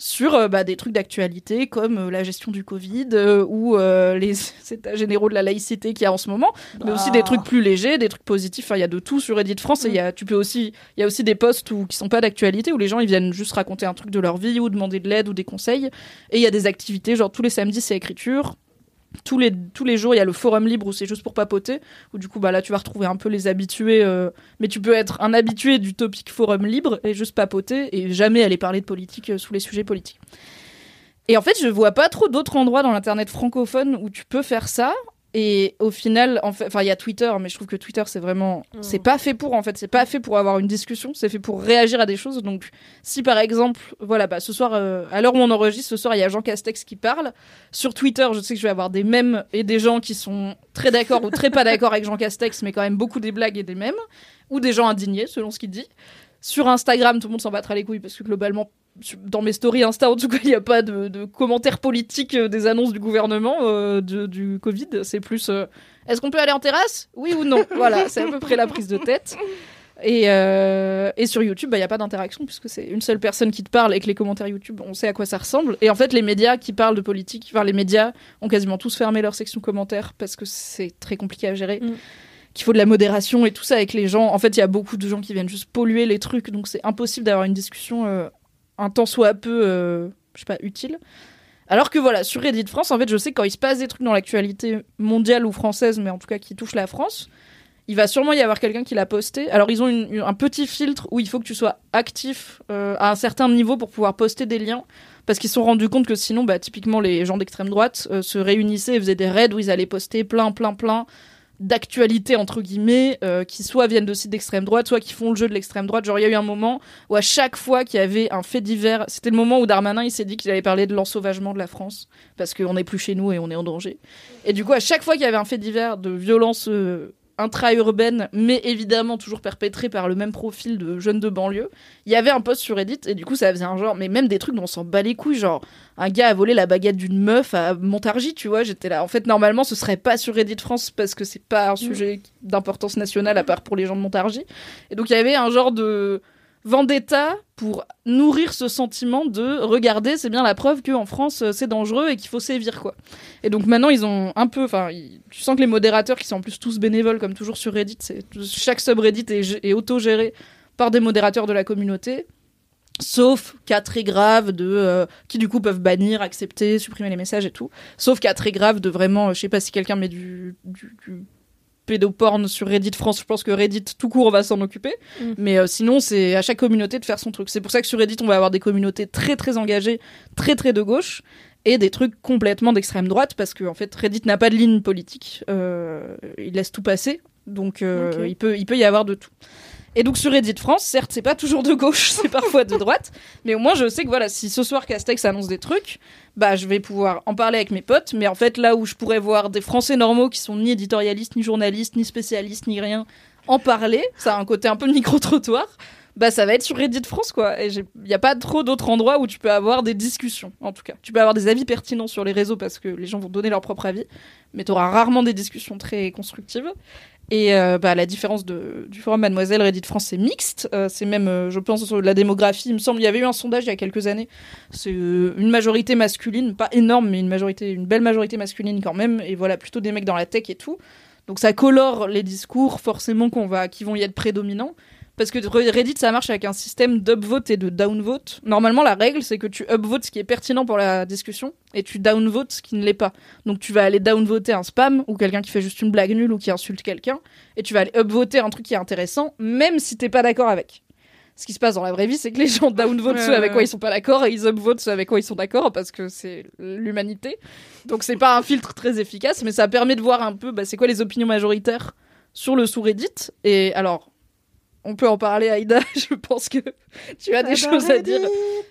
sur euh, bah, des trucs d'actualité comme euh, la gestion du Covid euh, ou les [LAUGHS] états généraux de la laïcité qu'il y a en ce moment, mais aussi des trucs plus légers, des trucs positifs. Enfin, il y a de tout sur Reddit France. Et il y a, tu peux aussi, il y a aussi des posts où, qui sont pas d'actualité où les gens ils viennent juste raconter un truc de leur vie ou demander de l'aide ou des conseils. Et il y a des activités, genre tous les samedis c'est écriture, tous les, jours, il y a le forum libre où c'est juste pour papoter, où du coup, bah, là, tu vas retrouver un peu les habitués, euh, mais tu peux être un habitué du topic forum libre et juste papoter et jamais aller parler de politique euh, sous les sujets politiques. Et en fait, je vois pas trop d'autres endroits dans l'internet francophone où tu peux faire ça. Et au final, en fait, enfin, il y a Twitter, mais je trouve que Twitter, c'est vraiment, c'est pas fait pour, en fait, c'est pas fait pour avoir une discussion, c'est fait pour réagir à des choses. Donc, si par exemple, voilà, bah, ce soir, euh, à l'heure où on enregistre, ce soir, il y a Jean Castex qui parle. Sur Twitter, je sais que je vais avoir des mèmes et des gens qui sont très d'accord ou très pas d'accord avec Jean Castex, mais quand même beaucoup des blagues et des mèmes, ou des gens indignés, selon ce qu'il dit. Sur Instagram, tout le monde s'en battra les couilles parce que globalement, dans mes stories Insta, en tout cas, il n'y a pas de, de commentaires politiques euh, des annonces du gouvernement euh, de- du Covid. C'est plus euh, est-ce qu'on peut aller en terrasse? Oui ou non? [LAUGHS] Voilà, c'est à peu près la prise de tête. Et, euh, et sur YouTube, il n'y a pas d'interaction puisque c'est une seule personne qui te parle et que les commentaires YouTube, on sait à quoi ça ressemble. Et en fait, les médias qui parlent de politique, enfin les médias ont quasiment tous fermé leur section commentaires parce que c'est très compliqué à gérer. Qu'il faut de la modération et tout ça avec les gens. En fait, il y a beaucoup de gens qui viennent juste polluer les trucs, donc c'est impossible d'avoir une discussion euh, un temps soit peu, euh, je sais pas, utile. Alors que voilà, sur Reddit France, en fait, je sais quand il se passe des trucs dans l'actualité mondiale ou française, mais en tout cas qui touchent la France, il va sûrement y avoir quelqu'un qui l'a posté. Alors ils ont un petit filtre où il faut que tu sois actif euh, à un certain niveau pour pouvoir poster des liens. Parce qu'ils se sont rendus compte que sinon, bah, typiquement, les gens d'extrême droite euh, se réunissaient et faisaient des raids où ils allaient poster plein, plein, plein d'actualités, entre guillemets, euh, qui soit viennent de sites d'extrême droite, soit qui font le jeu de l'extrême droite. Genre, il y a eu un moment où à chaque fois qu'il y avait un fait divers, c'était le moment où Darmanin, il s'est dit qu'il allait parler de l'ensauvagement de la France, parce qu'on n'est plus chez nous et on est en danger. Et du coup, à chaque fois qu'il y avait un fait divers de violence euh, intra-urbaine, mais évidemment toujours perpétré par le même profil de jeunes de banlieue, il y avait un post sur Reddit, et du coup, ça faisait un genre, mais même des trucs dont on s'en bat les couilles, genre, un gars a volé la baguette d'une meuf à Montargis, tu vois, j'étais là. En fait, normalement, ce serait pas sur Reddit France, parce que c'est pas un sujet d'importance nationale, à part pour les gens de Montargis. Et donc, il y avait un genre de vendetta pour nourrir ce sentiment de regarder, c'est bien la preuve qu'en France euh, c'est dangereux et qu'il faut sévir quoi. Et donc maintenant ils ont un peu, enfin tu sens que les modérateurs qui sont en plus tous bénévoles comme toujours sur Reddit, c'est chaque subreddit est, est auto-géré par des modérateurs de la communauté. Sauf cas très graves de euh, qui du coup peuvent bannir, accepter, supprimer les messages et tout. Sauf cas très graves de vraiment, euh, je sais pas si quelqu'un met du, du pédoporn sur Reddit France, je pense que Reddit tout court va s'en occuper. Mais euh, sinon, c'est à chaque communauté de faire son truc. C'est pour ça que sur Reddit, on va avoir des communautés très très engagées, très très de gauche, et des trucs complètement d'extrême droite, parce que en fait, Reddit n'a pas de ligne politique. Euh, il laisse tout passer, donc euh, il peut il peut y avoir de tout. Et donc sur Reddit France, certes, c'est pas toujours de gauche, [LAUGHS] c'est parfois de droite, mais au moins je sais que voilà, si ce soir Castex annonce des trucs, bah je vais pouvoir en parler avec mes potes, mais en fait là où je pourrais voir des Français normaux qui sont ni éditorialistes, ni journalistes, ni spécialistes, ni rien, en parler, ça a un côté un peu micro-trottoir, bah ça va être sur Reddit France quoi. Et il n'y a pas trop d'autres endroits où tu peux avoir des discussions, en tout cas. Tu peux avoir des avis pertinents sur les réseaux parce que les gens vont donner leur propre avis, mais tu auras rarement des discussions très constructives. Et euh, bah, la différence du forum Mademoiselle Reddit France, c'est mixte. Euh, c'est même, euh, je pense, la démographie. Il me semble, il y avait eu un sondage il y a quelques années. C'est euh, une majorité masculine, pas énorme, mais une majorité, une belle majorité masculine quand même. Et voilà, plutôt des mecs dans la tech et tout. Donc ça colore les discours forcément qu'on va, qui vont y être prédominants. Parce que Reddit, ça marche avec un système d'upvote et de downvote. Normalement, la règle, c'est que tu upvotes ce qui est pertinent pour la discussion et tu downvotes ce qui ne l'est pas. Donc tu vas aller downvoter un spam ou quelqu'un qui fait juste une blague nulle ou qui insulte quelqu'un et tu vas aller upvoter un truc qui est intéressant, même si t'es pas d'accord avec. Ce qui se passe dans la vraie vie, c'est que les gens [LAUGHS] downvotent ceux avec quoi ils sont pas d'accord et ils upvotent ceux avec quoi ils sont d'accord parce que c'est l'humanité. Donc c'est pas un filtre très efficace, mais ça permet de voir un peu bah, c'est quoi les opinions majoritaires sur le sous-Reddit. Et alors, on peut en parler, Aïda. [LAUGHS] Je pense que tu as des choses à dire.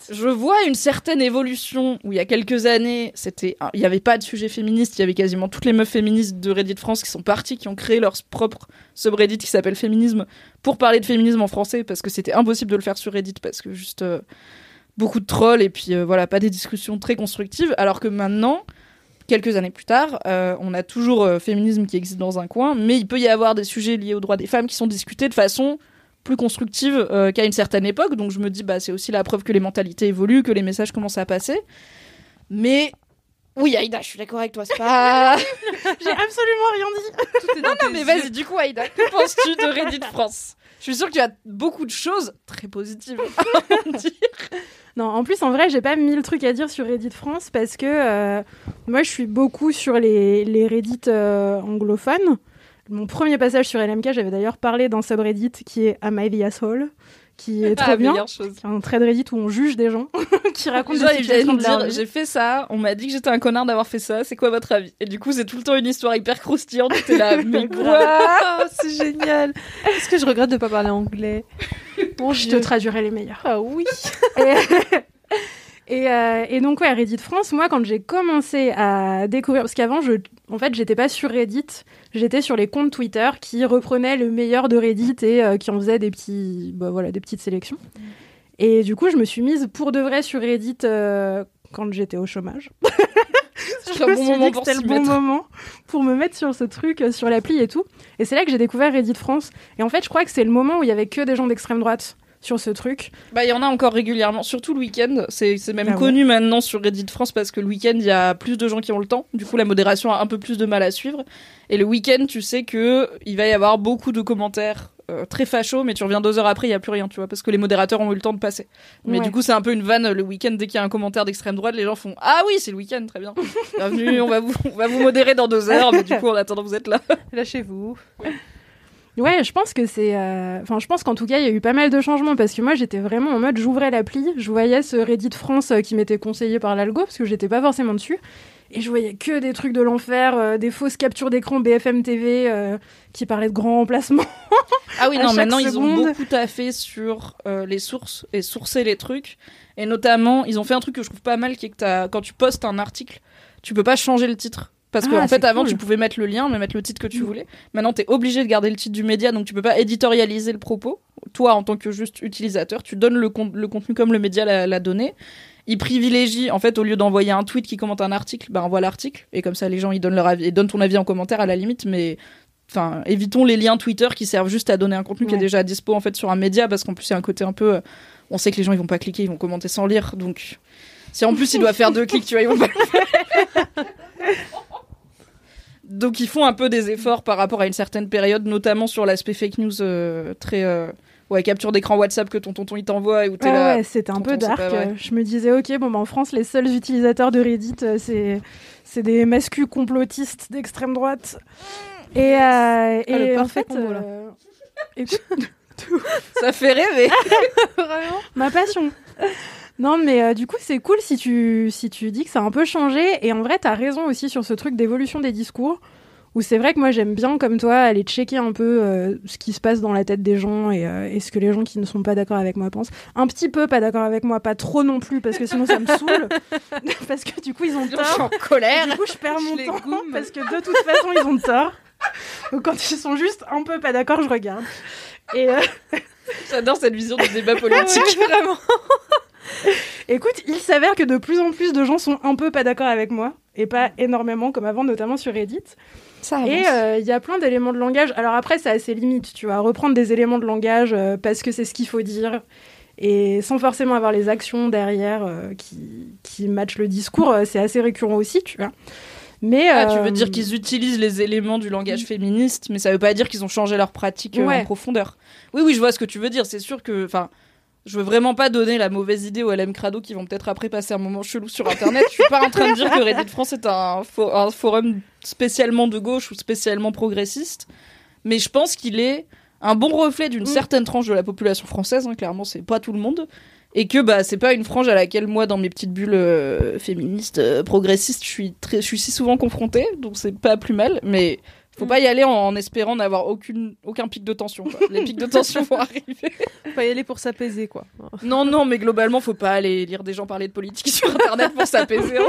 Je vois une certaine évolution où il y a quelques années, c'était, il n'y avait pas de sujet féministe. Il y avait quasiment toutes les meufs féministes de Reddit France qui sont parties, qui ont créé leur propre subreddit qui s'appelle Féminisme pour parler de féminisme en français parce que c'était impossible de le faire sur Reddit parce que juste euh, beaucoup de trolls et puis euh, voilà, pas des discussions très constructives. Alors que maintenant, quelques années plus tard, euh, on a toujours euh, féminisme qui existe dans un coin, mais il peut y avoir des sujets liés aux droits des femmes qui sont discutés de façon plus constructive euh, qu'à une certaine époque. Donc je me dis, bah, c'est aussi la preuve que les mentalités évoluent, que les messages commencent à passer. Mais oui, Aïda, je suis d'accord avec toi, c'est pas. [LAUGHS] J'ai absolument rien dit. non, non, mais vas-y, du coup, Aïda, que penses-tu de Reddit France? Je suis sûre que tu as beaucoup de choses très positives à [LAUGHS] dire. Non, en plus, en vrai, j'ai pas mille trucs à dire sur Reddit France parce que euh, moi, je suis beaucoup sur les, les Reddit euh, anglophones. Mon premier passage sur LMK, j'avais d'ailleurs parlé d'un subreddit qui est Am I the Asshole? Qui est [LAUGHS] trop Ah, bien. meilleure chose. qui est un thread Reddit où on juge des gens [LAUGHS] qui racontent des situations me de leur j'ai fait ça, on m'a dit que j'étais un connard d'avoir fait ça, c'est quoi votre avis? Et du coup, c'est tout le temps une histoire hyper croustillante, t'es là, [LAUGHS] mais quoi? Oh, c'est génial. Est-ce que je regrette de pas parler anglais? Mon Je te traduirai les meilleurs. Ah oui. Et, et, euh, et donc, ouais, Reddit France, moi, quand j'ai commencé à découvrir, parce qu'avant, je, en fait, j'étais pas sur Reddit, j'étais sur les comptes Twitter qui reprenaient le meilleur de Reddit et euh, qui en faisaient des, petits, bah, voilà, des petites sélections. Et du coup, je me suis mise pour de vrai sur Reddit euh, quand j'étais au chômage. [LAUGHS] Je me bon suis moment dit que c'était le bon mettre. moment pour me mettre sur ce truc, sur l'appli et tout. Et c'est là que j'ai découvert Reddit France. Et en fait, je crois que c'est le moment où il y avait que des gens d'extrême droite sur ce truc. Bah, il y en a encore régulièrement, surtout le week-end. C'est c'est même Ah ouais. connu maintenant sur Reddit France parce que le week-end, il y a plus de gens qui ont le temps. Du coup, la modération a un peu plus de mal à suivre. Et le week-end, tu sais que il va y avoir beaucoup de commentaires euh, très fachos, mais tu reviens deux heures après, il y a plus rien, tu vois, parce que les modérateurs ont eu le temps de passer. Mais Ouais. du coup, c'est un peu une vanne le week-end dès qu'il y a un commentaire d'extrême droite, les gens font Ah oui, c'est le week-end, très bien. Bienvenue, on va vous, on va vous modérer dans deux heures, mais du coup, en attendant, vous êtes là. Lâchez-vous. Ouais, je pense que c'est. euh, Enfin, je pense qu'en tout cas, il y a eu pas mal de changements parce que moi, j'étais vraiment en mode, j'ouvrais l'appli, je voyais ce Reddit France euh, qui m'était conseillé par l'algo parce que j'étais pas forcément dessus. Et je voyais que des trucs de l'enfer, euh, des fausses captures d'écran BFM TV euh, qui parlaient de grands remplacements. [LAUGHS] Ah oui, non, maintenant ils ont beaucoup taffé sur les sources et sourcer les trucs. Et notamment, ils ont fait un truc que je trouve pas mal qui est que quand tu postes un article, tu peux pas changer le titre. Parce Ah, qu'en fait, c'est avant, cool. tu pouvais mettre le lien, mais mettre le titre que tu voulais. Maintenant, t'es obligé de garder le titre du média, donc tu peux pas éditorialiser le propos. Toi, en tant que juste utilisateur, tu donnes le, con- le contenu comme le média l'a donné. Ils privilégient, en fait, au lieu d'envoyer un tweet qui commente un article, bah envoie l'article. Et comme ça, les gens, ils donnent leur avis, donnent ton avis en commentaire à la limite, mais enfin, évitons les liens Twitter qui servent juste à donner un contenu qui est déjà dispo en fait sur un média parce qu'en plus il y a un côté un peu euh, on sait que les gens ils vont pas cliquer, ils vont commenter sans lire donc si en plus il doit faire deux clics, tu vois, ils vont pas le faire. [LAUGHS] Donc ils font un peu des efforts par rapport à une certaine période, notamment sur l'aspect fake news euh, très euh, ouais capture d'écran WhatsApp que ton tonton il t'envoie et où t'es Ouais, là. ouais, c'était un peu dark. Je me disais, ok, bon, bah, en France, les seuls utilisateurs de Reddit, euh, c'est c'est des mascus complotistes d'extrême droite. Et, euh, et Ah, le en parfait fait, combo, là. écoute, [LAUGHS] Ça fait rêver. [LAUGHS] Vraiment Ma passion. Non, mais euh, du coup, c'est cool si tu, si tu dis que ça a un peu changé. Et en vrai, t'as raison aussi sur ce truc d'évolution des discours. Où c'est vrai que moi, j'aime bien, comme toi, aller checker un peu euh, ce qui se passe dans la tête des gens et, euh, et ce que les gens qui ne sont pas d'accord avec moi pensent. Un petit peu pas d'accord avec moi, pas trop non plus, parce que sinon ça me [LAUGHS] saoule. [LAUGHS] parce que du coup, ils ont Je suis tort. en colère. Du coup, je perds mon temps. goume. Parce que de toute façon, ils ont tort. Donc quand ils sont juste un peu pas d'accord, je regarde. Et [LAUGHS] J'adore cette vision du débat politique. vraiment. [LAUGHS] Écoute, il s'avère que de plus en plus de gens sont un peu pas d'accord avec moi, et pas énormément comme avant, notamment sur Reddit. Ça Et euh, il y a plein d'éléments de langage. Alors après, c'est assez limite, tu vas reprendre des éléments de langage euh, parce que c'est ce qu'il faut dire, et sans forcément avoir les actions derrière euh, qui, qui matchent le discours, euh, c'est assez récurrent aussi, tu vois. Mais, Ah, tu veux dire qu'ils utilisent les éléments du langage féministe, mais ça veut pas dire qu'ils ont changé leur pratique en profondeur. Oui, oui, je vois ce que tu veux dire. C'est sûr que, enfin, je veux vraiment pas donner la mauvaise idée aux LM Crado qui vont peut-être après passer un moment chelou sur Internet. je suis pas en train de dire que Reddit France est un, fo- un forum spécialement de gauche ou spécialement progressiste, mais je pense qu'il est un bon reflet d'une certaine tranche de la population française. hein, clairement, c'est pas tout le monde. Et que bah c'est pas une frange à laquelle moi dans mes petites bulles euh, féministes euh, progressistes je suis très je suis si souvent confrontée donc c'est pas plus mal mais faut pas y aller en, en espérant n'avoir aucune aucun pic de tension quoi. les pics de tension vont arriver Faut pas y aller pour s'apaiser, quoi. non non mais globalement faut pas aller lire des gens parler de politique sur internet pour s'apaiser hein.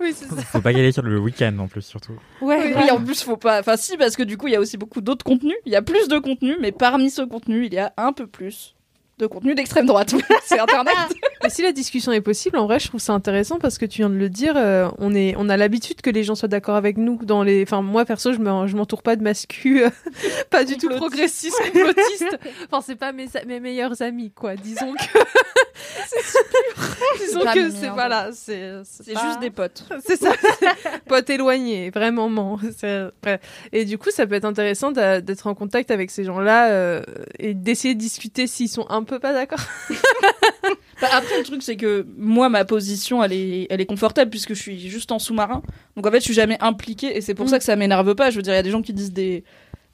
oui c'est ça Faut pas y aller sur le week-end en plus, surtout. Ouais, oui, grave. en plus faut pas enfin si parce que du coup il y a aussi beaucoup d'autres contenus il y a plus de contenus mais parmi ce contenu il y a un peu plus de contenu d'extrême droite [LAUGHS] c'est internet Mais si la discussion est possible, en vrai, je trouve ça intéressant parce que tu viens de le dire, euh, on est, on a l'habitude que les gens soient d'accord avec nous dans les. Enfin, moi perso, je je m'entoure pas de mascus, euh, [LAUGHS] pas du tout Complotiste. progressistes, complotistes. Enfin, c'est pas mes, mes meilleurs amis, quoi. Disons que. [LAUGHS] Disons que c'est voilà, c'est. pas- juste des potes C'est ça, pote éloigné, vraiment. Et du coup, ça peut être intéressant d'être en contact avec ces gens-là euh, et d'essayer de discuter s'ils sont un peu pas d'accord. [LAUGHS] Bah, après, le truc, c'est que moi, ma position, elle est, elle est confortable puisque je suis juste en sous-marin. Donc, en fait, je suis jamais impliquée et c'est pour Mm. ça que ça m'énerve pas. Je veux dire, il y a des gens qui disent des,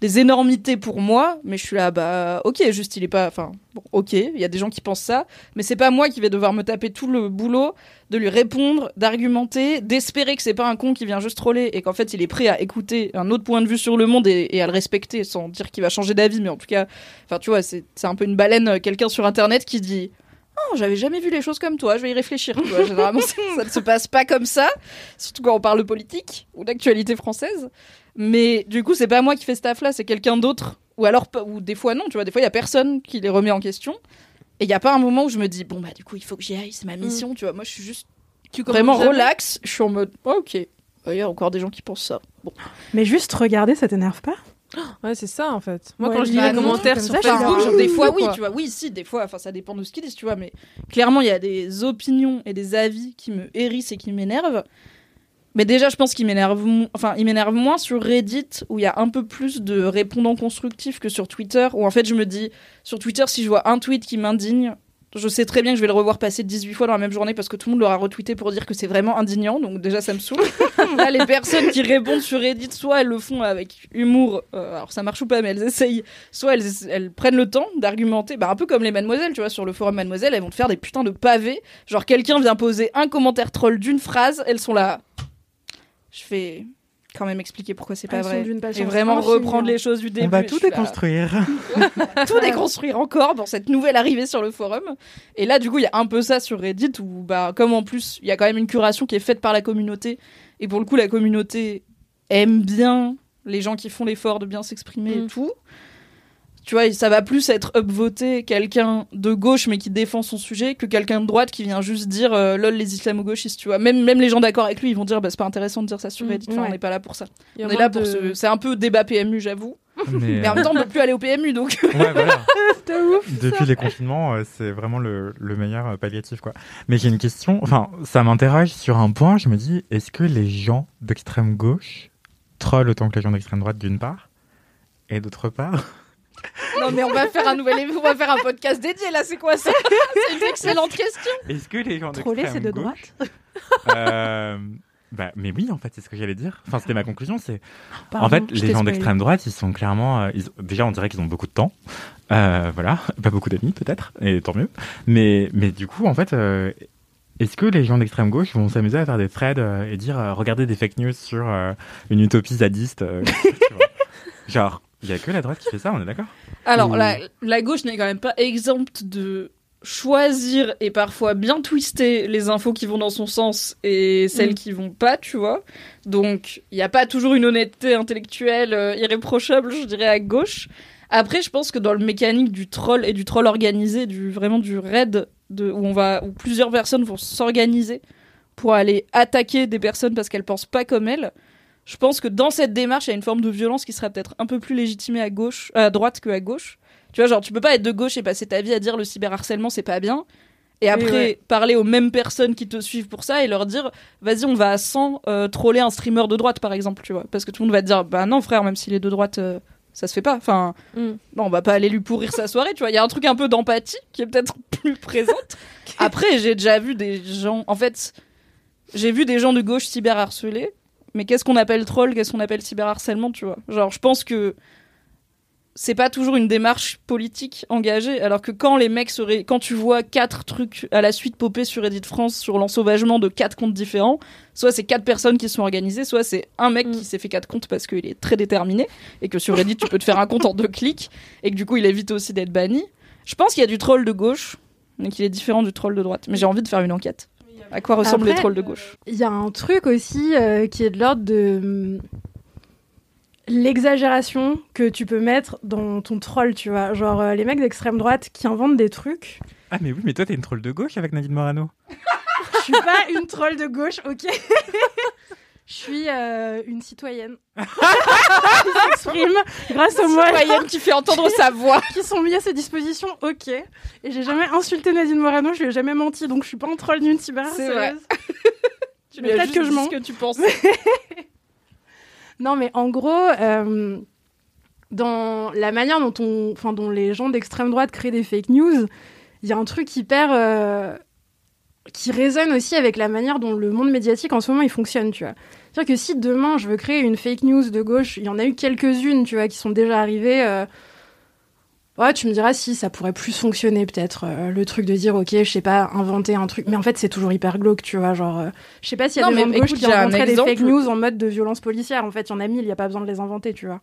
des énormités pour moi, mais je suis là, bah, ok, juste, il est pas. Enfin, bon, ok, il y a des gens qui pensent ça, mais c'est pas moi qui vais devoir me taper tout le boulot de lui répondre, d'argumenter, d'espérer que c'est pas un con qui vient juste troller et qu'en fait, il est prêt à écouter un autre point de vue sur le monde et, à le respecter sans dire qu'il va changer d'avis, mais en tout cas, enfin, tu vois, c'est un peu une baleine, euh, quelqu'un sur internet qui dit. Oh, j'avais jamais vu les choses comme toi, je vais y réfléchir. Généralement, [LAUGHS] ça, ça ne se passe pas comme ça, surtout quand on parle de politique ou d'actualité française. Mais du coup, c'est pas moi qui fais ce taf-là, c'est quelqu'un d'autre. Ou alors, ou des fois non, tu vois, des fois il y a personne qui les remet en question. Et il y a pas un moment où je me dis, bon, bah, du coup, il faut que j'y aille, c'est ma mission, tu vois. Moi, je suis juste Tu vraiment relax, je suis en mode, oh, ok. Il y a encore des gens qui pensent ça. Bon. Mais juste regarder, ça t'énerve pas? Ouais, c'est ça en fait. Moi, Ouais, quand je lis bah les non, commentaires comme sur ça, Facebook, des fois, oui, tu vois, oui, si, des fois, enfin, ça dépend de ce qu'ils disent, tu vois, mais clairement, il y a des opinions et des avis qui me hérissent et qui m'énervent. Mais déjà, je pense qu'ils m'énervent, mo- enfin, ils m'énervent moins sur Reddit, où il y a un peu plus de répondants constructifs que sur Twitter, où en fait, je me dis, sur Twitter, si je vois un tweet qui m'indigne, je sais très bien que je vais le revoir passer 18 fois dans la même journée parce que tout le monde l'aura retweeté pour dire que c'est vraiment indignant. Donc déjà, ça me saoule. [LAUGHS] Là, les personnes qui répondent sur Reddit, soit elles le font avec humour, euh, alors ça marche ou pas, mais elles essayent. Soit elles, elles prennent le temps d'argumenter, bah, un peu comme les mademoiselles, tu vois, sur le forum mademoiselle, elles vont te faire des putains de pavés. Genre quelqu'un vient poser un commentaire troll d'une phrase, elles sont là. Je fais quand même expliquer pourquoi c'est pas Elles sont vrai. Et vraiment reprendre hein. les choses du début. On va tout là, déconstruire. [LAUGHS] [LAUGHS] tout déconstruire encore dans cette nouvelle arrivée sur le forum. Et là, du coup, il y a un peu ça sur Reddit où, bah, comme en plus, il y a quand même une curation qui est faite par la communauté. Et pour le coup, la communauté aime bien les gens qui font l'effort de bien s'exprimer et Mm. tout. Tu vois, ça va plus être upvoter quelqu'un de gauche mais qui défend son sujet que quelqu'un de droite qui vient juste dire euh, lol les islamo-gauchistes, tu vois. Même, même les gens d'accord avec lui, ils vont dire bah c'est pas intéressant de dire ça sur Mm, Reddit, ouais. on n'est pas là pour ça. On est là pour ce... C'est un peu débat PMU, j'avoue. Mais, [LAUGHS] Mais en même temps, on peut plus aller au PMU, donc... ouais, voilà. [LAUGHS] Ouf. Depuis les confinements, euh, c'est vraiment le, le meilleur euh, palliatif, quoi. Mais j'ai une question, enfin, ça m'interroge sur un point. Je me dis, est-ce que les gens d'extrême gauche trollent autant que les gens d'extrême droite, d'une part, et d'autre part Non mais on va faire un nouvel on va faire un podcast dédié là, c'est quoi ça? C'est une excellente question. Est-ce que les gens Troller, c'est de d'extrême droite [LAUGHS] euh, bah, mais oui, en fait, c'est ce que j'allais dire. Enfin, c'était ma conclusion. C'est Pardon, en fait les gens d'extrême droite, ils sont clairement. euh, ils- déjà, on dirait qu'ils ont beaucoup de temps. Euh, voilà, [LAUGHS] pas beaucoup d'amis peut-être, et tant mieux. Mais mais du coup, en fait. euh, est-ce que les gens d'extrême gauche vont s'amuser à faire des threads euh, et dire euh, regardez des fake news sur euh, une utopie zadiste euh. [LAUGHS] Genre, il y a que la droite qui fait ça, on est d'accord? Alors Ou- la, la gauche n'est quand même pas exempte de choisir et parfois bien twister les infos qui vont dans son sens et celles Mm. qui vont pas, tu vois. Donc il n'y a pas toujours une honnêteté intellectuelle euh, irréprochable, je dirais, à gauche. Après, je pense que dans le mécanique du troll et du troll organisé, du vraiment du raid, de, où on va, où plusieurs personnes vont s'organiser pour aller attaquer des personnes parce qu'elles pensent pas comme elles. Je pense que dans cette démarche, il y a une forme de violence qui serait peut-être un peu plus légitimée à gauche, à droite que à gauche. Tu vois, genre, tu peux pas être de gauche et passer ta vie à dire le cyberharcèlement, c'est pas bien. Et après, ouais. parler aux mêmes personnes qui te suivent pour ça et leur dire, vas-y, on va à 100 euh, troller un streamer de droite, par exemple, tu vois. Parce que tout le monde va te dire, bah non, frère, même s'il est de droite, euh, ça se fait pas. Enfin, Mm. non, on va pas aller lui pourrir sa soirée, tu vois. Il y a un truc un peu d'empathie qui est peut-être [LAUGHS] plus présente. [LAUGHS] Après, j'ai déjà vu des gens, en fait, j'ai vu des gens de gauche cyberharcelés. Mais qu'est-ce qu'on appelle troll, qu'est-ce qu'on appelle cyberharcèlement, tu vois? Genre, je pense que c'est pas toujours une démarche politique engagée, alors que quand les mecs seraient, quand tu vois quatre trucs à la suite popper sur Reddit France sur l'ensauvagement de quatre comptes différents, soit c'est quatre personnes qui sont organisées, soit c'est un mec Mm. qui s'est fait quatre comptes parce qu'il est très déterminé et que sur Reddit tu peux te faire un compte en deux clics et que du coup il évite aussi d'être banni. Je pense qu'il y a du troll de gauche, mais qu'il est différent du troll de droite. Mais j'ai envie de faire une enquête. À quoi ressemblent les trolls de gauche Il y a un truc aussi euh, qui est de l'ordre de hum, l'exagération que tu peux mettre dans ton troll, tu vois. Genre euh, les mecs d'extrême droite qui inventent des trucs. Ah, mais oui, mais toi, t'es une troll de gauche avec Nadine Morano. Je suis pas une troll de gauche, ok [LAUGHS] Je suis euh, une citoyenne [LAUGHS] qui s'exprime grâce aux mots Citoyenne qui fait entendre sa voix. [LAUGHS] qui sont mis à ses dispositions, ok. Et j'ai jamais insulté Nadine Morano, je lui ai jamais menti, donc je suis pas un troll ni une C'est vrai. cyberharceleuse. [LAUGHS] Tu Mais peut-être que je mens. ce que tu penses. Non, mais en gros, euh, dans la manière dont, on, enfin, dont les gens d'extrême droite créent des fake news, il y a un truc hyper. euh, qui résonne aussi avec la manière dont le monde médiatique en ce moment il fonctionne, tu vois. C'est-à-dire que si demain je veux créer une fake news de gauche, il y en a eu quelques-unes, tu vois, qui sont déjà arrivées. euh, Ouais, tu me diras si ça pourrait plus fonctionner peut-être euh, le truc de dire ok, je sais pas inventer un truc, mais en fait c'est toujours hyper glauque, tu vois, genre euh, je sais pas s'il y a Non, des gens de gauche écoute, qui inventeraient des fake news en mode de violence policière. En fait, il y en a mille, il y a pas besoin de les inventer, tu vois.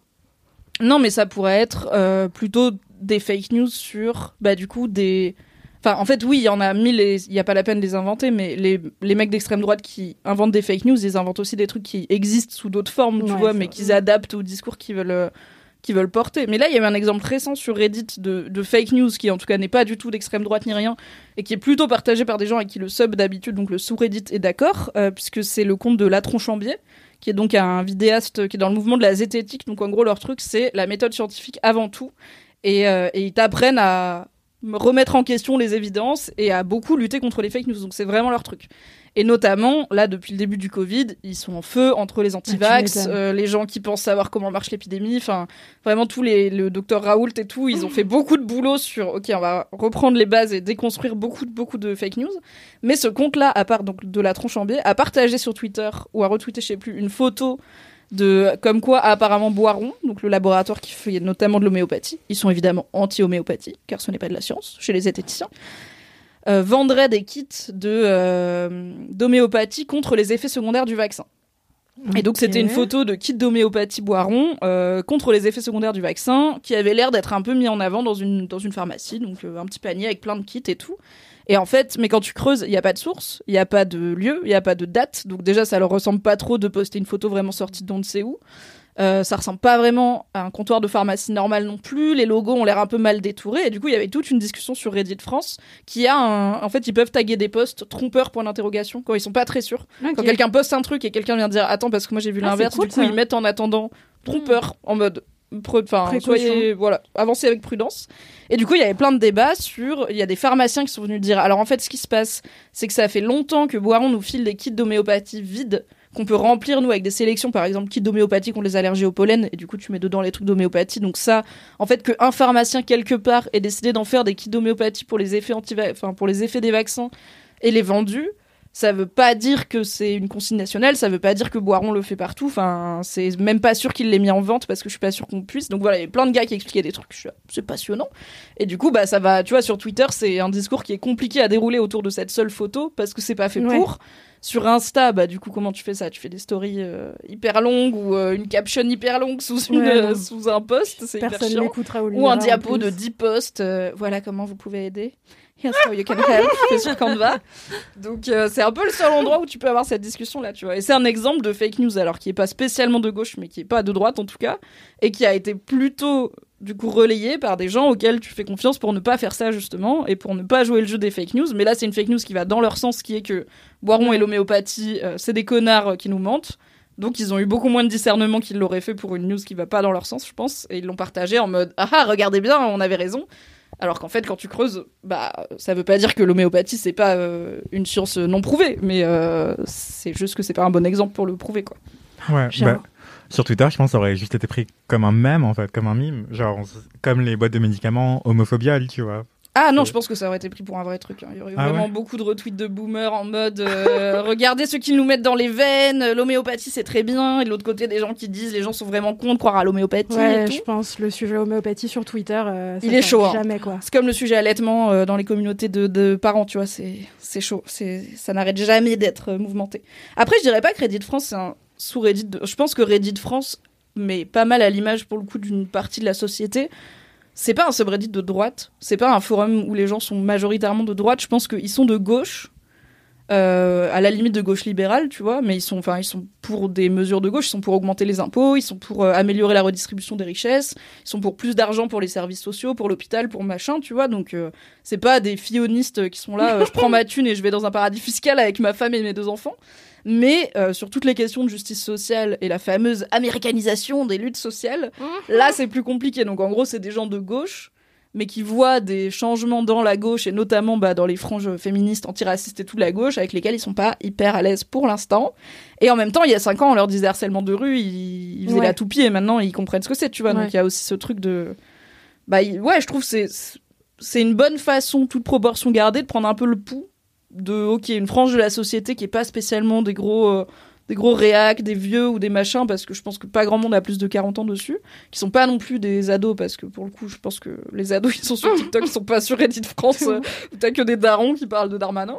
Non, mais ça pourrait être plutôt des fake news sur, bah, du coup, des. Enfin, en fait, oui, il y en a mille et il n'y a pas la peine de les inventer, mais les, les mecs d'extrême droite qui inventent des fake news, ils inventent aussi des trucs qui existent sous d'autres formes, tu Ouais, vois, mais qu'ils adaptent au discours qu'ils veulent, euh, qu'ils veulent porter. Mais là, il y avait un exemple récent sur Reddit de, de fake news qui, en tout cas, n'est pas du tout d'extrême droite ni rien, et qui est plutôt partagé par des gens avec qui le sub d'habitude, donc le sous-Reddit, est d'accord, euh, puisque c'est le compte de Latron Chambier qui est donc un vidéaste qui est dans le mouvement de la zététique. Donc en gros, leur truc, c'est la méthode scientifique avant tout. Et, euh, et ils t'apprennent à remettre en question les évidences et à beaucoup lutter contre les fake news. Donc c'est vraiment leur truc. Et notamment, là, depuis le début du Covid, ils sont en feu entre les anti-vax, Ah, tu m'étonnes. euh, les gens qui pensent savoir comment marche l'épidémie, enfin, vraiment tous les, le docteur Raoult et tout, ils ont fait beaucoup de boulot sur, ok, on va reprendre les bases et déconstruire beaucoup, de- beaucoup de fake news. Mais ce compte-là, à part donc de la tronche en biais, a partagé sur Twitter ou a retweeté, je sais plus, une photo de comme quoi apparemment Boiron, donc le laboratoire qui fait notamment de l'homéopathie, ils sont évidemment anti-homéopathie, car ce n'est pas de la science chez les zététiciens, euh, vendrait des kits de euh, d'homéopathie contre les effets secondaires du vaccin. Et donc c'était une photo de kit d'homéopathie Boiron euh, contre les effets secondaires du vaccin qui avait l'air d'être un peu mis en avant dans une dans une pharmacie, donc euh, un petit panier avec plein de kits et tout. Et en fait, mais quand tu creuses, il n'y a pas de source, il n'y a pas de lieu, il n'y a pas de date. Donc déjà, ça leur ressemble pas trop de poster une photo vraiment sortie de on ne sait où. Euh, ça ressemble pas vraiment à un comptoir de pharmacie normal non plus. Les logos ont l'air un peu mal détourés. Et du coup, il y avait toute une discussion sur Reddit France qui a un... En fait, ils peuvent taguer des posts trompeurs point d'interrogation quand ils sont pas très sûrs. Quand quelqu'un poste un truc et quelqu'un vient dire attends parce que moi j'ai vu Ah, l'inverse, cool, du coup ça. ils mettent en attendant trompeur en mode enfin soyez voilà avancez avec prudence. Et du coup il y avait plein de débats sur il y a des pharmaciens qui sont venus dire alors en fait ce qui se passe c'est que ça fait longtemps que Boiron nous file des kits d'homéopathie vides qu'on peut remplir nous avec des sélections par exemple kits d'homéopathie contre les allergies au pollen. Et du coup tu mets dedans les trucs d'homéopathie. Donc ça en fait qu'un pharmacien quelque part ait décidé d'en faire des kits d'homéopathie pour les effets anti enfin pour les effets des vaccins et les vendus ça veut pas dire que c'est une consigne nationale, ça veut pas dire que Boiron le fait partout. Enfin, c'est même pas sûr qu'il l'ait mis en vente parce que je suis pas sûr qu'on puisse. Donc voilà, il y a plein de gars qui expliquaient des trucs. C'est passionnant. Et du coup, bah ça va. Tu vois, sur Twitter, c'est un discours qui est compliqué à dérouler autour de cette seule photo parce que c'est pas fait Ouais. pour. Sur Insta, bah du coup, comment tu fais ça? Tu fais des stories euh, hyper longues ou euh, une caption hyper longue sous une Ouais, euh, sous un post, c'est hyper chiant. ou Ou un diapo de 10 posts. euh, voilà comment vous pouvez aider. Here's how you can help. [LAUGHS] C'est sur Canva. Donc euh, c'est un peu le seul endroit où tu peux avoir cette discussion là, tu vois. Et c'est un exemple de fake news alors qui est pas spécialement de gauche mais qui est pas de droite en tout cas et qui a été plutôt du coup relayé par des gens auxquels tu fais confiance pour ne pas faire ça justement et pour ne pas jouer le jeu des fake news. Mais là c'est une fake news qui va dans leur sens qui est que Boiron et l'homéopathie euh, c'est des connards euh, qui nous mentent. Donc ils ont eu beaucoup moins de discernement qu'ils l'auraient fait pour une news qui va pas dans leur sens, je pense, et ils l'ont partagé en mode ah ah regardez bien, on avait raison. Alors qu'en fait, quand tu creuses, bah, ça veut pas dire que l'homéopathie c'est pas euh, une science non prouvée, mais euh, c'est juste que c'est pas un bon exemple pour le prouver, quoi. Ouais, bah, sur Twitter, je pense que ça aurait juste été pris comme un mème, en fait, comme un mime. Genre, comme les boîtes de médicaments homophobiales, tu vois. Ah non, Euh. je pense que ça aurait été pris pour un vrai truc. hein. Il y aurait eu Ah vraiment ouais beaucoup de retweets de boomers en mode euh, [LAUGHS] regardez ce qu'ils nous mettent dans les veines, l'homéopathie c'est très bien, et de l'autre côté des gens qui disent les gens sont vraiment cons de croire à l'homéopathie et Ouais, tout. je pense le sujet homéopathie sur Twitter. euh, ça Il est chaud, hein. Jamais quoi. C'est comme le sujet allaitement euh, dans les communautés de, de parents, tu vois, c'est c'est chaud, c'est ça n'arrête jamais d'être euh, mouvementé. Après, je dirais pas que Reddit France c'est un sous-Reddit. de- Je pense que Reddit France, mais pas mal à l'image pour le coup d'une partie de la société. C'est pas un subreddit de droite, c'est pas un forum où les gens sont majoritairement de droite. Je pense qu'ils sont de gauche, euh, à la limite de gauche libérale, tu vois, mais ils sont, ils sont pour des mesures de gauche, ils sont pour augmenter les impôts, ils sont pour euh, améliorer la redistribution des richesses, ils sont pour plus d'argent pour les services sociaux, pour l'hôpital, pour machin, tu vois. Donc, euh, c'est pas des fillonistes qui sont là, euh, je prends ma thune et je vais dans un paradis fiscal avec ma femme et mes deux enfants. Mais euh, sur toutes les questions de justice sociale et la fameuse américanisation des luttes sociales, là c'est plus compliqué. Donc en gros, c'est des gens de gauche, mais qui voient des changements dans la gauche et notamment bah, dans les franges féministes, antiracistes et tout de la gauche, avec lesquels ils sont pas hyper à l'aise pour l'instant. Et en même temps, il y a cinq ans, on leur disait harcèlement de rue, ils, ils faisaient Ouais. la toupie et maintenant ils comprennent ce que c'est, tu vois. Ouais. Donc il y a aussi ce truc de. Bah ouais, je trouve que c'est c'est une bonne façon, toute proportion gardée, de prendre un peu le pouls de ok une frange de la société qui est pas spécialement des gros euh, des gros réacs, des vieux ou des machins parce que je pense que pas grand monde a plus de 40 ans dessus, qui sont pas non plus des ados parce que pour le coup je pense que les ados qui sont sur TikTok ils sont pas sur Reddit France [LAUGHS] euh, où t'as que des darons qui parlent de Darmanin,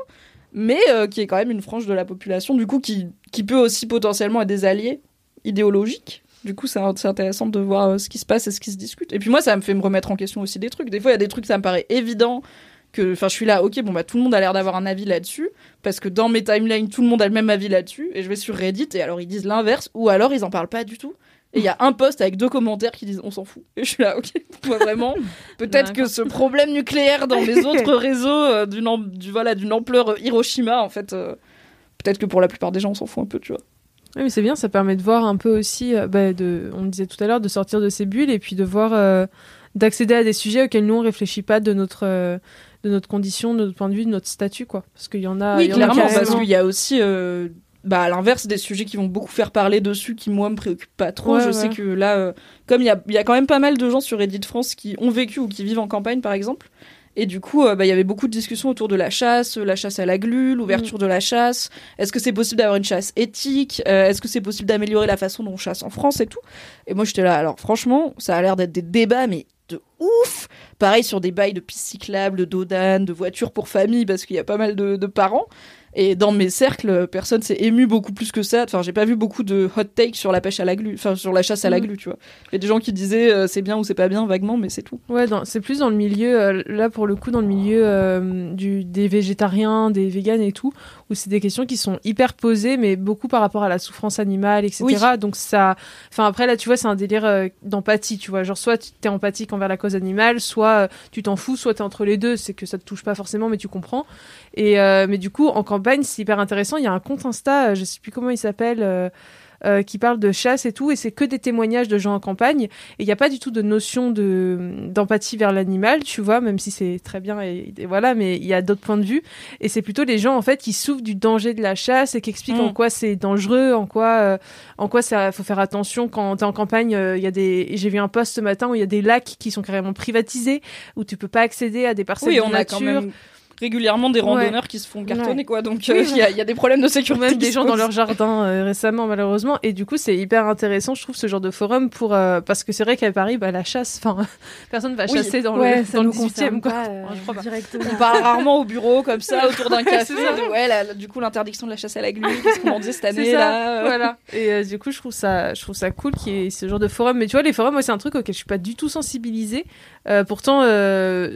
mais euh, qui est quand même une frange de la population du coup qui qui peut aussi potentiellement être des alliés idéologiques. Du coup, c'est c'est intéressant de voir euh, ce qui se passe et ce qui se discute. Et puis moi, ça me fait me remettre en question aussi des trucs. Des fois, il y a des trucs, ça me paraît évident que, enfin, je suis là, ok, bon bah tout le monde a l'air d'avoir un avis là-dessus, parce que dans mes timelines, tout le monde a le même avis là-dessus, et je vais sur Reddit et alors ils disent l'inverse, ou alors ils en parlent pas du tout. Et il y a un post avec deux commentaires qui disent on s'en fout. Et je suis là, ok, moi vraiment, [LAUGHS] peut-être que ce problème nucléaire dans les [LAUGHS] autres réseaux euh, d'une du, voilà, d'une ampleur euh, Hiroshima, en fait, euh, peut-être que pour la plupart des gens on s'en fout un peu, tu vois. Oui, mais c'est bien, ça permet de voir un peu aussi, euh, bah, de, on le disait tout à l'heure, de sortir de ses bulles et puis de voir d'accéder à des sujets auxquels nous on réfléchit pas de notre de notre condition, de notre point de vue, de notre statut quoi. Parce qu'il y en a. Oui, a clairement, carrément. parce qu'il y a aussi, euh, bah, à l'inverse, des sujets qui vont beaucoup faire parler dessus, qui moi me préoccupent pas trop. Ouais, je ouais. sais que là, euh, comme il y a, y a quand même pas mal de gens sur Reddit France qui ont vécu ou qui vivent en campagne, par exemple. Et du coup, euh, bah, il y avait beaucoup de discussions autour de la chasse, la chasse à la glu, l'ouverture de la chasse. Est-ce que c'est possible d'avoir une chasse éthique? Est-ce que c'est possible d'améliorer la façon dont on chasse en France et tout? Et moi, j'étais là. Alors, franchement, ça a l'air d'être des débats, mais ouf Pareil sur des bails de pistes cyclables, de dodanes, de voitures pour famille, parce qu'il y a pas mal de, de parents. Et dans mes cercles, personne s'est ému beaucoup plus que ça. Enfin, j'ai pas vu beaucoup de hot takes sur la pêche à la glu, enfin sur la chasse à la Mhm. glu, tu vois. Il y a des gens qui disaient euh, c'est bien ou c'est pas bien vaguement, mais c'est tout. Ouais, c'est plus dans le milieu, euh, là pour le coup, dans le milieu euh, du, des végétariens, des véganes et tout, où c'est des questions qui sont hyper posées, mais beaucoup par rapport à la souffrance animale, etc. Oui. Donc ça. Enfin, après, là, tu vois, c'est un délire euh, d'empathie, tu vois. Genre, soit tu es empathique envers la cause animale, soit euh, tu t'en fous, soit tu es entre les deux. C'est que ça te touche pas forcément, mais tu comprends. Et, euh, mais du coup, en campagne, c'est hyper intéressant. Il y a un compte Insta, je sais plus comment il s'appelle. Euh, qui parle de chasse et tout, et c'est que des témoignages de gens en campagne. Et il n'y a pas du tout de notion de d'empathie vers l'animal, tu vois, même si c'est très bien et, et voilà, mais il y a d'autres points de vue. Et c'est plutôt les gens en fait qui souffrent du danger de la chasse et qui expliquent Mm. en quoi c'est dangereux, en quoi euh, en quoi ça faut faire attention quand t'es en campagne. euh, Il y a des, j'ai vu un post ce matin où il y a des lacs qui sont carrément privatisés où tu peux pas accéder à des parcelles Oui, de on a nature. quand même régulièrement des Ouais. randonneurs qui se font cartonner, Ouais. quoi. Donc euh, il y, a- il y a des problèmes de sécurité. même des gens dans leur jardin euh, récemment malheureusement et du coup c'est hyper intéressant je trouve ce genre de forum pour euh, parce que c'est vrai qu'à Paris bah, la chasse enfin [LAUGHS] personne va Oui. chasser dans ouais, le dans le nous 18e concerne quoi pas je crois pas. On parle rarement au bureau comme ça [LAUGHS] autour d'un café. De, ouais, là, du coup l'interdiction de la chasse à la glu, qu'est-ce qu'on en disait cette année là voilà. Et du coup, je trouve ça, je trouve ça cool qu'il y ait ce genre de forum. Mais tu vois, les forums, moi, c'est un truc auquel je suis pas du tout sensibilisée. Pourtant,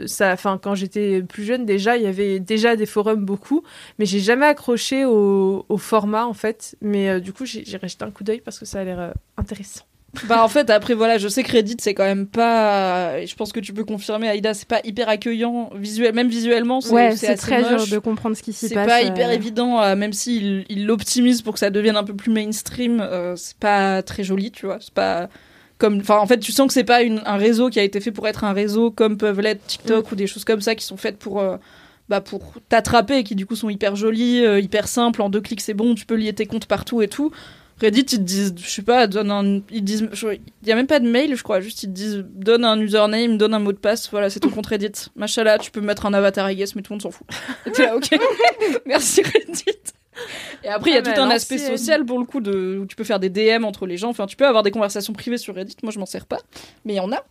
ça, enfin, quand j'étais plus jeune, déjà, il y avait déjà des forums beaucoup, mais j'ai jamais accroché au, au format en fait. Mais euh, du coup, j'ai j'ai jeté un coup d'œil parce que ça a l'air euh, intéressant. [LAUGHS] Bah en fait après voilà je sais que Reddit c'est quand même pas je pense que tu peux confirmer Aïda c'est pas hyper accueillant visuel même visuellement c'est Ouais, c'est c'est très moche. dur de comprendre ce qui s'y c'est passe. pas euh, hyper évident euh, même s'il il l'optimise pour que ça devienne un peu plus mainstream euh, c'est pas très joli tu vois c'est pas comme enfin en fait tu sens que c'est pas une, un réseau qui a été fait pour être un réseau comme peuvent l'être TikTok ou des choses comme ça qui sont faites pour euh, bah pour t'attraper qui du coup sont hyper jolies euh, hyper simples en deux clics c'est bon tu peux lier tes comptes partout et tout Reddit, ils te disent, je sais pas, donne un, ils disent, il y a même pas de mail, je crois, juste ils te disent, donne un username, donne un mot de passe, voilà, c'est ton compte Reddit. Machallah, tu peux mettre un avatar, I guess, mais tout le monde s'en fout. [LAUGHS] T'es là, ok. [LAUGHS] Merci Reddit. Et après, il y a Ah, mais tout un aspect social pour le coup de, où tu peux faire des DM entre les gens. Enfin, tu peux avoir des conversations privées sur Reddit. Moi, je m'en sers pas, mais il y en a.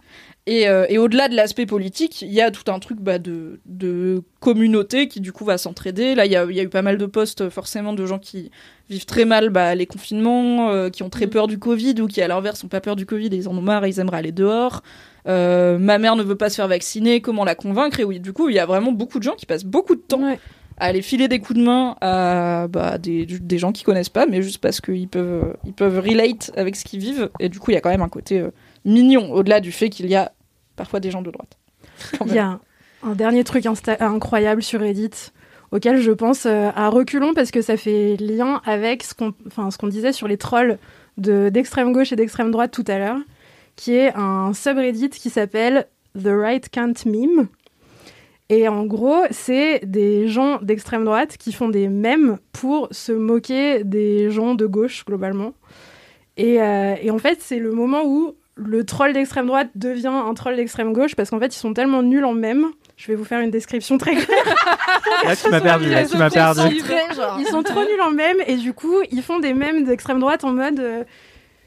Et, euh, et au-delà de l'aspect politique, il y a tout un truc bah, de, de communauté qui du coup va s'entraider. Là, il y a, il y a eu pas mal de posts forcément de gens qui vivent très mal bah, les confinements, euh, qui ont très Mm. peur du Covid ou qui à l'inverse ont pas peur du Covid et ils en ont marre et ils aimeraient aller dehors. Euh, ma mère ne veut pas se faire vacciner, comment la convaincre? Et oui, du coup, il y a vraiment beaucoup de gens qui passent beaucoup de temps Ouais. À aller filer des coups de main à bah, des, des gens qui connaissent pas, mais juste parce qu'ils peuvent, ils peuvent relate avec ce qu'ils vivent. Et du coup, il y a quand même un côté euh, mignon, au-delà du fait qu'il y a parfois des gens de droite. [LAUGHS] Il y a un dernier truc incroyable sur Reddit auquel je pense euh, à reculons parce que ça fait lien avec ce qu'on disait sur les trolls de- d'extrême gauche et d'extrême droite tout à l'heure, qui est un subreddit qui s'appelle The Right Can't Meme. Et en gros, c'est des gens d'extrême droite qui font des mèmes pour se moquer des gens de gauche, globalement. Et, euh, et en fait, c'est le moment où le troll d'extrême droite devient un troll d'extrême gauche parce qu'en fait, ils sont tellement nuls en mèmes. Je vais vous faire une description très claire. [LAUGHS] Là, tu m'as perdu, là, tu m'as perdu. Ils sont trop nuls en mèmes et du coup, ils font des mèmes d'extrême droite en mode. euh,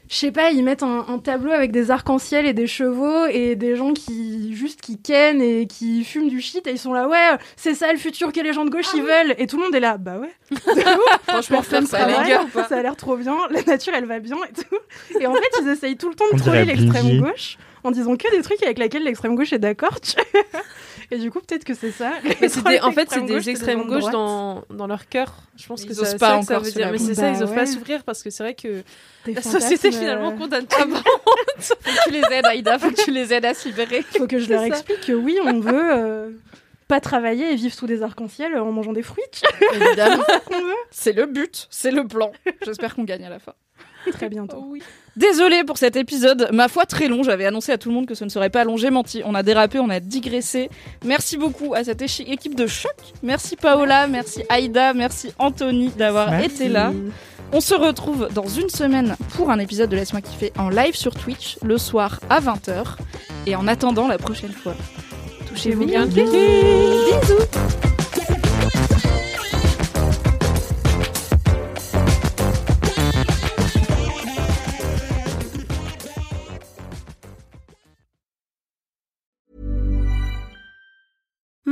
je sais pas, ils mettent un, un tableau avec des arcs-en-ciel et des chevaux et des gens qui juste qui kennent et qui fument du shit et ils sont là ouais c'est ça le futur que les gens de gauche ils veulent. Et tout le monde est là bah ouais. [LAUGHS] Franchement, faire ça, les travaille, gars, ça a l'air trop bien la nature elle va bien et tout. Et en fait ils essayent tout le temps de troller l'extrême gauche en disant que des trucs avec lesquels l'extrême gauche est d'accord tu et du coup peut-être que c'est ça Mais des- en fait, c'est des extrêmes gens de gauche droite. dans, dans leur cœur. Je pense Ils que ça, pas ça que ça encore veut dire. Mais c'est ça, ils Bah osent pas s'ouvrir parce que c'est vrai que Des la société euh, finalement condamne pas. [LAUGHS] Faut que tu les aides, Aïda, faut que tu les aides à se libérer. faut que je leur explique que oui on veut euh, pas travailler et vivre sous des arcs-en-ciel en mangeant des fruits Évidemment. [LAUGHS] qu'on veut C'est le but, c'est le plan. J'espère qu'on gagne à la fin. [LAUGHS] Très bientôt. Désolée pour cet épisode, ma foi très long. J'avais annoncé à tout le monde que ce ne serait pas long. J'ai menti. On a dérapé, on a digressé. Merci beaucoup à cette équipe de choc. Merci Paola, merci Aïda, merci Anthony d'avoir été là. On se retrouve dans une semaine pour un épisode de Laisse-moi kiffer en live sur Twitch le soir à 20h. Et en attendant la prochaine fois, touchez-vous bien. Bisous.